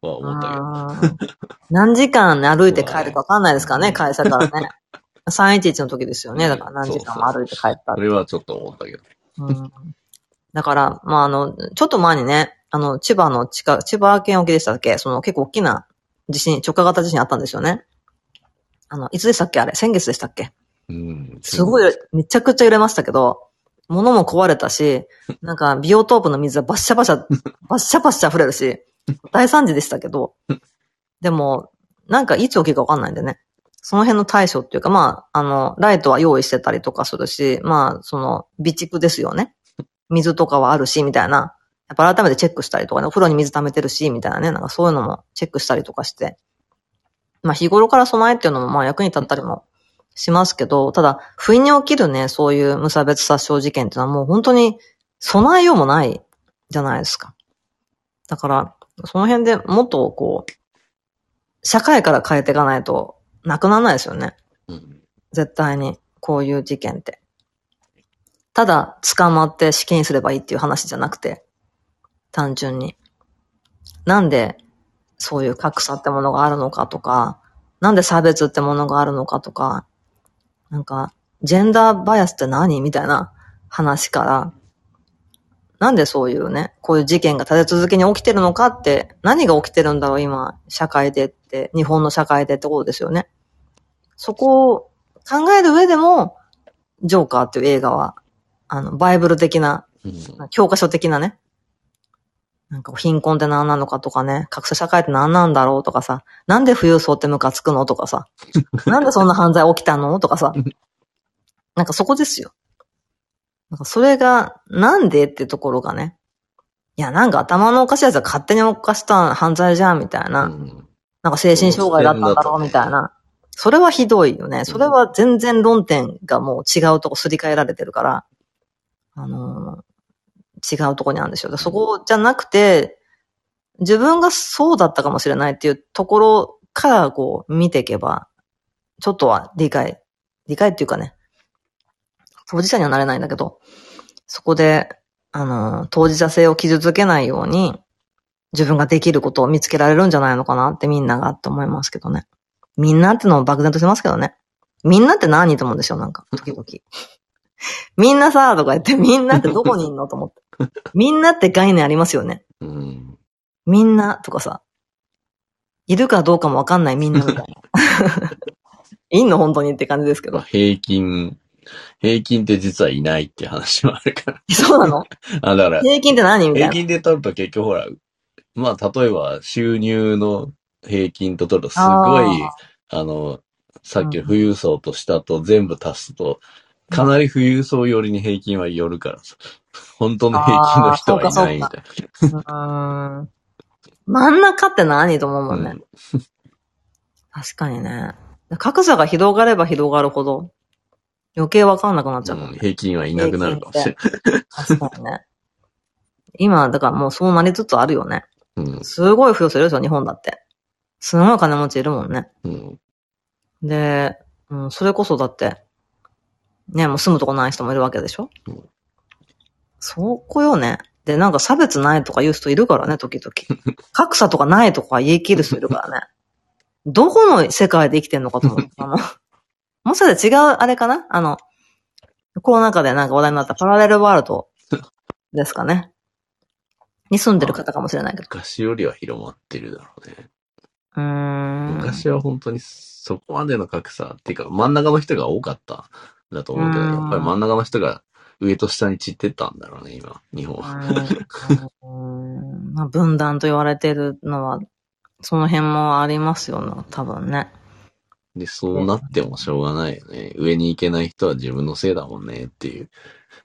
とは思ったけど。何時間、ね、歩いて帰るかわかんないですからね、会社からね。311の時ですよね。だから何時間も歩いて帰ったそれはちょっと思ったけど。うん、だから、まあ、あの、ちょっと前にね、あの、千葉の近、千葉県沖でしたっけ？その結構大きな地震、直下型地震あったんですよね。あの、いつでしたっけ？あれ？先月でしたっけ？うん。すごい、めちゃくちゃ揺れましたけど、物も壊れたし、なんか、ビオトープの水はバッシャバシャ、バッシャバッシャ溢れるし、大惨事でしたけど、でも、なんかいつ起きるかわかんないんでね。その辺の対処っていうか、まあ、あの、ライトは用意してたりとかするし、まあ、その、備蓄ですよね。水とかはあるし、みたいな。やっぱ改めてチェックしたりとかね、お風呂に水溜めてるし、みたいなね、なんかそういうのもチェックしたりとかして。まあ日頃から備えっていうのもまあ役に立ったりもしますけど、ただ、不意に起きるね、そういう無差別殺傷事件っていうのはもう本当に備えようもないじゃないですか。だから、その辺でもっとこう、社会から変えていかないとなくならないですよね。うん、絶対に、こういう事件って。ただ、捕まって死刑にすればいいっていう話じゃなくて、単純に。なんで、そういう格差ってものがあるのかとか、なんで差別ってものがあるのかとか、なんか、ジェンダーバイアスって何？みたいな話から、なんでそういうね、こういう事件が立て続けに起きてるのかって、何が起きてるんだろう今、社会でって、日本の社会でってことですよね。そこを考える上でも、ジョーカーっていう映画は、あの、バイブル的な、教科書的なね、なんか貧困って何なのかとかね、格差社会って何なんだろうとかさ、なんで富裕層ってムカつくのとかさ、なんでそんな犯罪起きたのとかさ、なんかそこですよ。なんかそれが、なんでってところがね、いや、なんか頭のおかしいやつは勝手に犯した犯罪じゃん、みたいな。うん、なんか精神障害だったんだろう、みたいな。それはひどいよね。それは全然論点がもう違うとこすり替えられてるから、あのー、違うとこにあるんですよ。そこじゃなくて、自分がそうだったかもしれないっていうところからこう見ていけば、ちょっとは理解、理解っていうかね、当事者にはなれないんだけど、そこで、あの、当事者性を傷つけないように、自分ができることを見つけられるんじゃないのかなってみんながって思いますけどね。みんなってのも漠然としてますけどね。みんなって何と思うんですよ、なんか、時々。みんなさ、とか言って、みんなってどこにいんのと思って。みんなって概念ありますよね。うん、みんなとかさ、いるかどうかもわかんないみんなみたいな。いんの本当にって感じですけど。平均、平均って実はいないって話もあるから。そうなの？あ、だから。平均って何みたいな？平均で取ると結局ほら、まあ例えば収入の平均と取るとすごい、あの、さっきの富裕層と下と全部足すと、かなり富裕層寄りに平均は寄るからさ。本当の平均の人はいないみたいな。真ん中って何と思うもんね。うん、確かにね。格差が広がれば広がるほど、余計わかんなくなっちゃう、ねうん、平均はいなくなるかもしれない。確かにね。今、だからもうそうなりつつあるよね。うん、すごい付与するでしょ、日本だって。すごい金持ちいるもんね。うん、で、うん、それこそだって、ね、もう住むとこない人もいるわけでしょ、うん、そこよね。で、なんか差別ないとか言う人いるからね、時々。格差とかないとか言い切る人いるからね。どこの世界で生きてんのかと思った。あの、もしかして違うあれかな？あの、コロナ禍でなんか話題になったパラレルワールドですかね。に住んでる方かもしれないけど。昔よりは広まってるだろうね。うーん。昔は本当にそこまでの格差っていうか真ん中の人が多かっただと思うけど、やっぱり真ん中の人が上と下に散ってったんだろうね、今、日本は。まあ、分断と言われてるのは、その辺もありますよね、多分ね。で、そうなってもしょうがないよね。上に行けない人は自分のせいだもんねっていう。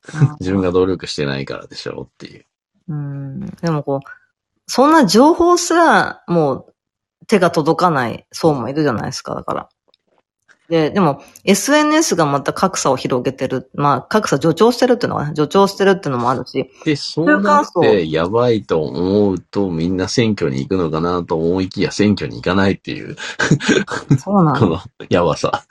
自分が努力してないからでしょっていう。うん。でもこう、そんな情報すらもう手が届かない層もいるじゃないですか、だから。で、でも、SNS がまた格差を広げてる。まあ、格差助長してるっていうのは、ね、助長してるっていうのもあるし。で、そうなってやばいと思うと、みんな選挙に行くのかなと思いきや、選挙に行かないっていう。そうなの。この、やばさ。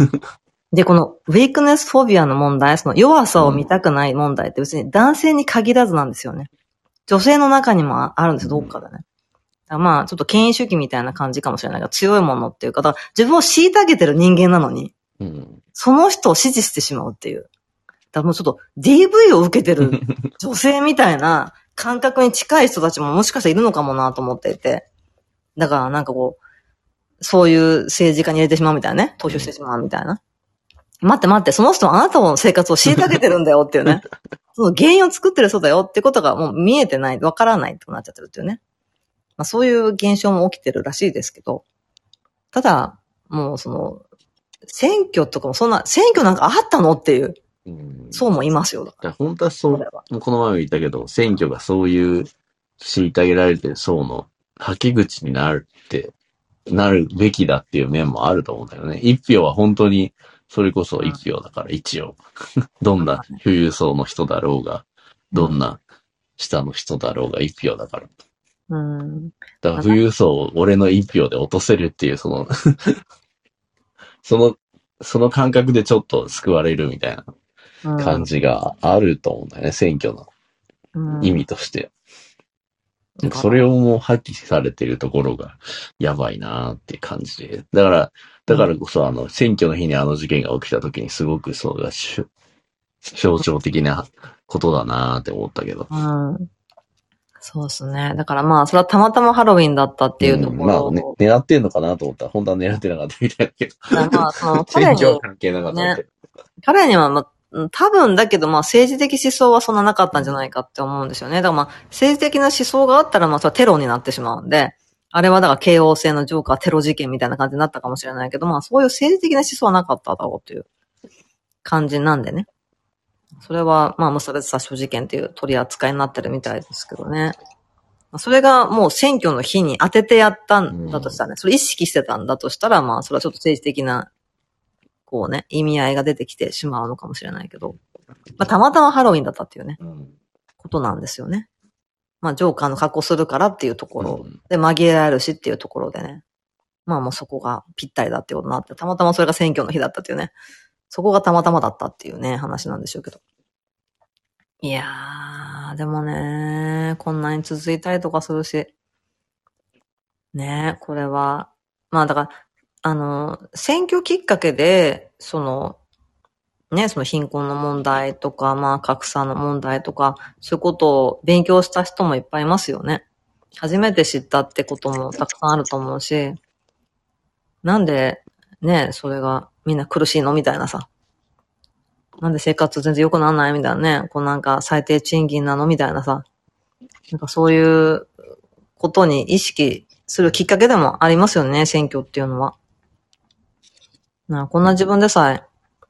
で、この、ウィークネスフォビアの問題、その弱さを見たくない問題って別に男性に限らずなんですよね。女性の中にもあるんです、どっかでね。まあ、ちょっと権威主義みたいな感じかもしれないが、強いものっていうか、だ自分を虐げてる人間なのに、うん、その人を支持してしまうっていう。だもうちょっと DV を受けてる 女性みたいな感覚に近い人たちももしかしたらいるのかもなと思っていて。だからなんかこう、そういう政治家に入れてしまうみたいなね。投票してしまうみたいな。待って待って、その人あなたの生活を虐げてるんだよっていうね。その原因を作ってる人だよってことがもう見えてない、わからないってなっちゃってるっていうね。まあそういう現象も起きてるらしいですけど、ただ、もうその、選挙とかもそんな、選挙なんかあったのっていう、うん、そうもいますよ。だから本当はそう、この前も言ったけど、選挙がそういう虐げられてる層の吐き口になるって、なるべきだっていう面もあると思うんだよね。一票は本当に、それこそ一票だから、一応。どんな富裕層の人だろうが、どんな下の人だろうが一票だから。うん。だから富裕層を俺の一票で落とせるっていう、その その、その感覚でちょっと救われるみたいな感じがあると思うんだよね、選挙の意味として。うん、それをもう破棄されてるところがやばいなーって感じで。だから、だからこそあの、選挙の日にあの事件が起きた時にすごくそうだし、象徴的なことだなーって思ったけど。うんそうですね。だからまあ、それはたまたまハロウィンだったっていうところ、うん、まあ、ね、狙ってんのかなと思ったら、本当は狙ってなかったみたいだけど。まあ、その、彼に、関係なかった、ね、彼には、まあ、多分だけど、まあ、政治的思想はそんななかったんじゃないかって思うんですよね。だからまあ、政治的な思想があったら、まあ、それはテロになってしまうんで、あれはだから京王線のジョーカーテロ事件みたいな感じになったかもしれないけど、まあ、そういう政治的な思想はなかっただろうという感じなんでね。それは、まあ、無差別殺傷事件っていう取り扱いになってるみたいですけどね。それがもう選挙の日に当ててやったんだとしたらね、それ意識してたんだとしたら、まあ、それはちょっと政治的な、こうね、意味合いが出てきてしまうのかもしれないけど、まあ、たまたまハロウィンだったっていうね、ことなんですよね。まあ、ジョーカーの格好するからっていうところで紛れられるしっていうところでね。まあもうそこがぴったりだっていうことになって、たまたまそれが選挙の日だったっていうね。そこがたまたまだったっていうね、話なんでしょうけど。いやー、でもね、こんなに続いたりとかするし。ねこれは。まあだから、あの、選挙きっかけで、その、ね、その貧困の問題とか、まあ格差の問題とか、そういうことを勉強した人もいっぱいいますよね。初めて知ったってこともたくさんあると思うし、なんで、ね、それがみんな苦しいの？みたいなさ。なんで生活全然良くならないみたいなね。こうなんか最低賃金なのみたいなさ。なんかそういうことに意識するきっかけでもありますよね、選挙っていうのは。なこんな自分でさえ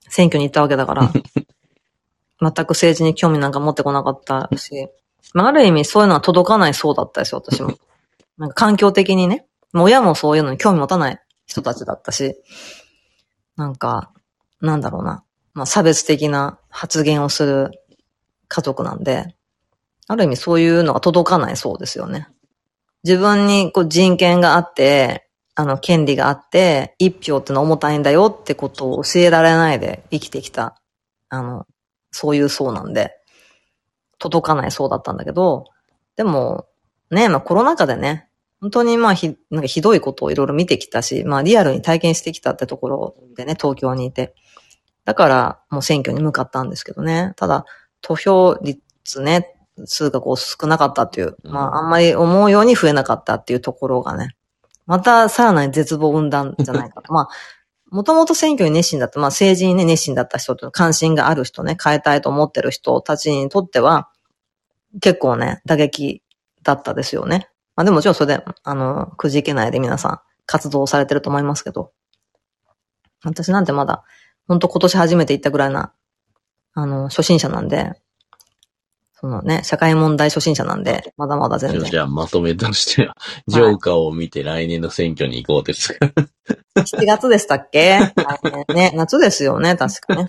選挙に行ったわけだから、全く政治に興味なんか持ってこなかったし、まあ、ある意味そういうのは届かないそうだったですよ、私も。なんか環境的にね。親もそういうのに興味持たない人たちだったし、なんか、なんだろうな。まあ、差別的な発言をする家族なんで、ある意味そういうのが届かないそうですよね。自分にこう人権があって、あの、権利があって、一票ってのは重たいんだよってことを教えられないで生きてきた、あの、そういう層なんで、届かない層だったんだけど、でも、ね、まあコロナ禍でね、本当にまあひ、なんかひどいことをいろいろ見てきたし、まあリアルに体験してきたってところでね、東京にいて。だから、もう選挙に向かったんですけどね。ただ、投票率ね、数がこう少なかったっていう、まあ、あんまり思うように増えなかったっていうところがね、またさらなる絶望を生んだんじゃないかと。まあ、もともと選挙に熱心だった、まあ政治にね、熱心だった人と関心がある人ね、変えたいと思ってる人たちにとっては、結構ね、打撃だったですよね。まあでももちろんそれで、あの、くじけないで皆さん活動されてると思いますけど。私なんてまだ、ほんと今年初めて行ったぐらいな、あの、初心者なんで、そのね、社会問題初心者なんで、まだまだ全然。じゃあまとめとしては、ジョーカーを見て来年の選挙に行こうですか、7月でしたっけ？来年ね、夏ですよね、確かね。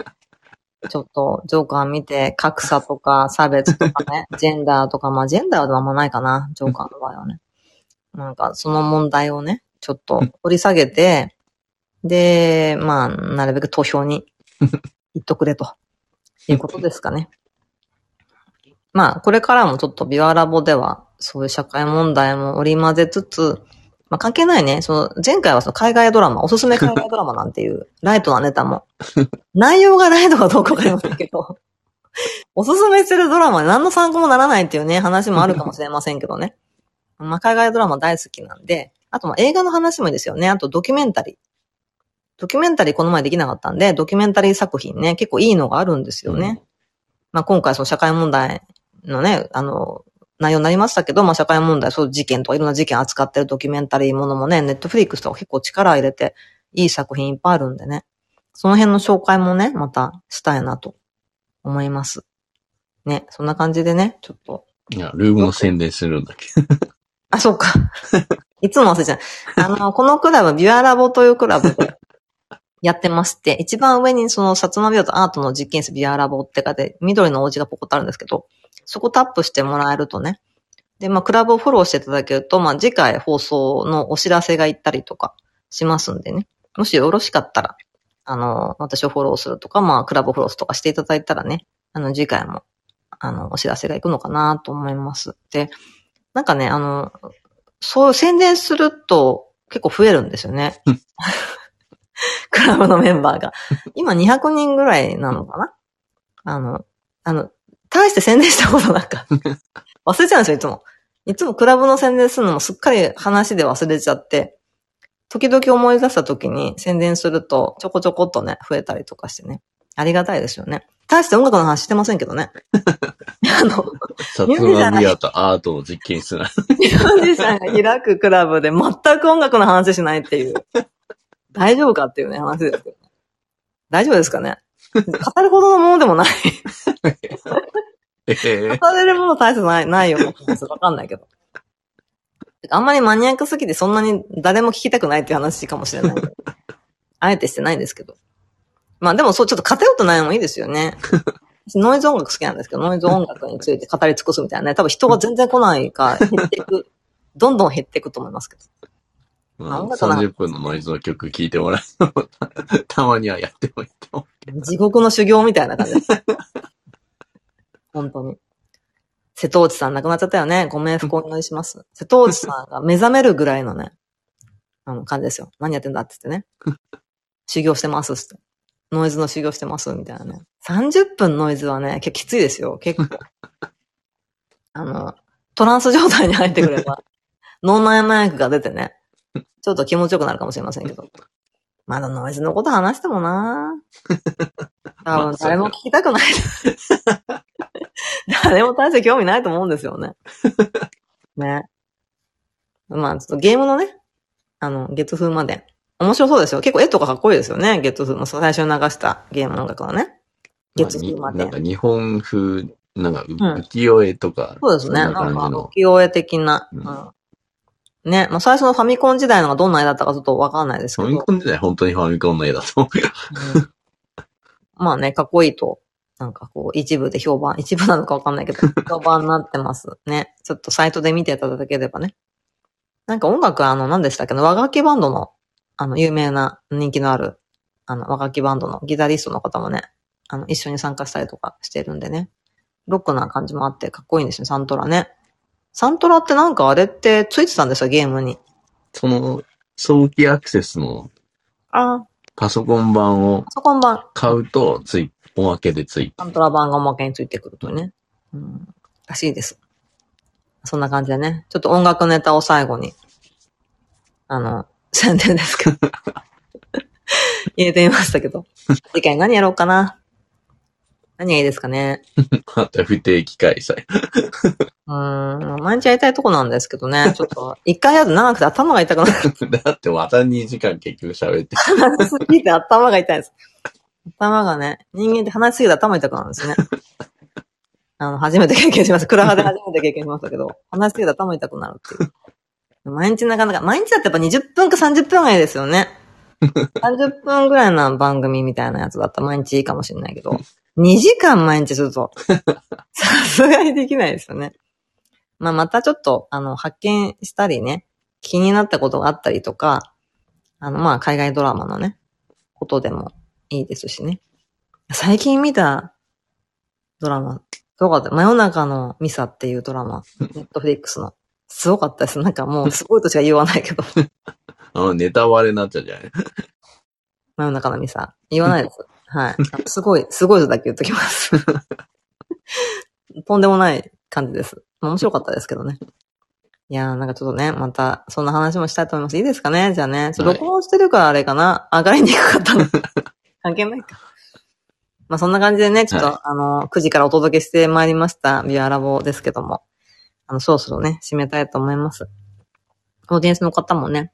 ちょっと、ジョーカー見て、格差とか差別とかね、ジェンダーとか、まあジェンダーはあんまないかな、ジョーカーの場合はね。なんか、その問題をね、ちょっと掘り下げて、で、まあ、なるべく投票に 行っとくれと、いうことですかね。まあ、これからもちょっとビワラボでは、そういう社会問題も織り交ぜつつ、まあ関係ないね。その、前回はその海外ドラマ、おすすめ海外ドラマなんていう、ライトなネタも。内容がライトかどうかわかりませんけど、おすすめしてるドラマ何の参考もならないっていうね、話もあるかもしれませんけどね。まあ海外ドラマ大好きなんで、あとまあ映画の話もいいですよね。あとドキュメンタリー。ドキュメンタリーこの前できなかったんで、ドキュメンタリー作品ね、結構いいのがあるんですよね。うん、まあ今回その社会問題のね、あの、内容になりましたけど、まあ社会問題、そう事件とかいろんな事件扱ってるドキュメンタリーものもね、ネットフリックスとか結構力入れて、いい作品いっぱいあるんでね。その辺の紹介もね、またしたいなと思います。ね、そんな感じでね、ちょっと。いや、ルームの宣伝するんだけあ、そうか。いつも忘れちゃう。あの、このクラブ、ビュアラボというクラブで やってまして、一番上にその、薩摩美容とアートの実験室ビアラボってかで、緑のお家がポコッとあるんですけど、そこタップしてもらえるとね。で、まあ、クラブをフォローしていただけると、まあ、次回放送のお知らせが行ったりとかしますんでね。もしよろしかったら、あの、私をフォローするとか、まあ、クラブフォローするとかしていただいたらね、あの、次回も、あの、お知らせが行くのかなと思います。で、なんかね、あの、そう宣伝すると結構増えるんですよね。クラブのメンバーが。今200人ぐらいなのかな？あの、あの、大して宣伝したことなんか、忘れちゃうんですよ、いつも。いつもクラブの宣伝するのもすっかり話で忘れちゃって、時々思い出した時に宣伝するとちょこちょこっとね、増えたりとかしてね。ありがたいですよね。大して音楽の話してませんけどね。あの、サツマビアとアートの実験室な。ミュージシャンが開くクラブで全く音楽の話しないっていう。大丈夫かっていうね、話ですけど、ね。大丈夫ですかね？語るほどのものでもない。語れるもの大切ない、ないような気がする。わかんないけど。あんまりマニアックすぎてそんなに誰も聞きたくないっていう話かもしれない。あえてしてないんですけど。まあでもそう、ちょっと偏ってないのもいいですよね。ノイズ音楽好きなんですけど、ノイズ音楽について語り尽くすみたいなね。多分人が全然来ないか、減っていく。どんどん減っていくと思いますけど。まあ、30分のノイズの曲聴いてもらうのもたまにはやってもいいと思う地獄の修行みたいな感じです。本当に。瀬戸内さん亡くなっちゃったよね。ご冥福お願いします。瀬戸内さんが目覚めるぐらいのね、あの感じですよ。何やってんだって言ってね。修行してますって。ノイズの修行してますみたいなね。30分ノイズはね、結構きついですよ。結構。あの、トランス状態に入ってくれば、脳内麻薬が出てね、ちょっと気持ちよくなるかもしれませんけど。まだノイズのこと話してもな 多分誰も聞きたくない。誰も大して興味ないと思うんですよね。ね。まあ、ちょっとゲームのね、あの、月風まで。面白そうですよ。結構絵とかかっこいいですよね。月風の最初に流したゲームの音楽はね。月風まで。なんか日本風、なんか浮世絵とか、うん、そうですね。なんか浮世絵的な。うんね。まあ、最初のファミコン時代のがどんな絵だったかちょっとわかんないですけど。ファミコン時代本当にファミコンの絵だと思うよ。うん、まあね、かっこいいと、なんかこう、一部で評判、一部なのかわかんないけど、評判になってますね。ちょっとサイトで見ていただければね。なんか音楽あの、何でしたっけの和楽器バンドの、あの、有名な人気のある、あの、和楽器バンドのギタリストの方もね、あの、一緒に参加したりとかしてるんでね。ロックな感じもあってかっこいいんですよ、サントラね。サントラってなんかあれってついてたんですよ、ゲームに。その、早期アクセスのあパソコン版をパソコン版。買うと、つい、おまけでついサントラ版がおまけについてくるとね。うん。らしいです。そんな感じでね。ちょっと音楽ネタを最後に、あの、宣伝ですけど。入れてみましたけど。次回何やろうかな。何がいいですかね。また不定期開催。うーん、毎日やりたいとこなんですけどね。ちょっと、一回やると長くて頭が痛くなる。だってまた2時間結局喋って。話しすぎて頭が痛いです。頭がね、人間って話しすぎて頭痛くなるんですね。あの、初めて経験しました。クラハで初めて経験しましたけど、話しすぎて頭痛くなるっていう。毎日なかなか、毎日だってやっぱ20分か30分ぐらいですよね。30分ぐらいの番組みたいなやつだったら毎日いいかもしれないけど、2時間毎日すると、さすがにできないですよね。まあ、またちょっと、あの、発見したりね、気になったことがあったりとか、あの、まあ、海外ドラマのね、ことでもいいですしね。最近見たドラマ、すごかった。真夜中のミサっていうドラマ、ネットフリックスの。すごかったです。なんかもう、すごいとしか言わないけど。あの、ネタバレになっちゃうじゃない 真夜中のミサ。言わないです。はい。すごい、すごいとだけ言っときます。とんでもない感じです。面白かったですけどね。いやー、なんかちょっとね、また、そんな話もしたいと思います。いいですかね？じゃあね。録音してるからあれかな？上がりにくかったの？関係ないか。まあそんな感じでね、ちょっと、はあの、9時からお届けしてまいりました、ビアラボですけども。あの、そろそろね、締めたいと思います。オーディエンスの方もね、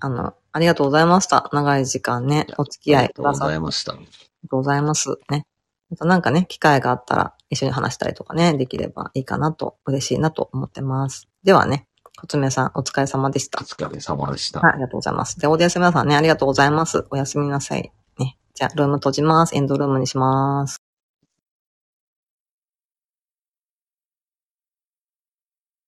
あの、ありがとうございました。長い時間ね、お付き合いありがとうございました。ありがとうございます。ね。またなんかね、機会があったら一緒に話したりとかね、できればいいかなと、嬉しいなと思ってます。ではね、コツメさん、お疲れ様でしたお。疲れ様でした。はい、ありがとうございます。で、オーディエンスの皆さんね、ありがとうございます。おやすみなさい。ね。じゃあ、ルーム閉じます。エンドルームにします。